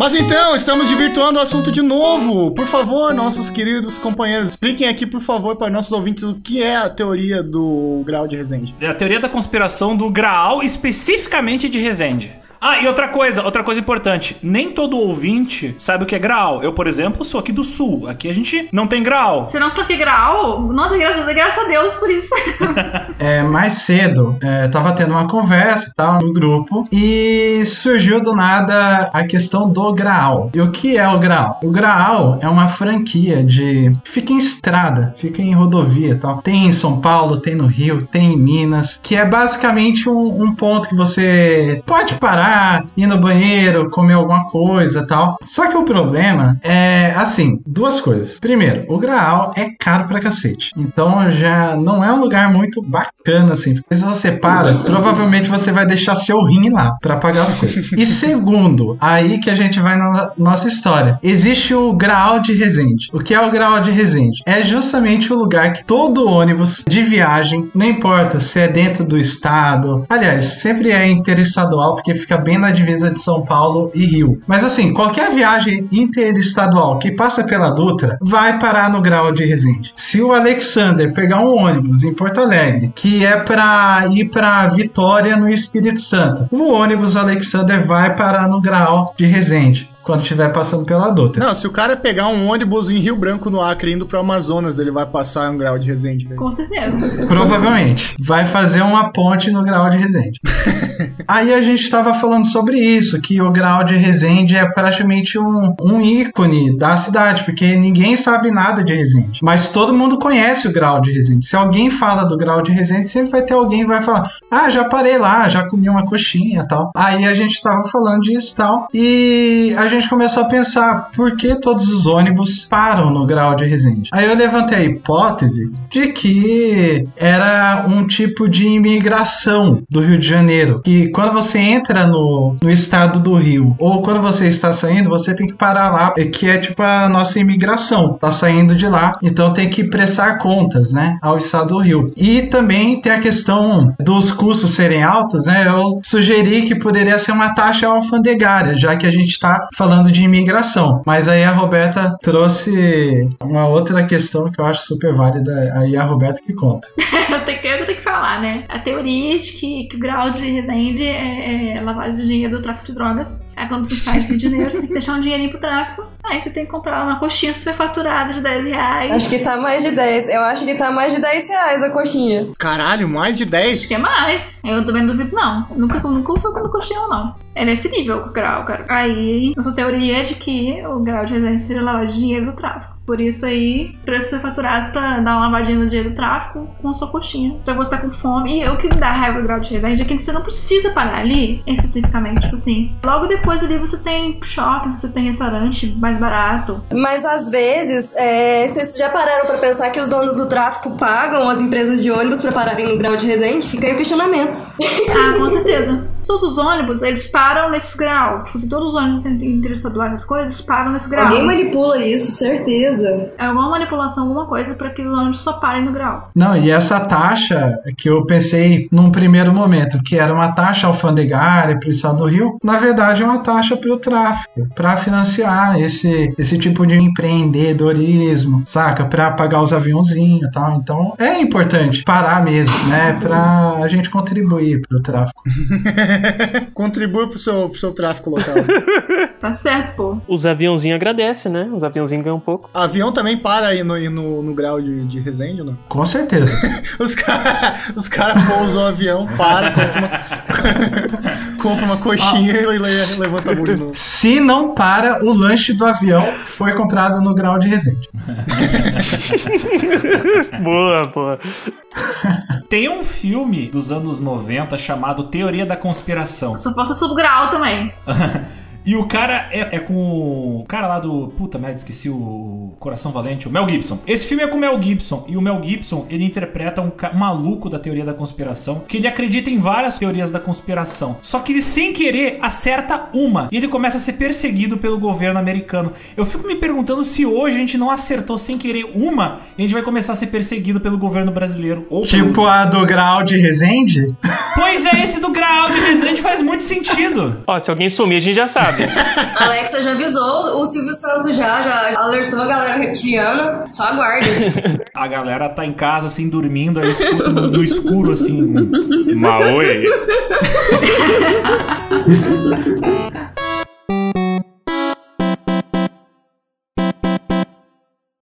Mas então, estamos desvirtuando o assunto de novo. Por favor, nossos queridos companheiros, expliquem aqui, por favor, para nossos ouvintes o que é a teoria do grau de Resende. É a teoria da conspiração do Graal, especificamente de Resende. Ah, e outra coisa, outra coisa importante. Nem todo ouvinte sabe o que é Graal. Eu, por exemplo, sou aqui do Sul. Aqui a gente não tem Graal. Você não sabe grau? Nossa, graças, graças a Deus por isso. (laughs) É, mais cedo, é, tava tendo uma conversa e tal no grupo e surgiu do nada a questão do Graal. E o que é o Graal? O Graal é uma franquia de. fica em estrada, fica em rodovia e tal. Tem em São Paulo, tem no Rio, tem em Minas, que é basicamente um, um ponto que você pode parar, ir no banheiro, comer alguma coisa tal. Só que o problema é assim: duas coisas. Primeiro, o Graal é caro pra cacete. Então já não é um lugar muito bacana assim. Porque se você para, provavelmente você vai deixar seu rim lá pra pagar as coisas. E segundo, aí que a gente vai na nossa história. Existe o Graal de Resende. O que é o Graal de Resende? É justamente o lugar que todo ônibus de viagem, não importa se é dentro do estado, aliás, sempre é interestadual porque fica bem na divisa de São Paulo e Rio. Mas assim, qualquer viagem interestadual que passa pela Dutra vai parar no Graal de Resende. Se o Alexander pegar um ônibus em Porto Alegre que é para ir para Vitória no Espírito Santo, o ônibus Alexander vai parar no Graal de Resende. Quando estiver passando pela Dutra. Não, se o cara pegar um ônibus em Rio Branco, no Acre, indo pro Amazonas, ele vai passar um grau de Resende. velho. Com certeza. Provavelmente. Vai fazer uma ponte no grau de Resende. (laughs) Aí a gente estava falando sobre isso, que o grau de Resende é praticamente um, um ícone da cidade, porque ninguém sabe nada de Resende. Mas todo mundo conhece o grau de Resende. Se alguém fala do grau de Resende, sempre vai ter alguém que vai falar: Ah, já parei lá, já comi uma coxinha e tal. Aí a gente estava falando disso e tal. E a gente começou a pensar por que todos os ônibus param no grau de Resende. Aí eu levantei a hipótese de que era um tipo de imigração do Rio de Janeiro. Que quando você entra no, no estado do Rio, ou quando você está saindo, você tem que parar lá, que é tipo a nossa imigração. Tá saindo de lá, então tem que prestar contas, né, ao estado do Rio. E também tem a questão dos custos serem altos, né? Eu sugeri que poderia ser uma taxa alfandegária, já que a gente está falando de imigração. Mas aí a Roberta trouxe uma outra questão que eu acho super válida. Aí a Roberta que conta. (laughs) eu, tenho que, eu tenho que falar, né? A teoria de que, que o grau de Resende é, é lavagem de dinheiro do tráfico de drogas. Aí quando você sai do Rio de Janeiro, você tem que deixar um dinheirinho pro tráfico. Aí você tem que comprar uma coxinha super faturada de 10 reais. Acho que tá mais de 10. Eu acho que tá mais de 10 reais a coxinha. Caralho, mais de 10? Acho que é mais. Eu também não duvido, não. Nunca, nunca fui comer coxinha, não. É nesse nível o grau, cara. Aí, nossa teoria é de que o grau de residência seria de dinheiro do tráfico. Por isso aí, preços ser faturados pra dar uma lavadinha no dinheiro do tráfico com sua coxinha. Já você tá com fome. E o que dá raiva do grau de residência é que você não precisa parar ali, especificamente. Tipo assim, logo depois ali você tem shopping, você tem restaurante mais barato. Mas às vezes, é, vocês já pararam pra pensar que os donos do tráfico pagam as empresas de ônibus pra pararem no grau de resende? Fica aí o questionamento. Ah, com certeza. Todos os ônibus, eles param nesse grau. Tipo, se todos os ônibus interestaduais, as coisas, eles param nesse grau. Alguém manipula isso, certeza. É alguma manipulação, alguma coisa pra que os ônibus só parem no grau. Não, e essa taxa que eu pensei num primeiro momento, que era uma taxa alfandegária para o estado do Rio, na verdade é uma taxa para o tráfico, para financiar esse, esse tipo de empreendedorismo, saca? Para pagar os aviãozinhos e tal. Então é importante parar mesmo, né? Para a gente contribuir para o tráfico. (laughs) (laughs) Contribui pro seu, pro seu tráfico local. (laughs) Tá certo, pô. Os aviãozinhos agradecem, né? Os aviãozinhos ganham um pouco. Avião também para aí no, no, no grau de, de Resende, não? Com certeza. (laughs) Os caras os cara pousam o avião, para, compra uma, compra uma coxinha e le- le- levanta a mão de novo. Se não para, o lanche do avião foi comprado no grau de Resende. boa, boa. Tem um filme dos anos 90 chamado Teoria da Conspiração. Só posso subgrau também. (laughs) E o cara é, é com o cara lá do. Puta merda, esqueci o Coração Valente, o Mel Gibson. Esse filme é com o Mel Gibson. E o Mel Gibson, ele interpreta um ca- maluco da teoria da conspiração. Que ele acredita em várias teorias da conspiração. Só que ele, sem querer, acerta uma. E ele começa a ser perseguido pelo governo americano. Eu fico me perguntando se hoje a gente não acertou sem querer uma. E a gente vai começar a ser perseguido pelo governo brasileiro. Ou Tipo pelos- a do grau de Resende? Pois é, esse do Graal de Resende faz muito sentido. Ó, se alguém sumir, a gente já sabe. A (laughs) Alexa já avisou, o Silvio Santos já, já alertou a galera reptiliana. Só aguarde. (laughs) A galera tá em casa, assim, dormindo, aí escuta no, no escuro, assim. Maoi. (laughs)